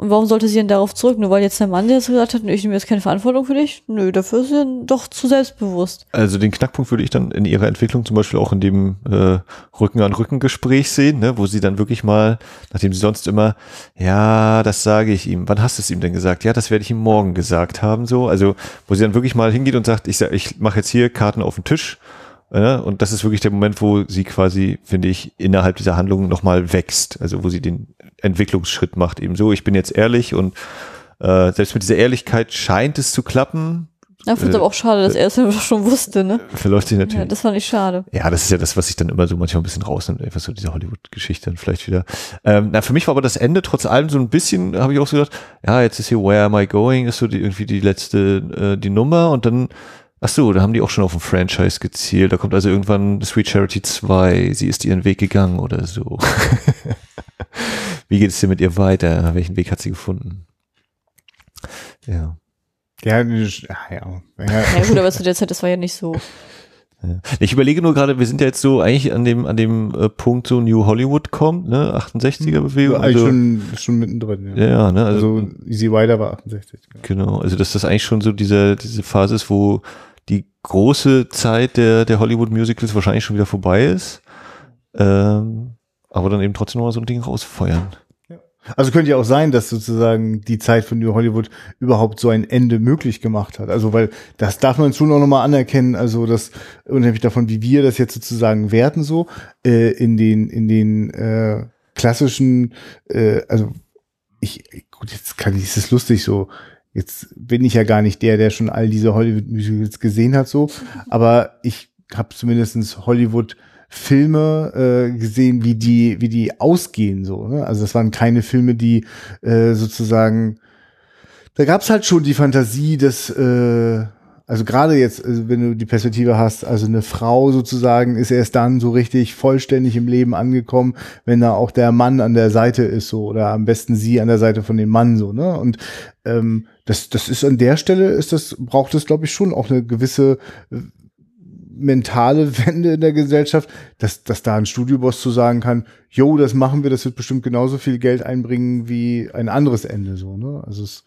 Und warum sollte sie denn darauf zurück? Nur weil jetzt der Mann jetzt gesagt hat, ich nehme jetzt keine Verantwortung für dich? Nö, dafür ist sie dann doch zu selbstbewusst. Also den Knackpunkt würde ich dann in ihrer Entwicklung zum Beispiel auch in dem äh, Rücken-an-Rücken-Gespräch sehen, ne, wo sie dann wirklich mal, nachdem sie sonst immer, ja, das sage ich ihm, wann hast du es ihm denn gesagt? Ja, das werde ich ihm morgen gesagt haben, so. Also, wo sie dann wirklich mal hingeht und sagt, ich, ich mache jetzt hier Karten auf den Tisch. Äh, und das ist wirklich der Moment, wo sie quasi, finde ich, innerhalb dieser Handlung nochmal wächst. Also wo sie den Entwicklungsschritt macht. Eben so, ich bin jetzt ehrlich und äh, selbst mit dieser Ehrlichkeit scheint es zu klappen. Ich finde es Äh, aber auch schade, dass er es einfach schon wusste, ne? Verläuft sich natürlich. Ja, das fand ich schade. Ja, das ist ja das, was sich dann immer so manchmal ein bisschen rausnimmt, einfach so diese Hollywood-Geschichte dann vielleicht wieder. Ähm, na, für mich war aber das Ende trotz allem so ein bisschen, habe ich auch so gedacht, ja, jetzt ist hier Where Am I Going, ist so die, irgendwie die letzte, äh, die Nummer und dann, ach so, da haben die auch schon auf ein Franchise gezielt, da kommt also irgendwann Sweet Charity 2, sie ist ihren Weg gegangen oder so. Wie geht es dir mit ihr weiter? Welchen Weg hat sie gefunden? Ja. Ja, ja, ja. ja. Gut, aber zu der Zeit, das war ja nicht so. Ja. Ich überlege nur gerade, wir sind ja jetzt so eigentlich an dem, an dem äh, Punkt, so New Hollywood kommt, ne, 68er Bewegung. Eigentlich Also, schon, schon mittendrin. ja, ja, ne, also, Also, Easy Rider war 68. genau, also dass das eigentlich schon so diese, diese Phase ist, wo die große Zeit der, der Hollywood Musicals wahrscheinlich schon wieder vorbei ist. Ähm, aber dann eben trotzdem noch so ein Ding rausfeuern. Also könnte ja auch sein, dass sozusagen die Zeit von New Hollywood überhaupt so ein Ende möglich gemacht hat. Also weil das darf man schon auch nochmal anerkennen. Also das unabhängig davon, wie wir das jetzt sozusagen werten so äh, in den in den äh, klassischen. Äh, also ich gut jetzt kann ich es ist lustig so. Jetzt bin ich ja gar nicht der, der schon all diese Hollywood Musicals gesehen hat so. Aber ich habe zumindestens Hollywood Filme äh, gesehen, wie die, wie die ausgehen so. Ne? Also das waren keine Filme, die äh, sozusagen. Da gab's halt schon die Fantasie des äh, also gerade jetzt, also wenn du die Perspektive hast, also eine Frau sozusagen ist erst dann so richtig vollständig im Leben angekommen, wenn da auch der Mann an der Seite ist so oder am besten sie an der Seite von dem Mann so, ne? Und ähm, das, das ist an der Stelle ist das braucht es glaube ich schon auch eine gewisse äh, mentale Wende in der Gesellschaft, dass, dass da ein Studioboss zu sagen kann, jo, das machen wir, das wird bestimmt genauso viel Geld einbringen wie ein anderes Ende, so, ne? Also es,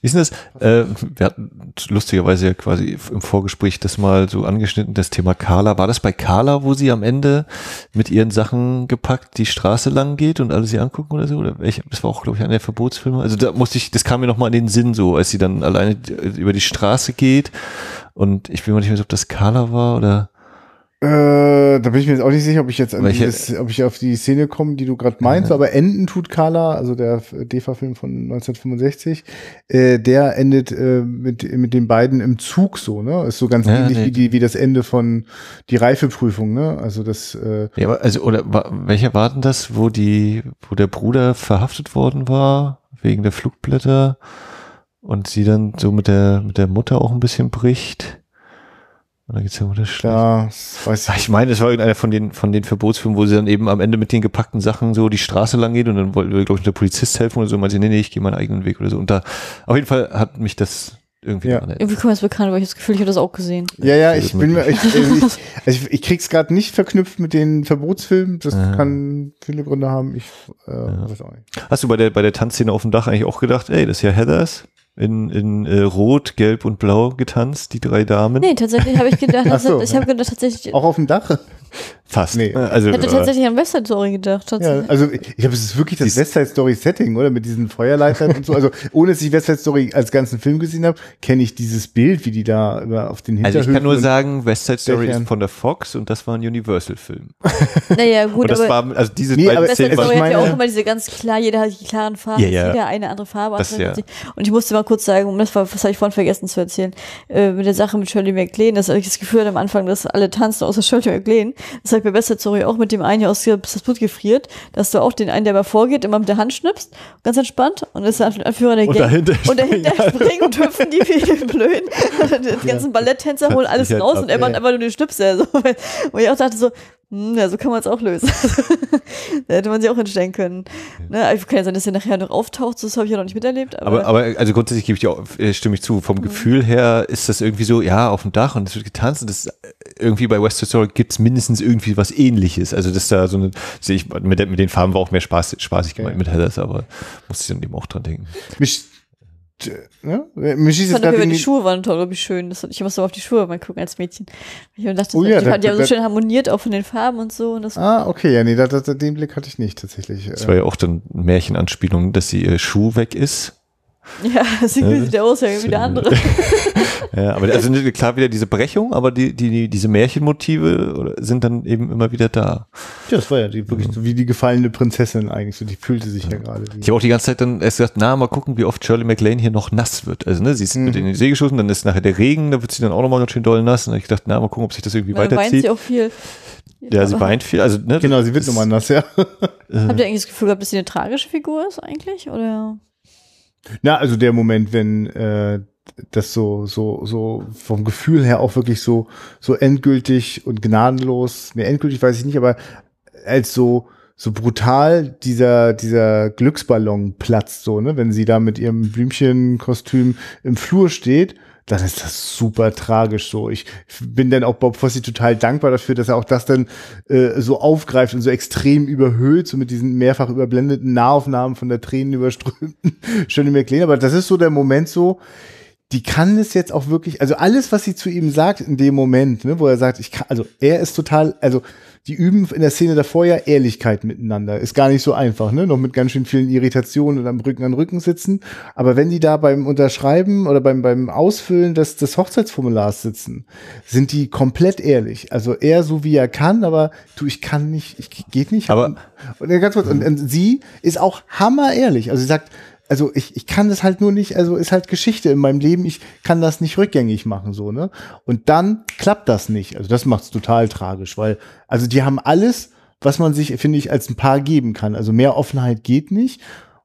Wie ist das? Äh, wir hatten lustigerweise ja quasi im Vorgespräch das mal so angeschnitten, das Thema Carla. War das bei Carla, wo sie am Ende mit ihren Sachen gepackt die Straße lang geht und alle sie angucken oder so? Oder welche? Das war auch, glaube ich, einer der Verbotsfilme. Also da musste ich, das kam mir nochmal in den Sinn so, als sie dann alleine über die Straße geht. Und ich bin mir nicht mehr so, ob das Carla war oder. Äh, da bin ich mir jetzt auch nicht sicher, ob ich jetzt dieses, ob ich auf die Szene komme, die du gerade meinst, aber Enden tut Carla, also der DEFA-Film von 1965, äh, der endet äh, mit, mit den beiden im Zug so, ne? Ist so ganz Ja, ähnlich nee. wie, die, wie das Ende von die Reifeprüfung, ne? Also das, äh, Ja, aber also, oder wa- welcher war denn das, wo die, wo der Bruder verhaftet worden war, wegen der Flugblätter und sie dann so mit der, mit der Mutter auch ein bisschen bricht? Und dann geht's ja um das schlecht. das weiß Ja, ich. ich meine, es war irgendeiner von den, von den Verbotsfilmen, wo sie dann eben am Ende mit den gepackten Sachen so die Straße lang geht und dann wollte, glaube ich, der Polizist helfen oder so, und meinte, sie, nee, nee, ich gehe meinen eigenen Weg oder so. Und da, auf jeden Fall hat mich das irgendwie Ja. Irgendwie kommt mir das bekannt, weil ich das Gefühl, ich habe das auch gesehen. Ja, ja, Das ich bin mir, ich, äh, ich, also ich, ich krieg's gerade nicht verknüpft mit den Verbotsfilmen. Das Ah. kann viele Gründe haben. Ich äh, weiß auch nicht. Hast du bei der, bei der Tanzszene auf dem Dach eigentlich auch gedacht, ey, das ist ja Heathers? In, in äh, Rot, Gelb und Blau getanzt, die drei Damen? Nee, tatsächlich habe ich gedacht, so, ich ja. habe gedacht, tatsächlich, Auch auf dem Dach? Fast. Nee. Also, ich hätte äh, tatsächlich an West Side Story gedacht. Ja, also ich glaube, es ist wirklich das Siehst- West Side Story Setting, oder? Mit diesen Feuerleitern und so. Also ohne dass ich West Side Story als ganzen Film gesehen habe, kenne ich dieses Bild, wie die da über auf den also Hinterhöfen. ich kann nur sagen, West Side Story Dächern. ist von der Fox und das war ein Universal-Film. Naja, gut, Und das aber war, also diese Nee, beiden West Side also Story hat ja auch immer diese ganz klar, jeder hat die klaren Farben, Ja, ja. jeder eine andere Farbe. Das ja. Und ich musste mal kurz sagen, das, war, das habe ich vorhin vergessen zu erzählen, äh, mit der Sache mit Shirley MacLaine, dass ich das Gefühl hatte am Anfang, dass alle tanzen außer Shirley MacLaine. Das habe ich bei Side Story auch mit dem einen, der aus bis das Blut gefriert, dass du auch den einen, der mal vorgeht, immer mit der Hand schnippst, ganz entspannt, und ist der Anführer der Und Gang. dahinter und dahinter springen und hüpfen die wie die Blöden. Die ganzen Balletttänzer holen alles raus und er macht einfach nur den Schnipsel. So. Und ich auch dachte so, ja, so kann man es auch lösen. da hätte man sich auch hinstellen können. Ne? Ich kann ja sein, dass er nachher noch auftaucht, das habe ich ja noch nicht miterlebt. Aber, Aber, aber also grundsätzlich gebe ich dir auch, äh, stimme ich zu. Mhm. Vom Gefühl her ist das irgendwie so, ja, auf dem Dach und es wird getanzt und das äh, irgendwie bei West Side Story gibt es mindestens irgendwie was ähnliches. Also das da so eine, sehe ich, mit, mit den Farben war auch mehr Spaß, spaßig gemeint Ja. mit Heathers, aber musste ich dann eben auch dran denken. Mich, ne? Mich schießt jetzt gerade aber in die Schuhe waren toll, glaube ich, schön. Das, ich musste mal auf die Schuhe mal gucken als Mädchen. Ich dachte, Oh ja, die, da- die haben so da- schön harmoniert, auch von den Farben und so. Und das, Ah, okay, ja, nee, da, da, den Blick hatte ich nicht tatsächlich. Das war ja auch dann Märchenanspielung, dass sie ihr Schuh weg ist. Ja, sieht Ja, sieht der aus, ja, wie der andere. Ja, aber also klar wieder diese Brechung, aber die, die, diese Märchenmotive sind dann eben immer wieder da. ja, das war ja die, wirklich so wie die gefallene Prinzessin eigentlich, so die fühlte sich ja gerade. wie- Ich habe auch die ganze Zeit dann erst gesagt, na, mal gucken, wie oft Shirley MacLaine hier noch nass wird. Also, ne, sie ist mit in die See geschossen, dann ist nachher der Regen, da wird sie dann auch nochmal ganz schön doll nass. Und ich gedacht, na, mal gucken, ob sich das irgendwie Dann weint weiterzieht. sie auch viel. Ja, sie weint viel. Also, ne, Genau, sie wird nochmal nass, ja. Habt ihr eigentlich das Gefühl gehabt, dass sie eine tragische Figur ist eigentlich? Oder? Na, also der Moment, wenn äh, das so, so, so vom Gefühl her auch wirklich so, so endgültig und gnadenlos, ne, endgültig weiß ich nicht, aber als so, so brutal dieser, dieser Glücksballon platzt, so, ne, wenn sie da mit ihrem Blümchenkostüm im Flur steht, dann ist das super tragisch so. Ich bin dann auch Bob Fosse total dankbar dafür, dass er auch das dann äh, so aufgreift und so extrem überhöht, so mit diesen mehrfach überblendeten Nahaufnahmen von der Tränen überströmten Shirley MacLaine. Aber das ist so der Moment so, die kann es jetzt auch wirklich, also alles, was sie zu ihm sagt in dem Moment, ne, wo er sagt, ich kann, also er ist total, also die üben in der Szene davor ja Ehrlichkeit miteinander. Ist gar nicht so einfach, ne? Noch mit ganz schön vielen Irritationen und am Rücken an Rücken sitzen. Aber wenn die da beim Unterschreiben oder beim, beim Ausfüllen des, des Hochzeitsformulars sitzen, sind die komplett ehrlich. Also er so wie er kann, aber du, ich kann nicht, ich geht nicht. Aber- und, ganz kurz, und, und sie ist auch hammer ehrlich. Also sie sagt, also ich, ich kann das halt nur nicht, also ist halt Geschichte in meinem Leben, ich kann das nicht rückgängig machen, so, ne? Und dann klappt das nicht. Also das macht's total tragisch, weil, also die haben alles, was man sich, finde ich, als ein Paar geben kann. Also mehr Offenheit geht nicht.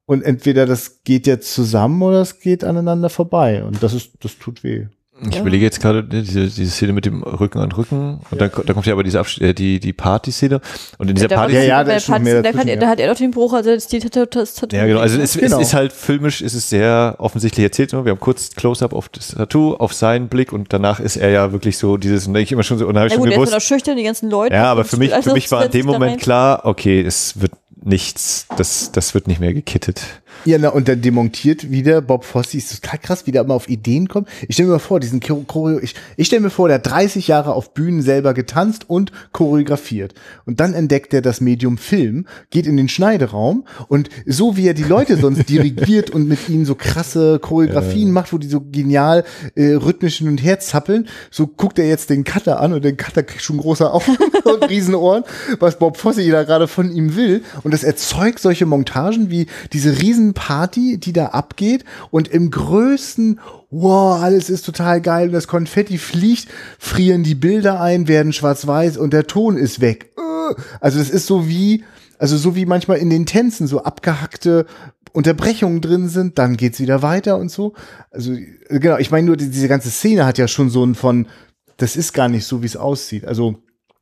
Und entweder das geht jetzt zusammen oder es geht aneinander vorbei. Und das ist, das tut weh. Ich Ja. überlege jetzt gerade ne, diese, diese Szene mit dem Rücken an Rücken und dann, dann kommt ja aber diese Absch äh, die, die Party-Szene und in dieser Da Party Ja, ja, da ist schon mehr da, kann, dazwischen, da ja. hat er doch den Bruch, also das, die Tattoo- das Tattoo. Ja, genau. Also es, Genau. es ist halt filmisch, ist es sehr offensichtlich erzählt. ne? Wir haben kurz Close-up auf das Tattoo, auf seinen Blick und danach ist er ja wirklich so dieses, und da hab ich immer schon so, und da habe ich Ja schon gut, der ist gewusst, noch schüchtern, die ganzen Leute. ja, aber für mich, also für mich war in dem Moment rein. klar, okay, es wird nichts, das, das wird nicht mehr gekittet. Ja, na, und dann demontiert wieder Bob Fosse. Ist total krass, wie der immer auf Ideen kommt. Ich stelle mir vor, diesen Chor- Choreo, ich, ich stelle mir vor, der hat 30 Jahre auf Bühnen selber getanzt und choreografiert. Und dann entdeckt er das Medium Film, geht in den Schneideraum und so wie er die Leute sonst dirigiert und mit ihnen so krasse Choreografien macht, wo die so genial äh, rhythmisch hin und her zappeln, so guckt er jetzt den Cutter an und der Cutter kriegt schon große Augen und Riesenohren, was Bob Fosse da gerade von ihm will. Und das erzeugt solche Montagen wie diese Riesenparty, die da abgeht und im größten Wow, alles ist total geil und das Konfetti fliegt, frieren die Bilder ein, werden schwarz-weiß und der Ton ist weg. Äh, Also das ist so wie, also so wie manchmal in den Tänzen so abgehackte Unterbrechungen drin sind, dann geht's wieder weiter und so. Also äh, genau, ich meine nur, die- diese ganze Szene hat ja schon so ein von, das ist gar nicht so, wie es aussieht. Also,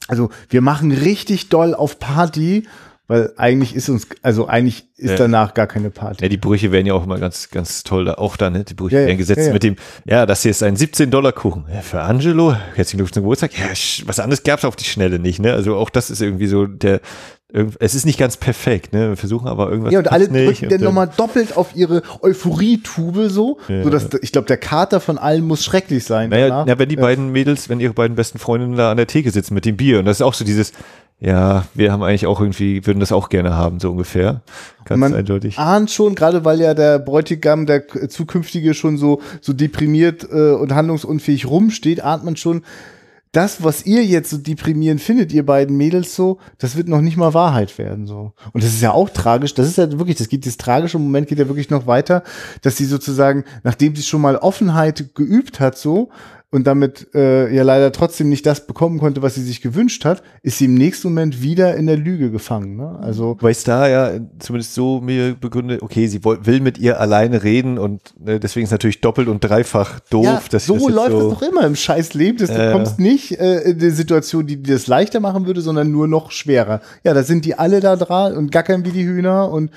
also wir machen richtig doll auf Party, weil eigentlich ist uns, also eigentlich ist Ja. danach gar keine Party. Ja, die Brüche werden ja auch immer ganz, ganz toll da, auch da, ne? Die Brüche Ja, ja, werden gesetzt ja, ja. mit dem, ja, das hier ist ein 17-Dollar-Kuchen. Ja, für Angelo, herzlichen Glückwunsch zum Geburtstag. Ja, was anderes gab's auf die Schnelle nicht, ne? Also auch das ist irgendwie so der, es ist nicht ganz perfekt, ne? Wir versuchen aber irgendwas Ja, und alle drücken dann nochmal doppelt auf ihre Euphorietube so, Ja. so dass ich glaube, der Kater von allen muss schrecklich sein. Naja, na, wenn die beiden Mädels, wenn ihre beiden besten Freundinnen da an der Theke sitzen mit dem Bier und das ist auch so dieses, ja, wir haben eigentlich auch irgendwie, würden das auch gerne haben, so ungefähr. Ganz Man eindeutig. ahnt schon, gerade weil ja der Bräutigam, der zukünftige schon so, so deprimiert äh, und handlungsunfähig rumsteht, ahnt man schon, das, was ihr jetzt so deprimierend findet, ihr beiden Mädels so, das wird noch nicht mal Wahrheit werden, so. Und das ist ja auch tragisch, das ist ja wirklich, das geht, das tragische Moment geht ja wirklich noch weiter, dass sie sozusagen, nachdem sie schon mal Offenheit geübt hat, so, und damit äh, ja leider trotzdem nicht das bekommen konnte, was sie sich gewünscht hat, ist sie im nächsten Moment wieder in der Lüge gefangen. Ne? Also Weil es da ja zumindest so mir begründet, okay, sie will mit ihr alleine reden und ne, deswegen ist natürlich doppelt und dreifach doof. Ja, dass so das läuft so, das doch immer im Scheißleben. dass Du Äh. kommst nicht äh, in die Situation, die dir das leichter machen würde, sondern nur noch schwerer. Ja, da sind die alle da dran und gackern wie die Hühner und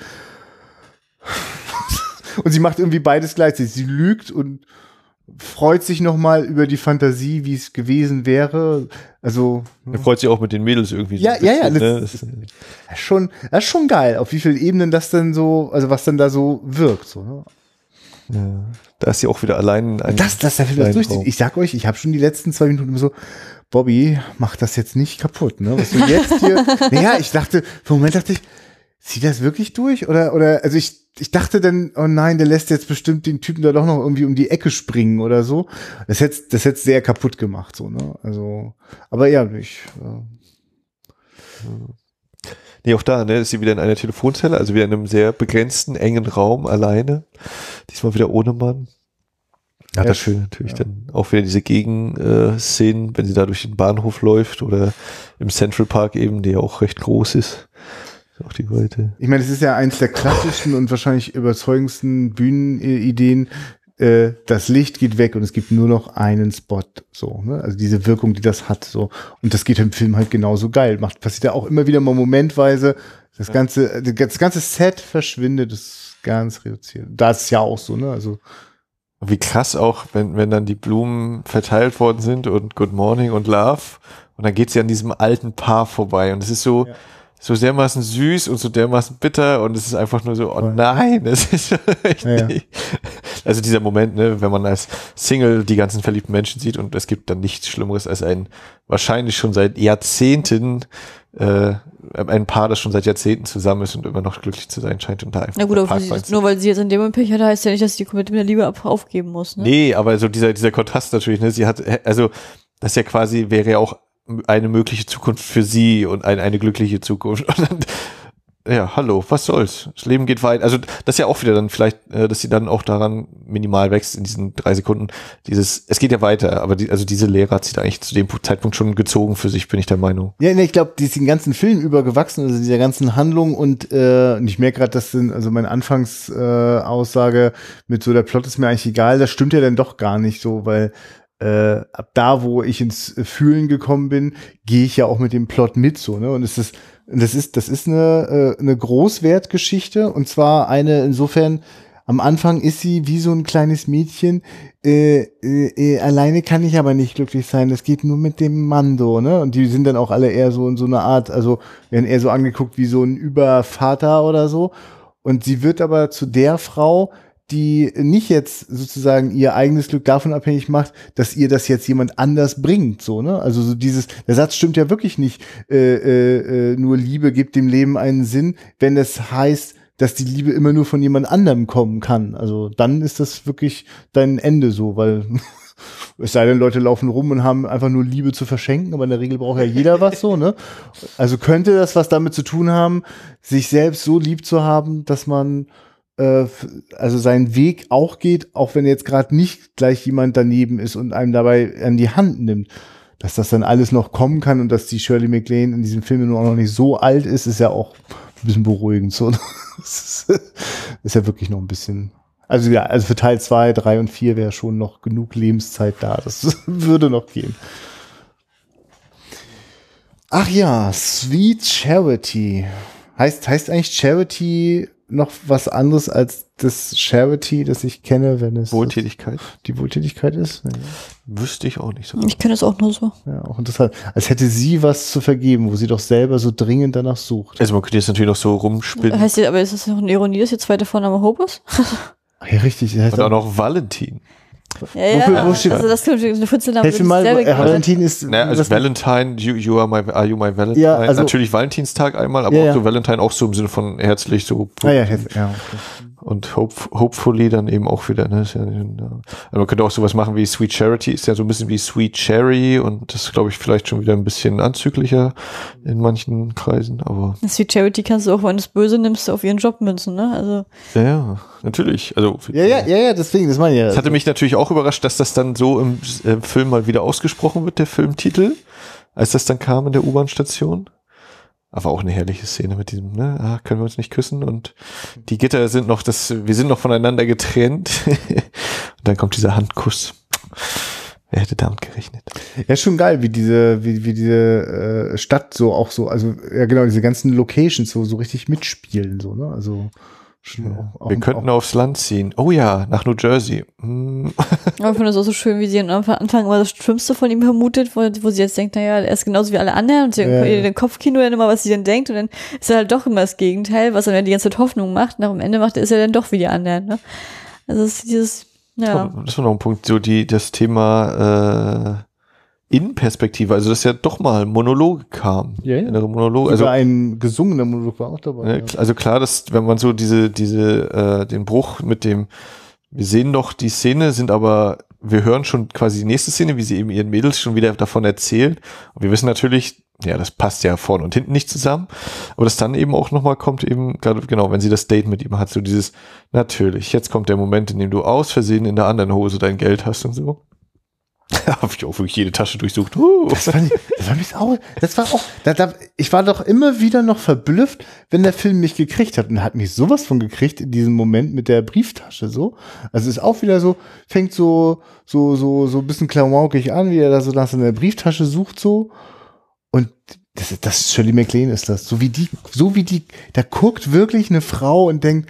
und sie macht irgendwie beides gleichzeitig. Sie lügt und freut sich noch mal über die Fantasie, wie es gewesen wäre. Also Dann freut sich auch mit den Mädels irgendwie. Ja, ein ja, ja, das- ne? Das ist- das ist schon, das ist schon geil, auf wie vielen Ebenen das denn so, also was dann da so wirkt. So, ne? ja. Da ist sie auch wieder allein. in einem Das, das, das kleinen durchzieht. Ich sag euch, ich habe schon die letzten zwei Minuten immer so, Bobby, mach das jetzt nicht kaputt, ne? Was du jetzt hier. naja, ich dachte, für einen Moment dachte ich, zieht das wirklich durch? Oder, oder, also ich, ich dachte dann, oh nein, der lässt jetzt bestimmt den Typen da doch noch irgendwie um die Ecke springen oder so. Das hätte das hätte sehr kaputt gemacht, so, ne? Also, aber ja, ich. Äh, Nee, auch da, ne, ist sie wieder in einer Telefonzelle, also wieder in einem sehr begrenzten, engen Raum alleine. Diesmal wieder ohne Mann. Ja, das schön natürlich ja. dann auch wieder diese Gegenszenen, wenn sie da durch den Bahnhof läuft oder im Central Park eben, der ja auch recht groß ist. Auch die Weite. Ich meine, es ist ja eins der klassischsten und wahrscheinlich überzeugendsten Bühnenideen. Äh, das Licht geht weg und es gibt nur noch einen Spot. So, ne? Also diese Wirkung, die das hat. So. Und das geht im Film halt genauso geil. Macht, passiert ja auch immer wieder mal momentweise. Das ganze, das ganze Set verschwindet, das ist ganz reduziert. Da ist es ja auch so, ne? Also, wie krass auch, wenn, wenn dann die Blumen verteilt worden sind und Good Morning und Love und dann geht sie an diesem alten Paar vorbei und es ist so, Ja. So dermaßen süß und so dermaßen bitter und es ist einfach nur so, oh nein, es ist echt Ja, ja. nicht. Also dieser Moment, ne, wenn man als Single die ganzen verliebten Menschen sieht und es gibt dann nichts Schlimmeres als ein wahrscheinlich schon seit Jahrzehnten äh, ein Paar, das schon seit Jahrzehnten zusammen ist und immer noch glücklich zu sein scheint und da einfach Na gut, aber sie, nur weil sie jetzt in dem Pech hatte, heißt ja nicht, dass sie mit der Liebe aufgeben muss. Ne? Nee, aber so dieser, dieser Kontrast natürlich, ne, sie hat, also, das ist ja quasi, wäre ja auch eine mögliche Zukunft für sie und ein, eine glückliche Zukunft. Dann, ja, hallo, was soll's? Das Leben geht weit. Also, das ist ja auch wieder dann vielleicht, äh, dass sie dann auch daran minimal wächst in diesen drei Sekunden. Dieses, es geht ja weiter, aber die, also diese Lehre hat sie da eigentlich zu dem Zeitpunkt schon gezogen für sich, bin ich der Meinung. ja, ne, ich glaube, die ist den ganzen Film übergewachsen, also dieser ganzen Handlung und, äh, und ich merke gerade, das sind, also meine Anfangsaussage äh, Aussage mit so, der Plot ist mir eigentlich egal, das stimmt ja dann doch gar nicht so, weil äh, ab da, wo ich ins Fühlen gekommen bin, gehe ich ja auch mit dem Plot mit so, ne? Und es ist, das ist, das ist eine, äh, eine Großwertgeschichte und zwar eine insofern, am Anfang ist sie wie so ein kleines Mädchen, äh, äh, äh, alleine kann ich aber nicht glücklich sein, das geht nur mit dem Mando, ne? Und die sind dann auch alle eher so in so einer Art, also werden eher so angeguckt wie so ein Übervater oder so. Und sie wird aber zu der Frau, die nicht jetzt sozusagen ihr eigenes Glück davon abhängig macht, dass ihr das jetzt jemand anders bringt, so ne? Also so dieses, der Satz stimmt ja wirklich nicht. Äh, äh, äh, nur Liebe gibt dem Leben einen Sinn, wenn es heißt, dass die Liebe immer nur von jemand anderem kommen kann. Also dann ist das wirklich dein Ende so, weil es sei denn, Leute laufen rum und haben einfach nur Liebe zu verschenken, aber in der Regel braucht ja jeder was so, ne? Also könnte das was damit zu tun haben, sich selbst so lieb zu haben, dass man äh, also seinen Weg auch geht, auch wenn jetzt gerade nicht gleich jemand daneben ist und einem dabei an die Hand nimmt. Dass das dann alles noch kommen kann und dass die Shirley MacLaine in diesem Film nur noch nicht so alt ist, ist ja auch ein bisschen beruhigend. So. Ist, ist ja wirklich noch ein bisschen. Also ja, also für Teil 2, 3 und 4 wäre schon noch genug Lebenszeit da. Das würde noch gehen. Ach ja, Sweet Charity. Heißt, heißt eigentlich Charity noch was anderes als das Charity, das ich kenne, wenn es Wohltätigkeit. die Wohltätigkeit ist? Ja. Wüsste ich auch nicht so. Ich kenne es auch nur so. Ja, auch interessant. Als hätte sie was zu vergeben, wo sie doch selber so dringend danach sucht. Also man könnte jetzt natürlich noch so rumspinnen. Heißt aber ist das noch eine Ironie, dass ihr zweite Vorname Hope ist? Ja, richtig. Und auch noch Valentin. Ja, Wofür- wo steht- also das könnte eine Futzelname Helf mir mal, äh, Valentin ist. Naja, also Valentine, you, you are my, are you my Valentine? Ja, also- Natürlich Valentinstag einmal, aber Ja, auch ja. so Valentine auch so im Sinne von herzlich so. Ah ja, ja, okay. Und hope, hopefully dann eben auch wieder, ne? Ja. Also man könnte auch sowas machen wie Sweet Charity, ist ja so ein bisschen wie Sweet Cherry und das ist, glaube ich, vielleicht schon wieder ein bisschen anzüglicher in manchen Kreisen, aber Sweet Charity kannst du auch, wenn du es böse nimmst, auf ihren Job münzen, ne? Also, ja, ja, natürlich. Also Ja, ja, ja, ja, deswegen, das meine ich ja. Es hatte mich natürlich auch überrascht, dass das dann so im äh, Film mal wieder ausgesprochen wird, der Filmtitel, als das dann kam in der U-Bahn-Station. Aber auch eine herrliche Szene mit diesem, ne, ah, können wir uns nicht küssen und die Gitter sind noch, das, wir sind noch voneinander getrennt. und dann kommt dieser Handkuss. Wer hätte damit gerechnet? Ja, schon geil, wie diese, wie, wie diese äh, Stadt so auch so, also ja genau, diese ganzen Locations so, so richtig mitspielen, so, ne? Also auch, auch, wir könnten auch, aufs Land ziehen. Oh ja, nach New Jersey. Hm. aber ich finde es auch so schön, wie sie am Anfang immer das Schlimmste von ihm vermutet, wo, wo sie jetzt denkt, naja, er ist genauso wie alle anderen und sie Ja, ja, ja. den Kopfkino dann immer, was sie denn denkt und dann ist er halt doch immer das Gegenteil, was dann die ganze Zeit Hoffnung macht. Nach am Ende macht er ist er dann doch wie die anderen, ne? Also es ist dieses, ja. Das war noch ein Punkt, so die, das Thema äh, Innenperspektive, also dass ja doch mal Monologe kam. Ja, ja. Innere Monologe. also Also, ein gesungener Monolog war auch dabei. ne, ja. also klar, dass wenn man so diese, diese, äh, den Bruch mit dem, wir sehen doch die Szene, sind aber, wir hören schon quasi die nächste Szene, wie sie eben ihren Mädels schon wieder davon erzählen. Und wir wissen natürlich, ja, das passt ja vorne und hinten nicht zusammen. Aber das dann eben auch nochmal kommt eben, gerade genau, wenn sie das Date mit ihm hat, so dieses, natürlich, jetzt kommt der Moment, in dem du aus Versehen in der anderen Hose dein Geld hast und so. Habe ich auch wirklich jede Tasche durchsucht. Das fand ich, das war mich auch, das war auch, da, da, ich war doch immer wieder noch verblüfft, wenn der Film mich gekriegt hat und hat mich sowas von gekriegt in diesem Moment mit der Brieftasche so. Also ist auch wieder so, fängt so, so, so, so ein bisschen klamaukig an, wie er da so nach seiner Brieftasche sucht so. Und das, das Shirley MacLaine ist das. So wie die, so wie die, da guckt wirklich eine Frau und denkt,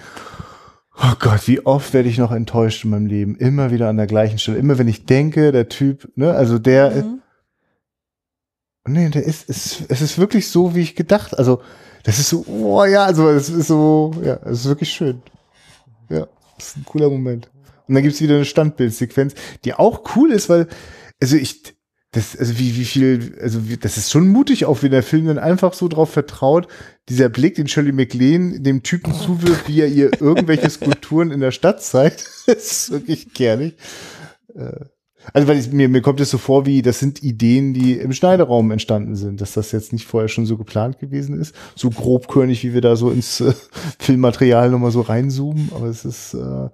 oh Gott, wie oft werde ich noch enttäuscht in meinem Leben? Immer wieder an der gleichen Stelle. Immer wenn ich denke, der Typ, ne, also der, Mhm. Nee, der ist, ist, es ist wirklich so, wie ich gedacht. Also, das ist so, oh ja, also es ist so, ja, es ist wirklich schön. Ja, das ist ein cooler Moment. Und dann gibt's wieder eine Standbildsequenz, die auch cool ist, weil, also ich, das, also wie, wie viel, also wie, das ist schon mutig auch, wie der Film dann einfach so drauf vertraut, dieser Blick, den Shirley MacLaine dem Typen zuwirft, wie er ihr irgendwelche Skulpturen in der Stadt zeigt, das ist wirklich kernig. Äh, Also weil ich, mir, mir kommt es so vor, wie das sind Ideen, die im Schneideraum entstanden sind, dass das jetzt nicht vorher schon so geplant gewesen ist. So grobkörnig, wie wir da so ins äh, Filmmaterial nochmal so reinzoomen. Aber es ist, äh,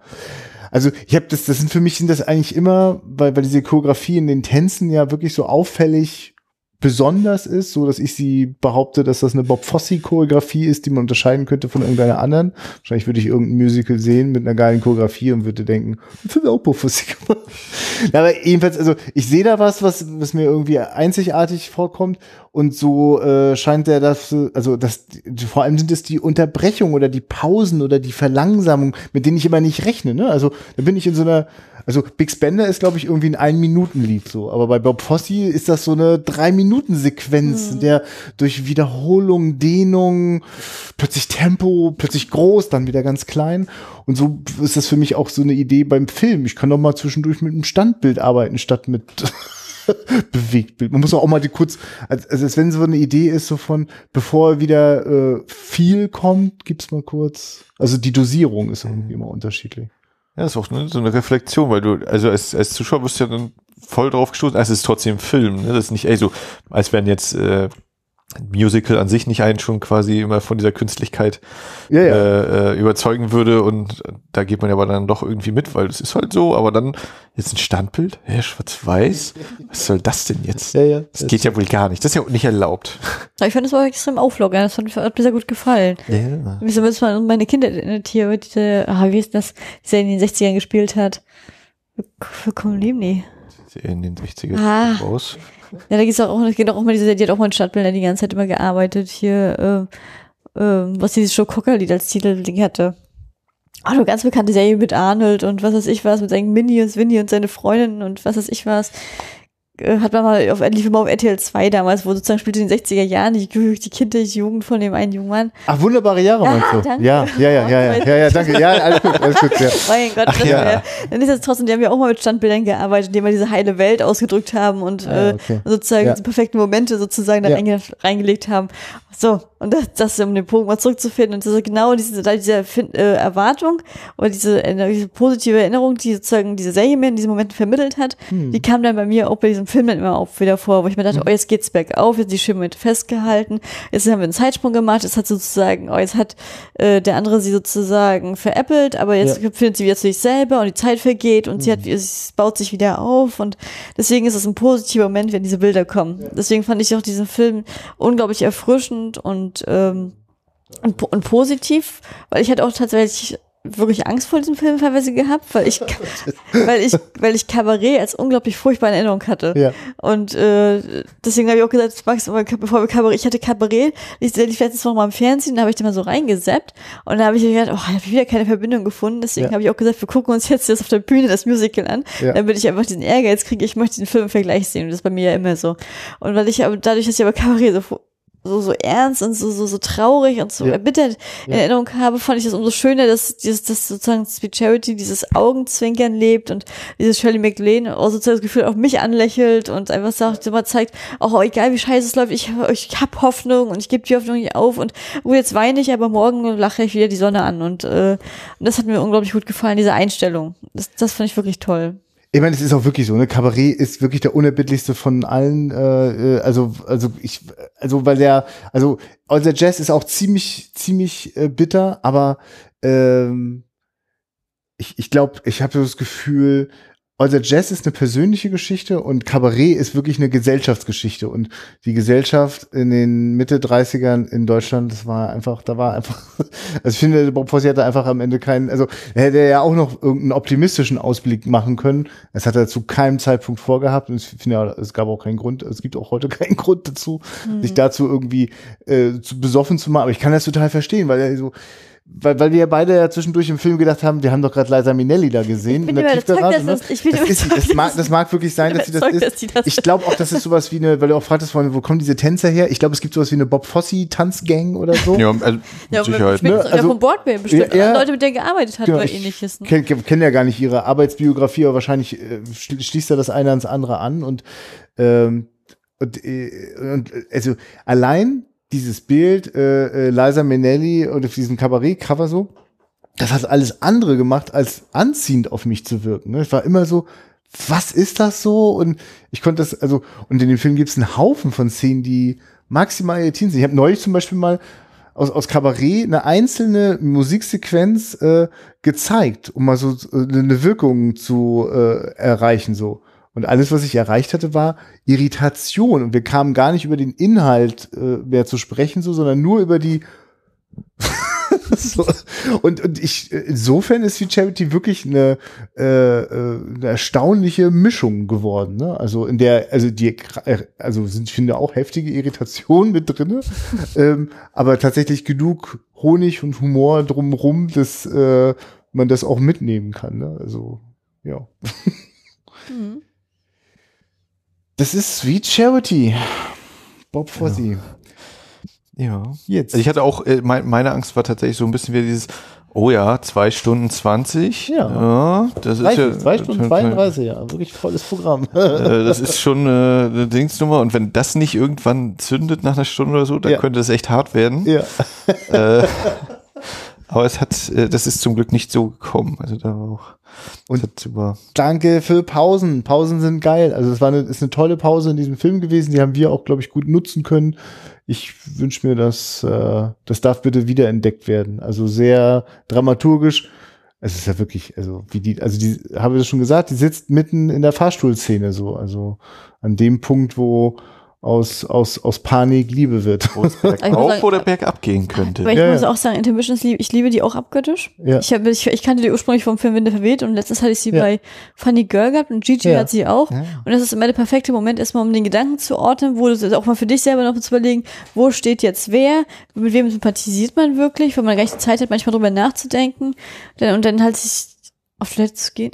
also ich habe das, das sind für mich sind das eigentlich immer, weil, weil diese Choreografie in den Tänzen ja wirklich so auffällig besonders ist, so dass ich sie behaupte, dass das eine Bob Fosse Choreografie ist, die man unterscheiden könnte von irgendeiner anderen. Wahrscheinlich würde ich irgendein Musical sehen mit einer geilen Choreografie und würde denken, Film auch Bob Fosse gemacht. Aber jedenfalls, also ich sehe da was, was, was mir irgendwie einzigartig vorkommt und so äh, scheint der das, also das, vor allem sind es die Unterbrechungen oder die Pausen oder die Verlangsamung, mit denen ich immer nicht rechne. Ne? Also da bin ich in so einer also Big Spender ist, glaube ich, irgendwie ein Ein-Minuten-Lied so. Aber bei Bob Fosse ist das so eine Drei-Minuten-Sequenz, mhm. der durch Wiederholung, Dehnung, plötzlich Tempo, plötzlich groß, dann wieder ganz klein. Und so ist das für mich auch so eine Idee beim Film. Ich kann doch mal zwischendurch mit einem Standbild arbeiten, statt mit Bewegtbild. Man muss auch mal die kurz, also, also wenn so eine Idee ist, so von, bevor wieder äh, viel kommt, gibt's mal kurz. Also die Dosierung ist irgendwie immer unterschiedlich. Ja, ist auch ne, so eine Reflexion, weil du, also als, als Zuschauer wirst du ja dann voll drauf gestoßen, also es ist trotzdem Film, ne? Das ist nicht, ey, so, als wenn jetzt äh, Musical an sich nicht einen schon quasi immer von dieser Künstlichkeit ja, ja. Äh, äh, überzeugen würde und da geht man ja aber dann doch irgendwie mit, weil es ist halt so, aber dann jetzt ein Standbild, ja, schwarz-weiß, was soll das denn jetzt? Ja, ja, das geht ja wohl gar nicht, das ist ja nicht erlaubt. Ja, ich fand das war extrem auflockern, das hat, mir sehr gut gefallen. Ja. Wieso ist man meine Kinder erinnert hier, diese, ah, wie ist das, die er in den 60ern gespielt hat. Willkommen leben die. In den 60ern ah. raus. Ja, da geht's auch, geht auch immer diese, die hat auch mal in Stadtbildern die ganze Zeit immer gearbeitet. Hier, äh, äh, was dieses Cocker-Lied als Titelding hatte. Auch eine ganz bekannte Serie mit Arnold und was weiß ich was, mit seinen Minions, Winnie und seine Freundin und was weiß ich was. Äh, hat man mal auf, lief immer auf RTL 2 damals, wo sozusagen spielte in den 60er Jahren die, die kindliche Jugend von dem einen jungen Mann. Ach, wunderbare Jahre meinst du? Danke. Ja, ja, ja, ja, ja, ja, ja, danke. Ja, alles gut, alles gut, ja. Mein Gott, Ach, ja. Dann ist es trotzdem, die haben ja auch mal mit Standbildern gearbeitet, indem wir diese heile Welt ausgedrückt haben und ah, okay. äh, sozusagen ja. die perfekten Momente sozusagen da ja. reinge reingelegt haben. So, und das, das um den Punkt mal zurückzufinden. Und das ist genau diese, diese äh, Erwartung oder diese, äh, diese positive Erinnerung, die sozusagen diese Serie mir in diesen Momenten vermittelt hat, hm. die kam dann bei mir auch bei diesem Film dann immer auch wieder vor, wo ich mir dachte, hm. oh, jetzt geht's bergauf, jetzt die Schirme festgehalten, jetzt haben wir einen Zeitsprung gemacht, jetzt hat sozusagen, oh, jetzt hat äh, der andere sie sozusagen veräppelt, aber jetzt ja. findet sie wieder zu sich selber und die Zeit vergeht und hm. sie hat, es baut sich wieder auf und deswegen ist es ein positiver Moment, wenn diese Bilder kommen. Ja. Deswegen fand ich auch diesen Film unglaublich erfrischend überraschend und, ähm, und, und positiv, weil ich hatte auch tatsächlich wirklich Angst vor diesem Film teilweise gehabt, weil ich, weil ich, weil ich Kabarett als unglaublich furchtbar in Erinnerung hatte. Ja. Und äh, deswegen habe ich auch gesagt, Max, bevor wir Kabarett, ich hatte Kabarett, ich, ich letztens noch mal im Fernsehen, da habe ich den mal so reingesappt und da habe ich gedacht, oh, da habe ich wieder keine Verbindung gefunden. Deswegen ja. habe ich auch gesagt, wir gucken uns jetzt das auf der Bühne das Musical an, ja. damit ich einfach diesen Ehrgeiz kriege, ich möchte den Film im Vergleich sehen. Und das ist bei mir ja immer so. Und weil ich aber dadurch, dass ich aber Kabarett so so, so ernst und so, so, so traurig und so ja. erbittert in ja. Erinnerung habe, fand ich das umso schöner, dass dieses, dass sozusagen Speed Charity dieses Augenzwinkern lebt und dieses Shirley MacLaine auch sozusagen das Gefühl auf mich anlächelt und einfach sagt, immer zeigt, auch egal wie scheiße es läuft, ich, ich hab Hoffnung und ich gebe die Hoffnung nicht auf und gut, jetzt weine ich, aber morgen lache ich wieder die Sonne an und, äh, und das hat mir unglaublich gut gefallen, diese Einstellung. Das, das fand ich wirklich toll. Ich meine, es ist auch wirklich so, ne? Kabarett ist wirklich der unerbittlichste von allen, äh, äh also, also ich, also weil der, also unser Jazz ist auch ziemlich, ziemlich äh, bitter, aber ähm, ich, ich glaube, ich habe so das Gefühl, also Jazz ist eine persönliche Geschichte und Kabarett ist wirklich eine Gesellschaftsgeschichte. Und die Gesellschaft in den Mitte 30ern in Deutschland, das war einfach, da war einfach, also ich finde, Bob Fosse hatte einfach am Ende keinen, also er hätte ja auch noch irgendeinen optimistischen Ausblick machen können. Es hat er zu keinem Zeitpunkt vorgehabt und ich finde es gab auch keinen Grund, es gibt auch heute keinen Grund dazu, mhm. sich dazu irgendwie äh, zu besoffen zu machen. Aber ich kann das total verstehen, weil er so, weil, weil wir ja beide ja zwischendurch im Film gedacht haben, wir haben doch gerade Liza Minnelli da gesehen. Ich bin in der das, ne? ich bin das, ist, das, mag, das mag wirklich sein, dass sie das ist. Sie das ich glaube auch, das ist sowas wie eine, weil du auch fragtest vorhin, wo kommen diese Tänzer her? Ich glaube, es gibt sowas wie eine Bob Fosse Tanzgang oder so. Ja, also, ja Sicherheit. Ne? Also, von Bordway bestimmt. Ja, Leute, mit denen gearbeitet hat genau, oder ähnliches. Ich kenne kenn ja gar nicht ihre Arbeitsbiografie, aber wahrscheinlich äh, schließt da das eine ans andere an und, ähm, und, äh, und also allein dieses Bild, äh, äh, Liza Minnelli und auf diesem Kabarett-Cover so, das hat alles andere gemacht, als anziehend auf mich zu wirken. Ne? Ich war immer so, was ist das so? Und ich konnte das, also, und in dem Film gibt es einen Haufen von Szenen, die maximal irritierend sind. Ich habe neulich zum Beispiel mal aus, aus Kabarett eine einzelne Musiksequenz äh, gezeigt, um mal so äh, eine Wirkung zu äh, erreichen so. Und alles, was ich erreicht hatte, war Irritation. Und wir kamen gar nicht über den Inhalt äh, mehr zu sprechen, so, sondern nur über die so. und, und ich, insofern ist die Charity wirklich eine, äh, äh, eine erstaunliche Mischung geworden. Ne? Also in der, also die, also sind, ich finde auch heftige Irritationen mit drinne, ähm, aber tatsächlich genug Honig und Humor drumrum, dass äh, man das auch mitnehmen kann. Ne? Also ja. Mhm. Das ist Sweet Charity. Bob Fosse. Ja. Ja. Jetzt. Also ich hatte auch, äh, meine Angst war tatsächlich so ein bisschen wie dieses, oh ja, zwei Stunden zwanzig. Ja. ja das ist ja. Zwei Stunden 32, ja. Wirklich volles Programm. Äh, das ist schon eine, eine Dingsnummer. Und wenn das nicht irgendwann zündet nach einer Stunde oder so, dann ja. könnte das echt hart werden. Ja. Äh, aber es hat, äh, das ist zum Glück nicht so gekommen. Also da war auch. Und danke für Pausen. Pausen sind geil. Also es war eine, ist eine tolle Pause in diesem Film gewesen. Die haben wir auch, glaube ich, gut nutzen können ich wünsche mir, dass äh, das darf bitte wiederentdeckt werden. Also sehr dramaturgisch. Es ist ja wirklich, also wie die, also die, habe ich das schon gesagt, die sitzt mitten in der Fahrstuhlszene so, also an dem Punkt, wo aus, aus, aus Panik Liebe wird. Wo es bergauf oder bergab gehen könnte. Aber ich ja, muss auch sagen, Intermissions, ich liebe die auch abgöttisch. Ja. Ich, hab, ich, ich kannte die ursprünglich vom Film Winde verweht und letztens hatte ich sie ja. bei Funny Girl gehabt und Gigi hat sie auch. Und das ist immer der perfekte Moment, erstmal um den Gedanken zu ordnen, wo du auch mal für dich selber noch zu überlegen, wo steht jetzt wer, mit wem sympathisiert man wirklich, wenn man gar nicht die Zeit hat, manchmal drüber nachzudenken. Und dann halt sich auf Toilette zu gehen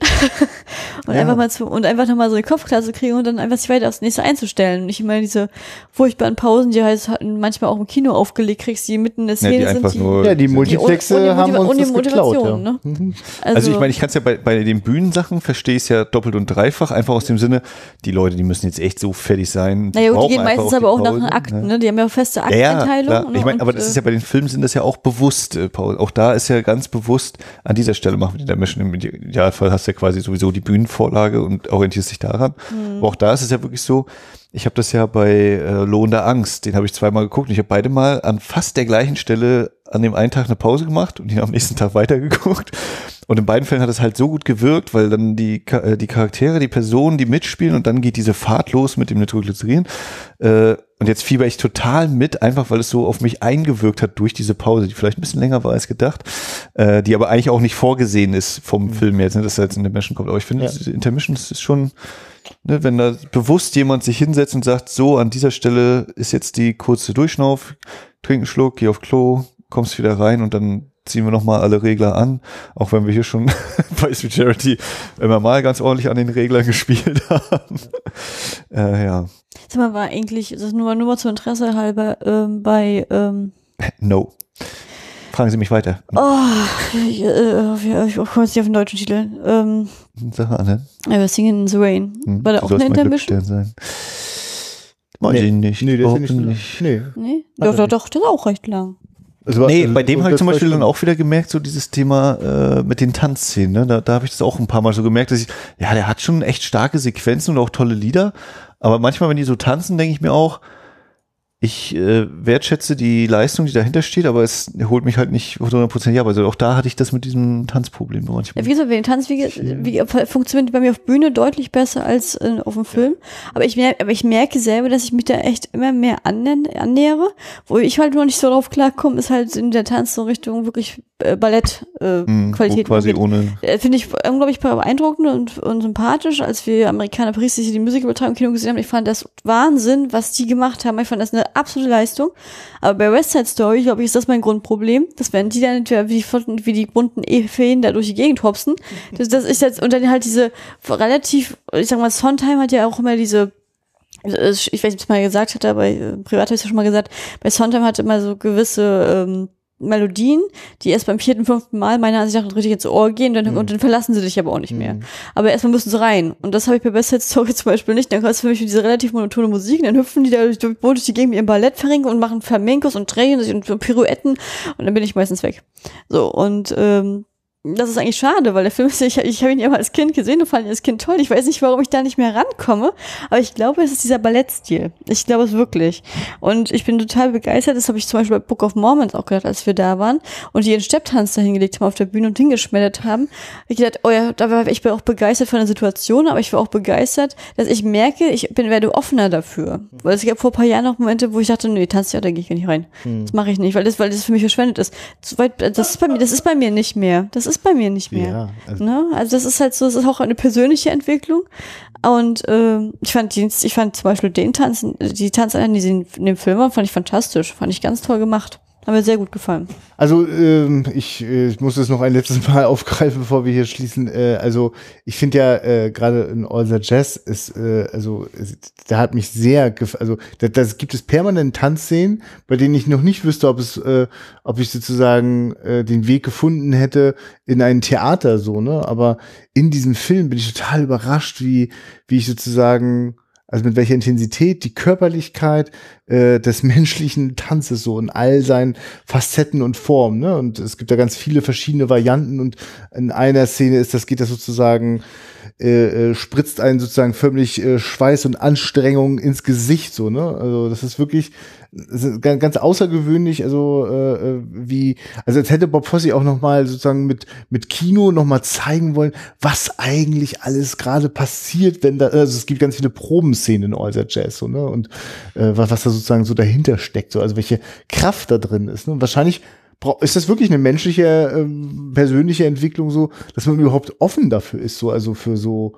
und ja. einfach mal zu und einfach nochmal so den Kopf klar zu kriegen und dann einfach sich weiter aufs nächste einzustellen. Und nicht immer diese furchtbaren Pausen, die halt manchmal auch im Kino aufgelegt kriegst, die mitten in der Szene ja, die sind. Die, nur ja, die Multiplexe die, haben uns das geklaut. Ja. Ne? Mhm. Also, also, ich meine, ich kann es ja bei, bei den Bühnensachen verstehe ich es ja doppelt und dreifach, einfach aus dem Sinne, die Leute, die müssen jetzt echt so fertig sein. Die naja, gut, die gehen meistens aber auch nach den Akten, ne? Die haben ja feste Aktenteilung. Ja, ich meine, aber das ist ja bei den Filmen sind das ja auch bewusst, äh, Paul. Auch da ist ja ganz bewusst, an dieser Stelle machen wir die Mission im Idealfall hast du ja quasi sowieso die Bühnenvorlage und orientierst dich daran. Mhm. Aber auch da ist es ja wirklich so, ich habe das ja bei äh, Lohn der Angst, den habe ich zweimal geguckt und ich habe beide mal an fast der gleichen Stelle an dem einen Tag eine Pause gemacht und ihn am nächsten Tag weitergeguckt. Und in beiden Fällen hat es halt so gut gewirkt, weil dann die, äh, die Charaktere, die Personen, die mitspielen und dann geht diese Fahrt los mit dem Nitroglycerin. Äh, und jetzt fieber ich total mit, einfach weil es so auf mich eingewirkt hat durch diese Pause, die vielleicht ein bisschen länger war als gedacht, äh, die aber eigentlich auch nicht vorgesehen ist vom mhm. Film jetzt, ne, dass er jetzt in Intermission kommt. Aber ich finde, ja. Intermission ist schon, ne, wenn da bewusst jemand sich hinsetzt und sagt, so, an dieser Stelle ist jetzt die kurze Durchschnauf, trink einen Schluck, geh auf Klo, kommst wieder rein und dann ziehen wir nochmal alle Regler an, auch wenn wir hier schon bei Sweet Charity immer mal ganz ordentlich an den Reglern gespielt haben. äh, ja. Sag mal, war eigentlich, das ist nur, nur mal zu Interesse halber, ähm, bei ähm No. Fragen Sie mich weiter. Oh, ich, äh, ich komme jetzt nicht auf den deutschen Titel. Ähm, Sache Anne. Aber Singing in the Rain. Hm, war da auch eine Intermission? Sein. Weiß nee. ich nicht. Nee, der ist nicht. nicht. Nee. nee? Doch, doch, doch, das ist auch recht lang. Also, nee, also, bei dem habe ich zum Beispiel dann auch wieder gemerkt, so dieses Thema äh, mit den Tanzszenen. Ne? Da, da habe ich das auch ein paar Mal so gemerkt, dass ich, ja, der hat schon echt starke Sequenzen und auch tolle Lieder. Aber manchmal, wenn die so tanzen, denke ich mir auch, ich äh, wertschätze die Leistung, die dahinter steht, aber es holt mich halt nicht 100% ja, also auch da hatte ich das mit diesem Tanzproblem manchmal. Ja, wie gesagt, den Tanz wie, wie, funktioniert bei mir auf Bühne deutlich besser als äh, auf dem Film, aber ich, merke, aber ich merke selber, dass ich mich da echt immer mehr annähere, wo ich halt noch nicht so drauf klarkomme, ist halt in der Tanz so Richtung wirklich äh, Ballettqualität. Äh, quasi ohne. Äh, Finde ich unglaublich beeindruckend und, und sympathisch, als wir Amerikaner Paris die Musikübertragung im Kino gesehen haben. Ich fand das Wahnsinn, was die gemacht haben. Ich fand das eine absolute Leistung. Aber bei West Side Story, glaube ich, ist das mein Grundproblem. Das werden die dann entweder wie, wie die bunten E-Feen da durch die Gegend hopsen. Das, das ist jetzt, und dann halt diese relativ, ich sag mal, Sondheim hat ja auch immer diese ich weiß nicht, ob ich es mal gesagt hatte, aber äh, privat habe ich es ja schon mal gesagt, bei Sondheim hat immer so gewisse ähm, Melodien, die erst beim vierten, fünften Mal meiner Ansicht nach richtig ins Ohr gehen dann, mhm. und dann verlassen sie dich aber auch nicht mehr. Mhm. Aber erstmal müssen sie rein. Und das habe ich bei Best Side Story zum Beispiel nicht. Dann hörst du für mich diese relativ monotone Musik, dann hüpfen die da durch, durch die Gegend mit ihrem Ballett verrinken und machen Flamencos und drehen sich und Pirouetten und dann bin ich meistens weg. So, und ähm, das ist eigentlich schade, weil der Film ist, ich, ich habe ihn ja mal als Kind gesehen und fand ihn als Kind toll. Ich weiß nicht, warum ich da nicht mehr rankomme, aber ich glaube, es ist dieser Ballettstil. Ich glaube es wirklich. Und ich bin total begeistert. Das habe ich zum Beispiel bei Book of Mormons auch gedacht, als wir da waren und die ihren Stepptanz da hingelegt haben auf der Bühne und hingeschmettert haben. Ich gedacht, oh ja, da war ich bin auch begeistert von der Situation, aber ich war auch begeistert, dass ich merke, ich bin werde offener dafür. Weil es gab vor ein paar Jahren noch Momente, wo ich dachte, nee, Tanztheater da gehe ich nicht rein. Das mache ich nicht, weil das, weil das für mich verschwendet ist. Das ist bei mir, das ist bei mir nicht mehr. Das ist bei mir nicht mehr. Ja, also- ne? also das ist halt so, das ist auch eine persönliche Entwicklung. Und ähm, ich fand die, ich fand zum Beispiel den Tanz, die Tanzeinheiten, die sie in, in dem Film waren, fand ich fantastisch. Fand ich ganz toll gemacht. Hat mir sehr gut gefallen. Also ähm, ich, äh, ich muss es noch ein letztes Mal aufgreifen, bevor wir hier schließen. Äh, also ich finde ja äh, gerade in All the Jazz ist äh, also da hat mich sehr also da, das gibt es permanent Tanzszenen, bei denen ich noch nicht wüsste, ob es äh, ob ich sozusagen äh, den Weg gefunden hätte in ein Theater so ne. Aber in diesem Film bin ich total überrascht, wie wie ich sozusagen also mit welcher Intensität die Körperlichkeit äh, des menschlichen Tanzes so in all seinen Facetten und Formen. Ne? Und es gibt da ganz viele verschiedene Varianten und in einer Szene ist das geht das sozusagen äh, äh, spritzt einen sozusagen förmlich äh, Schweiß und Anstrengung ins Gesicht so ne? Also das ist wirklich das ist ganz, ganz außergewöhnlich. Also äh, äh, wie also als hätte Bob Fosse auch noch mal sozusagen mit mit Kino noch mal zeigen wollen was eigentlich alles gerade passiert wenn da also es gibt ganz viele Probenszenen in All That Jazz so ne? Und äh, was, was da sozusagen so dahinter steckt so also welche Kraft da drin ist ne? Wahrscheinlich ist das wirklich eine menschliche, ähm, persönliche Entwicklung so, dass man überhaupt offen dafür ist, so, also für so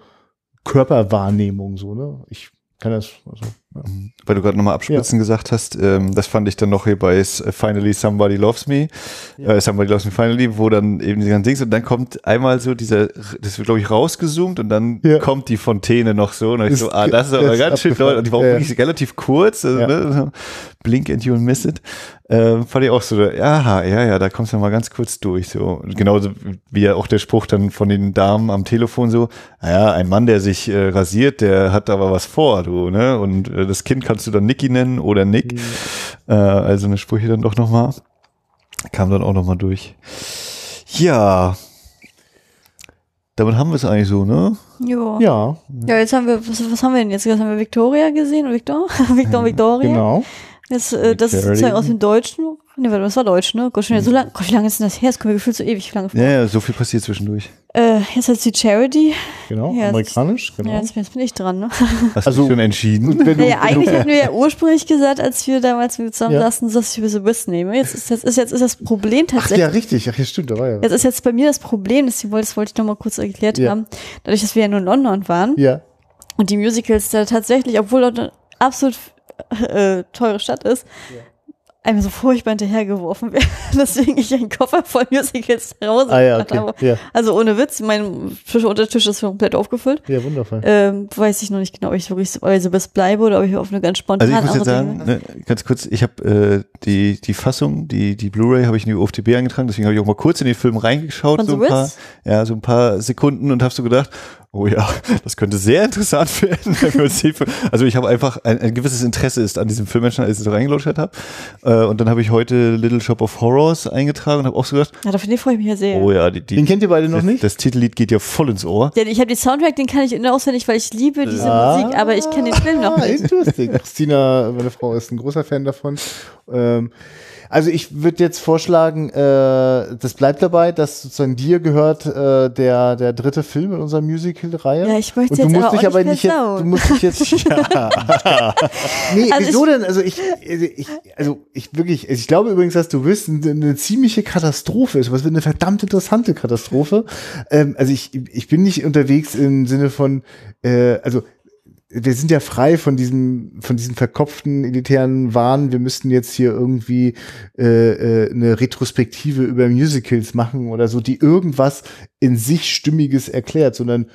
Körperwahrnehmung, so, ne? Ich kann das, also. Weil du gerade nochmal abspritzen gesagt hast, ähm, das fand ich dann noch hier bei S- Finally Somebody Loves Me, äh, Somebody Loves Me Finally, wo dann eben diese ganzen Dings und dann kommt einmal so dieser, das wird glaube ich rausgezoomt und dann Ja. kommt die Fontäne noch so und dann hab ich Ist so, ah, das ist aber ist ganz schön doll und die war auch Ja, ja. wirklich relativ kurz, also, Ja. ne, blink and you'll miss it. Ähm, fand ich auch so, ja, ja, ja, da kommst du mal ganz kurz durch, so. Genauso wie ja auch der Spruch dann von den Damen am Telefon so, naja, ein Mann, der sich äh, rasiert, der hat aber was vor, du, ne? Und äh, das Kind kannst du dann Nicky nennen oder Nick. Äh, also eine Sprüche dann doch nochmal. Kam dann auch nochmal durch. Ja. Damit haben wir es eigentlich so, ne? Jo. ja, Ja, jetzt haben wir, was, was haben wir denn jetzt? Jetzt haben wir Victoria gesehen, Victor? Victor, Victoria. genau. Das, äh, das ist sozusagen aus dem Deutschen. Ne, warte, das war Deutsch, ne? Gott, schon wieder so lang, Gott, wie lange ist denn das her? Das kommt mir gefühlt so ewig lange vor. Ja, ja, so viel passiert zwischendurch. Äh, jetzt hat die Charity. Genau, Ja, amerikanisch, genau. Ja, jetzt, jetzt bin ich dran, ne? Hast Also- du schon entschieden? Wenn du, Naja, wenn eigentlich du, hatten wir ja ursprünglich gesagt, als wir damals mit zusammen Ja. saßen, dass ich The Wiz nehme. Jetzt ist, jetzt ist, jetzt ist das Problem ach tatsächlich. ja, richtig, ach ja, stimmt, da war ja. Jetzt ist jetzt bei mir das Problem, das wollte, das wollte ich noch mal kurz erklärt Ja. haben. Dadurch, dass wir ja nur in London waren Ja, und die Musicals da tatsächlich, obwohl London absolut äh, teure Stadt ist, einem so furchtbar hinterhergeworfen werden. Deswegen ich einen Koffer voll Musicals nach Hause ah ja, okay, habe. ja, Also ohne Witz, mein Tisch, Untertisch ist komplett aufgefüllt. ja, wundervoll. Ähm, weiß ich noch nicht genau, ob ich wirklich The Wiz bleibe oder ob ich auf eine ganz spontane Also ich muss jetzt sagen, ne, ganz kurz, ich habe äh, die die Fassung, die die Blu-ray habe ich in die OFTB eingetragen, deswegen habe ich auch mal kurz in den Film reingeschaut, Von so The ein paar, ja, so ein paar Sekunden und habe so gedacht, oh ja, das könnte sehr interessant werden. wenn wir uns die Film- also ich habe einfach ein, ein gewisses Interesse ist an diesem Film als ich so reingelutscht habe. Äh, und dann habe ich heute Little Shop of Horrors eingetragen und habe auch so gedacht, Ja, dafür freue ich mich ja sehr. oh ja, die, die Den kennt ihr beide noch das, nicht? das Titellied geht ja voll ins Ohr. Ja, ich habe den Soundtrack, den kann ich in- auswendig, weil ich liebe diese Ah, Musik, aber ich kenne den Film noch nicht. Interesting. Christina, meine Frau, ist ein großer Fan davon. Ähm, also ich würde jetzt vorschlagen, äh, das bleibt dabei, dass sozusagen dir gehört äh, der, der dritte Film in unserer Musical-Reihe. Ja, ich möchte Und du jetzt musst dich aber nicht jetzt, du musst dich jetzt. ja. Nee, Also wieso ich- denn? Also ich, also ich, also ich wirklich, also ich glaube übrigens, dass du wirst eine, eine ziemliche Katastrophe ist, es wird eine verdammt interessante Katastrophe. Ähm, also ich, ich bin nicht unterwegs im Sinne von, äh, also wir sind ja frei von diesem, von diesen verkopften elitären Wahn. Wir müssten jetzt hier irgendwie äh, äh, eine Retrospektive über Musicals machen oder so, die irgendwas in sich Stimmiges erklärt, sondern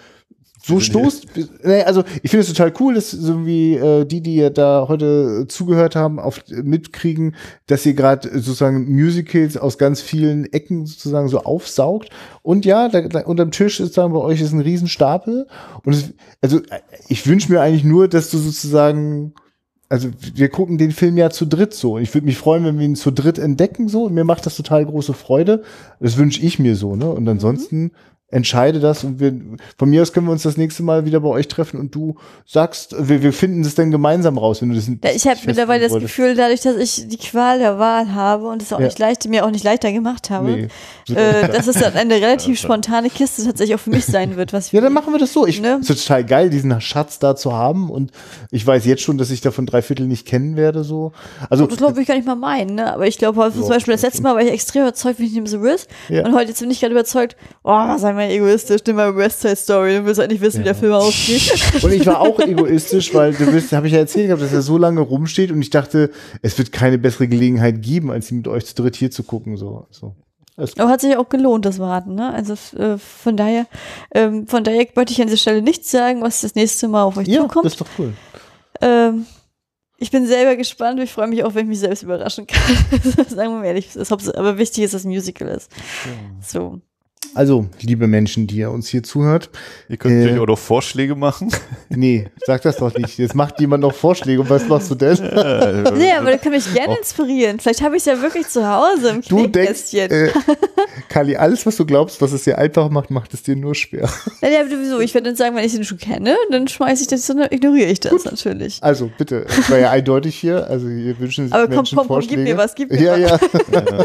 so stoßt, nee, also ich finde es total cool, dass so wie äh, die, die ja da heute zugehört haben, auf mitkriegen, dass ihr gerade sozusagen Musicals aus ganz vielen Ecken sozusagen so aufsaugt. Und ja, da, da unterm Tisch ist dann bei euch ist ein Riesenstapel. Und es, also ich wünsche mir eigentlich nur, dass du sozusagen also wir gucken den Film ja zu dritt so. Ich würde mich freuen, wenn wir ihn zu dritt entdecken so. Und mir macht das total große Freude. Das wünsche ich mir so, ne? Und ansonsten entscheide das und wir, von mir aus können wir uns das nächste Mal wieder bei euch treffen und du sagst, wir, wir finden das dann gemeinsam raus, wenn du das Ja, ich habe mittlerweile das Gefühl, dadurch, dass ich die Qual der Wahl habe und es auch Ja. nicht leicht, mir auch nicht leichter gemacht habe, Nee. äh, dass es dann eine relativ spontane Kiste tatsächlich auch für mich sein wird, was Ja, dann machen wir das so. Ich Ne? es ist total geil, diesen Schatz da zu haben und ich weiß jetzt schon, dass ich davon drei Viertel nicht kennen werde, so. Also, Das glaube ich gar nicht mal meinen, ne? Aber ich glaube, zum Beispiel das letzte Mal war ich extrem überzeugt, wie ich nehme The Riz. Ja. Und heute jetzt bin ich gerade überzeugt, oh, sei mal egoistisch, nimm mal West Side Story, du willst halt nicht wissen, wie der Film ausgeht. und ich war auch egoistisch, weil du willst, habe ich ja erzählt gehabt, dass er so lange rumsteht und ich dachte, es wird keine bessere Gelegenheit geben, als ihn mit euch zu dritt hier zu gucken, so. so. Aber hat sich auch gelohnt, das Warten, ne? Also äh, von daher, ähm, von daher wollte ich an dieser Stelle nichts sagen, was das nächste Mal auf euch Ja, zukommt. das ist doch cool. Ähm, ich bin selber gespannt. Ich freue mich auch, wenn ich mich selbst überraschen kann. Sagen wir mal ehrlich. Aber wichtig ist, dass es ein Musical ist. So. Also, liebe Menschen, die ihr uns hier zuhört, Ihr könnt Äh. natürlich auch noch Vorschläge machen. nee, sag das doch nicht. Jetzt macht jemand noch Vorschläge und was machst du denn? Nee, aber du kannst mich gerne inspirieren. Vielleicht habe ich es ja wirklich zu Hause im Du denkst, äh, Kali, alles, was du glaubst, was es dir einfach macht, macht es dir nur schwer. Ja, ja, sowieso. Ich werde dann sagen, wenn ich den schon kenne, dann schmeiße ich das, dann ignoriere ich das natürlich. Also, bitte, es war ja eindeutig hier. Also, ihr wünschen sich Aber komm, Menschen komm, komm, Vorschläge. gib mir was, gib mir ja, was. Ja,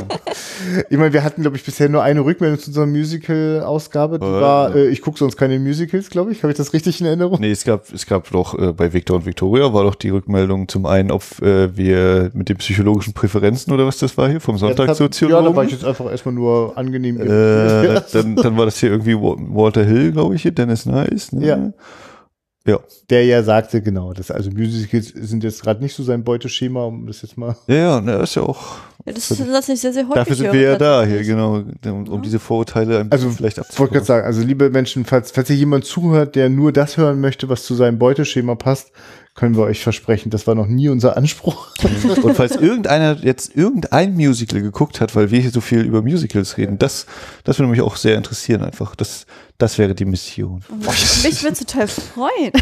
Ich meine, wir hatten, glaube ich, bisher nur eine Rückmeldung zu unserer Musical-Ausgabe. Die Äh. war, äh, ich gucke sonst keine Musicals, glaube ich. Habe ich das richtig in Erinnerung? Nee, es gab, es gab doch äh, bei Victor und Victoria war doch die Rückmeldung zum einen, ob äh, wir mit den psychologischen Präferenzen oder was das war hier vom hat- Ja, da war ich Sonntagssoziologen. jetzt einfach erstmal nur angenehm. äh, dann, dann war das hier irgendwie Wa- Walter Hill, glaube ich, hier, Dennis Nice. Ne? Ja. Der ja sagte, genau, das, also Musicals sind jetzt gerade nicht so sein Beuteschema, um das jetzt mal. Ja, ja, ne, ist ja auch. Ja, das ist das ich sehr, sehr häufig Dafür sind wir ja da hier, genau, um, um diese Vorurteile ein Also, bisschen vielleicht Ich wollte gerade abzubauen. sagen, also liebe Menschen, falls, falls hier jemand zuhört, der nur das hören möchte, was zu seinem Beuteschema passt, können wir euch versprechen, das war noch nie unser Anspruch. Und falls irgendeiner jetzt irgendein Musical geguckt hat, weil wir hier so viel über Musicals reden, das, das würde mich auch sehr interessieren einfach. Das, das wäre die Mission. Mich würde total freuen.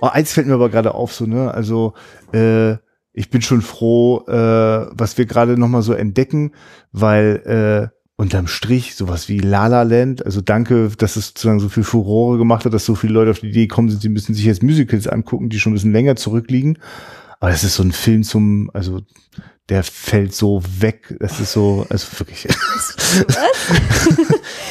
Oh, eins fällt mir aber gerade auf, so, ne, also, äh, ich bin schon froh, äh, was wir gerade noch mal so entdecken, weil, äh, unterm Strich sowas wie La La Land, also danke, dass es sozusagen so viel Furore gemacht hat, dass so viele Leute auf die Idee gekommen sind, sie müssen sich jetzt Musicals angucken, die schon ein bisschen länger zurückliegen. Aber das ist so ein Film zum, also der fällt so weg. Das ist so, also wirklich. Was?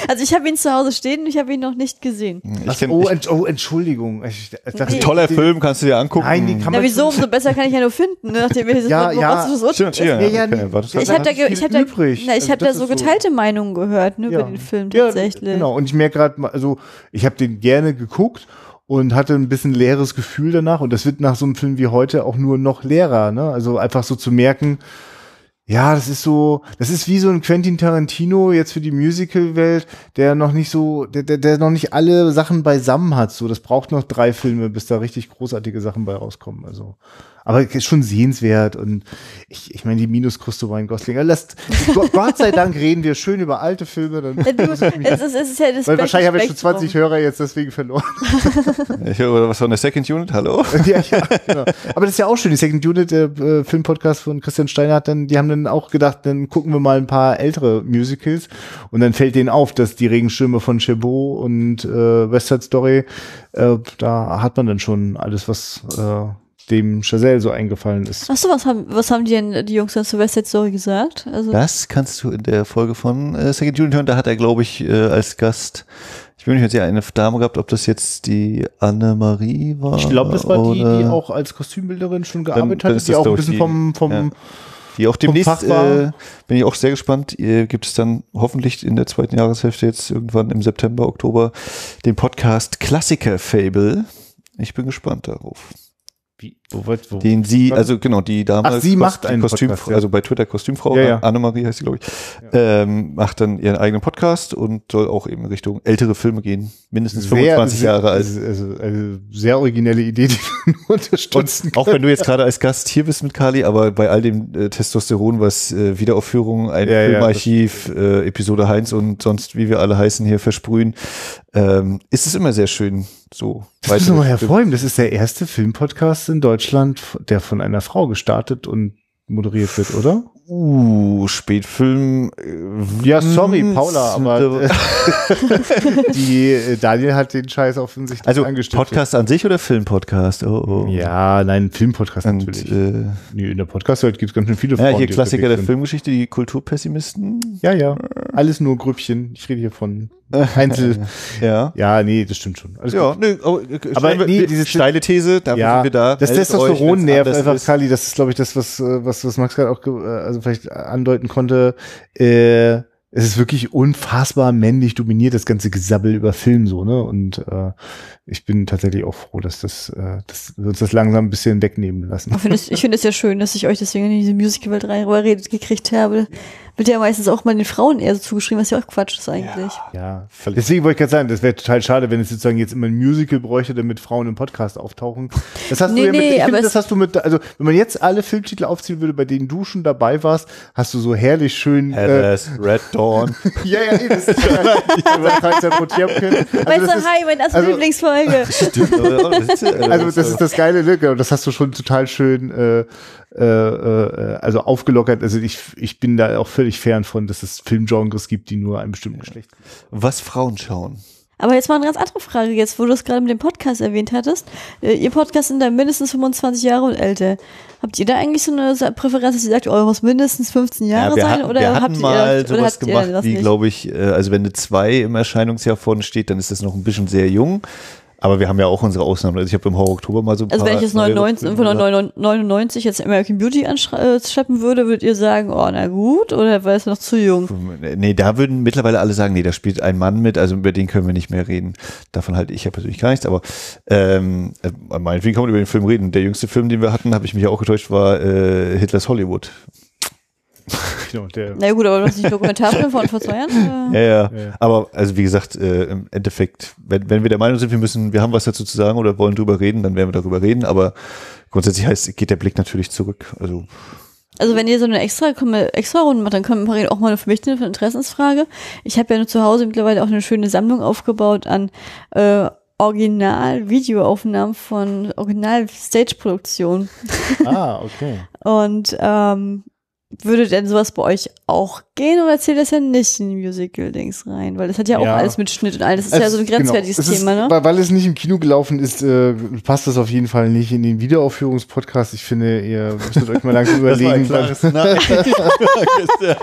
Also ich habe ihn zu Hause stehen und ich habe ihn noch nicht gesehen. Ich kenn, oh, ich, oh, Entschuldigung. Ich, ich dachte, Nee. toller den- Film, kannst du dir angucken. Nein, den kann Na man wieso, umso besser kann ich ja nur finden, ne? nachdem wir Ja, so ja. das Stimmt, ja, Ja, ja, okay, warte, Ich habe da, ich hab da, übrig. na, ich Also hab da so ist so- geteilte Meinungen gehört ne, Ja. über den Film Ja, tatsächlich. genau. Und ich merke gerade mal, also ich habe den gerne geguckt und hatte ein bisschen leeres Gefühl danach. Und das wird nach so einem Film wie heute auch nur noch leerer. Ne? Also einfach so zu merken, ja, das ist so, das ist wie so ein Quentin Tarantino jetzt für die Musical-Welt, der noch nicht so, der, der, der noch nicht alle Sachen beisammen hat. So, das braucht noch drei Filme, bis da richtig großartige Sachen bei rauskommen. Also, aber ist schon sehenswert und ich, ich meine, die Minuskruste Ryan Gosling. Ja, Lasst, Gott sei Dank reden wir schön über alte Filme, dann, du, es, ist, es ist ja das weil wahrscheinlich haben wir schon Spektrum. 20 Hörer jetzt deswegen verloren. Ich höre, oder was war in der Second Unit? Hallo? ja, ja, genau. Aber das ist ja auch schön. Die Second Unit, der äh, Filmpodcast von Christian Steiner hat dann, die haben dann auch gedacht, dann gucken wir mal ein paar ältere Musicals und dann fällt denen auf, dass die Regenschirme von Chabot und äh, West Side Story, äh, da hat man dann schon alles, was äh, dem Chazelle so eingefallen ist. Achso, was haben, was haben die denn, die Jungs dann West Side Story gesagt? Also, Das kannst du in der Folge von äh, Second Unit hören. Da hat er, glaube ich, äh, als Gast, ich bin mir nicht sicher, eine Dame gehabt, ob das jetzt die Anne-Marie war. Ich glaube, das war die, die oder- auch als Kostümbilderin schon Dann- gearbeitet dann hat, ist die das, auch ein bisschen die- vom, vom ja. Die auch demnächst, Fach war. äh, bin ich auch sehr gespannt, äh, gibt es dann hoffentlich in der zweiten Jahreshälfte jetzt irgendwann im September, Oktober den Podcast Klassiker Fable. Ich bin gespannt darauf. Wie, wo, wo, wo, Den sie, also genau, die Dame, Ach, sie macht die einen Kostüm, Podcast, ja. also bei Twitter Kostümfrau, Ja, ja. Annemarie heißt sie, glaube ich, ähm, macht dann ihren eigenen Podcast und soll auch eben Richtung ältere Filme gehen, mindestens 25 sehr, Jahre alt. Also, also, also sehr originelle Idee, die wir nur unterstützen Und auch wenn du jetzt gerade als Gast hier bist mit Kali, aber bei all dem äh, Testosteron, was äh, Wiederaufführung, ein Filmarchiv, äh, Episode Heinz und sonst, wie wir alle heißen, hier versprühen, ähm, ist es immer sehr schön, so. Das müssen wir mal hervorheben. Das ist der erste Filmpodcast in Deutschland, der von einer Frau gestartet und moderiert wird, oder? Uh, Spätfilm. äh, Ja, sorry, hm, Paula, aber äh, die äh, Daniel hat den Scheiß offensichtlich also angestiftet. Podcast an sich oder Filmpodcast? Oh, oh. Ja, nein, Filmpodcast Und, natürlich. äh, nee, in der Podcast-Welt gibt es ganz schön viele ja, Frauen. hier die Klassiker der sind. Filmgeschichte, die Kulturpessimisten. Ja, ja. Alles nur Grüppchen. Ich rede hier von Einzel. Ja. ja, nee, das stimmt schon. Alles Ja, nö, aber, Aber aber nee, nee, diese- steile These, da ja, sind wir da. das Meldet Testosteron euch, wenn's nervt anders einfach. Kali. Das ist, glaube ich, das, was, äh, was, was Max gerade auch äh, also vielleicht andeuten konnte. Äh, es ist wirklich unfassbar männlich dominiert, das ganze Gesabbel über Film so, ne? Und äh, ich bin tatsächlich auch froh, dass das, äh, dass wir uns das langsam ein bisschen wegnehmen lassen. Ich finde es, ich finde es ja schön, dass ich euch deswegen in diese Musical-Welt reinredet gekriegt habe. Wird ja meistens auch mal den Frauen eher so zugeschrieben, was ja auch Quatsch ist eigentlich. Ja, deswegen wollte ich gerade sagen, das wäre total schade, wenn es sozusagen jetzt immer ein Musical bräuchte, damit Frauen im Podcast auftauchen. Das hast Nee, du ja mit, nee, ich aber finde, das hast du mit, also wenn man jetzt alle Filmtitel aufziehen würde, bei denen du schon dabei warst, hast du so herrlich schön. Äh, Red Dawn. ja, ja, eh, das ist ja, weißt Also, du, das ist, hi, meine erste also- Lieblingsfolge. Stimmt, also das ist das geile, ne? Das hast du schon total schön äh, äh, äh, also aufgelockert. Also ich, ich bin da auch völlig fern von, dass es Filmgenres gibt, die nur einem bestimmten Geschlecht. was Frauen schauen. Aber jetzt mal eine ganz andere Frage jetzt, wo du es gerade mit dem Podcast erwähnt hattest. Äh, Ihr Podcast sind da mindestens 25 Jahre und älter. Habt ihr da eigentlich so eine Präferenz, dass ihr sagt, oh, muss mindestens 15 Jahre wir sein? oder wir habt hatten ihr mal oder sowas ihr gemacht, das wie glaube ich, äh, also wenn eine 2 im Erscheinungsjahr vorne steht, dann ist das noch ein bisschen sehr jung. Aber wir haben ja auch unsere Ausnahmen. Also ich habe im Horror Oktober mal so ein Also wenn ich jetzt neuere 99, Filme von gesagt. 99 jetzt American Beauty anschleppen würde, würdet ihr sagen, oh, na gut, oder war es noch zu jung? Nee, da würden mittlerweile alle sagen, nee, da spielt ein Mann mit, also über den können wir nicht mehr reden. Davon halte ich ja persönlich gar nichts, aber ähm, äh, meinetwegen kann man über den Film reden. Der jüngste Film, den wir hatten, habe ich mich ja auch getäuscht, war äh, Hitlers Hollywood. Genau, der, Na gut, aber du hast nicht Dokumentarfilm von vor zwei Jahren? Ja, ja. Ja. Aber also wie gesagt, äh, im Endeffekt, wenn, wenn wir der Meinung sind, wir müssen, wir haben was dazu zu sagen oder wollen drüber reden, dann werden wir darüber reden. Aber grundsätzlich heißt, geht der Blick natürlich zurück. Also Also wenn ihr so eine extra, extra Runde macht, dann können wir auch mal für mich eine Interessensfrage. Ich habe ja nur zu Hause mittlerweile auch eine schöne Sammlung aufgebaut an äh, Original-Videoaufnahmen von Original-Stage-Produktionen. ah, okay. Und ähm, würde denn sowas bei euch auch gehen oder zählt das ja nicht in die Musical-Dings rein? Weil das hat ja auch Ja. alles mit Schnitt und alles. Das ist ja so ein Also, grenzwertiges genau. Es Thema, ne? Weil, weil es nicht im Kino gelaufen ist, äh, passt das auf jeden Fall nicht in den Wiederaufführungspodcast. Ich finde, ihr müsstet euch mal langsam überlegen. weil- Nein.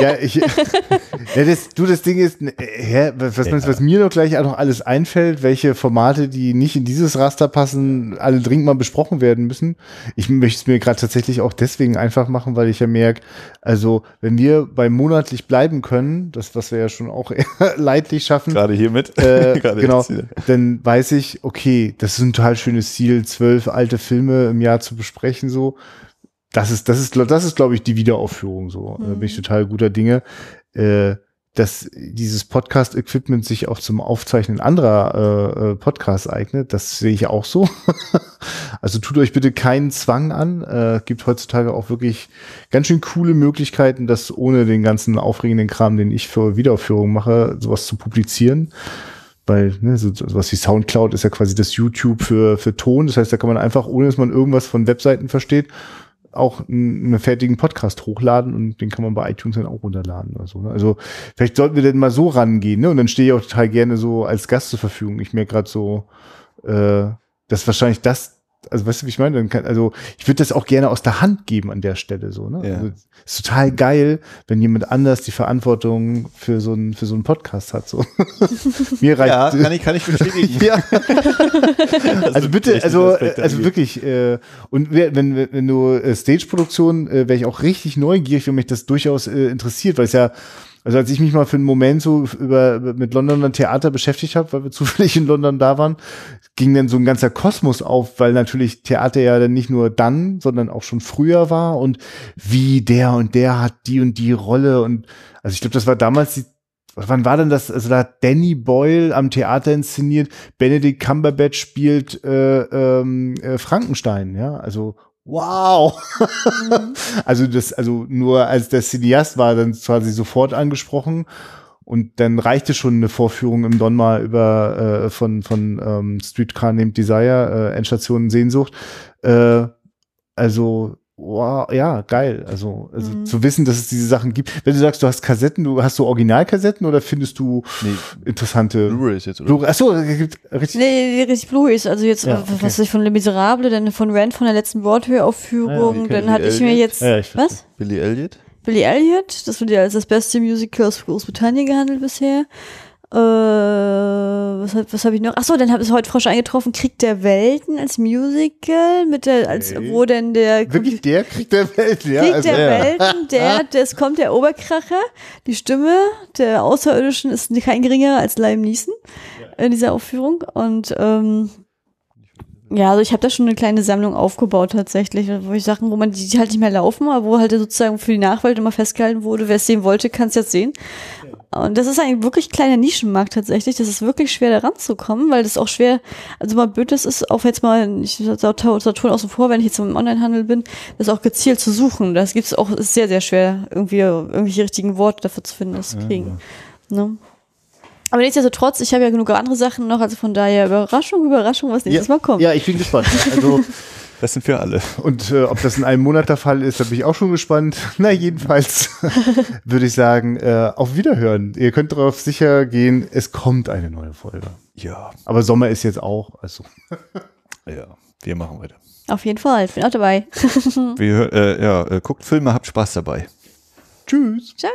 ja, ich, ja, das, du, das Ding ist, hä, was, du, was mir noch gleich auch noch alles einfällt, welche Formate, die nicht in dieses Raster passen, alle dringend mal besprochen werden müssen. Ich möchte es mir gerade tatsächlich auch deswegen einfach machen, weil ich ja merke, also wenn wir bei monatlich bleiben können, das, was wir ja schon auch leidlich schaffen, Gerade hiermit. äh, Gerade genau, dann weiß ich, okay, das ist ein total schönes Ziel, zwölf alte Filme im Jahr zu besprechen, so. Das ist, das ist, das ist, glaube ich, die Wiederaufführung, so. Da bin ich total guter Dinge. Äh, dass dieses Podcast-Equipment sich auch zum Aufzeichnen anderer äh, äh, Podcasts eignet, das sehe ich auch so. also tut euch bitte keinen Zwang an. Äh, gibt heutzutage auch wirklich ganz schön coole Möglichkeiten, das ohne den ganzen aufregenden Kram, den ich für Wiederaufführungen mache, sowas zu publizieren. Weil ne, so, sowas wie Soundcloud ist ja quasi das YouTube für, für Ton. Das heißt, da kann man einfach, ohne dass man irgendwas von Webseiten versteht, auch einen, fertigen Podcast hochladen und den kann man bei iTunes dann auch runterladen oder so. Ne? Also vielleicht sollten wir denn mal so rangehen, ne? Und dann stehe ich auch total gerne so als Gast zur Verfügung. Ich merke gerade so, äh, dass wahrscheinlich das, also weißt du, wie ich meine? Dann kann, also ich würde das auch gerne aus der Hand geben an der Stelle so. Ne? Ja. Also, ist total geil, wenn jemand anders die Verantwortung für so einen für so einen Podcast hat. So. Mir reicht Ja, kann ich, kann ich bestätigen. ja. also bitte, also, Aspekt also wirklich, äh, und wenn wenn du äh, Stage-Produktion, äh, wäre ich auch richtig neugierig, wenn mich das durchaus äh, interessiert, weil es ja, also als ich mich mal für einen Moment so über mit Londoner Theater beschäftigt habe, weil wir zufällig in London da waren, ging dann so ein ganzer Kosmos auf, weil natürlich Theater ja dann nicht nur dann, sondern auch schon früher war und wie der und der hat die und die Rolle und also ich glaube, das war damals die Wann war denn das? Also da hat Danny Boyle am Theater inszeniert, Benedict Cumberbatch spielt äh, ähm, äh, Frankenstein, ja, also wow. also das, also nur als der Cineast war dann quasi sofort angesprochen Und dann reichte schon eine Vorführung im Donmar über äh, von, von ähm, Streetcar Named Desire, äh, Endstation Sehnsucht. Äh, also wow, ja, geil. Also, also Mhm. zu wissen, dass es diese Sachen gibt. Wenn du sagst, du hast Kassetten, du hast du Originalkassetten oder findest du Nee, interessante Blu-rays jetzt, oder? Blu Achso, es gibt richtig. Nee, richtig Blu-rays. Also jetzt, Ja, äh, okay. was weiß ich, von Le Miserable, dann von Rand von der letzten Broadway-Aufführung. Ja, dann hatte ich mir jetzt, Ja, ich was? Billy Elliot? Billy Elliot, das wird ja als das beste Musical aus Großbritannien gehandelt bisher. Äh, was hab- was habe ich noch? Achso, dann habe ich heute frisch eingetroffen, Krieg der Welten als Musical, mit der, als, Okay. wo denn der Wirklich der Krieg der Welt, ja. Krieg also, der ja. Welten, der, das kommt der Oberkracher. Die Stimme der Außerirdischen ist kein geringerer als Liam Neeson in dieser Aufführung. Und ähm, ja, also ich habe da schon eine kleine Sammlung aufgebaut tatsächlich, wo ich Sachen, wo man die, die halt nicht mehr laufen, aber wo halt sozusagen für die Nachwelt immer festgehalten wurde, wer es sehen wollte, kann es jetzt sehen. Und das ist ein wirklich kleiner Nischenmarkt tatsächlich. Das ist wirklich schwer da ranzukommen, weil das auch schwer, also mal blöd das ist, auch jetzt mal, ich Saturn außen vor, wenn ich jetzt im Onlinehandel bin, das auch gezielt zu suchen. Das gibt's auch, ist sehr, sehr schwer, irgendwie irgendwelche richtigen Worte dafür zu finden, das zu kriegen. Ne? Aber nichtsdestotrotz, ich habe ja genug andere Sachen noch, also von daher Überraschung, Überraschung, was nächstes Mal kommt. Ja, ich bin gespannt. Also, Das sind wir alle. und äh, ob das in einem Monat der Fall ist, da bin ich auch schon gespannt. Na, jedenfalls würde ich sagen, äh, auf Wiederhören. Ihr könnt darauf sicher gehen, es kommt eine neue Folge. Ja, Aber Sommer ist jetzt auch, also. ja, wir machen weiter. Auf jeden Fall, ich bin auch dabei. Wir, äh, ja, äh, guckt Filme, habt Spaß dabei. Tschüss. Ciao.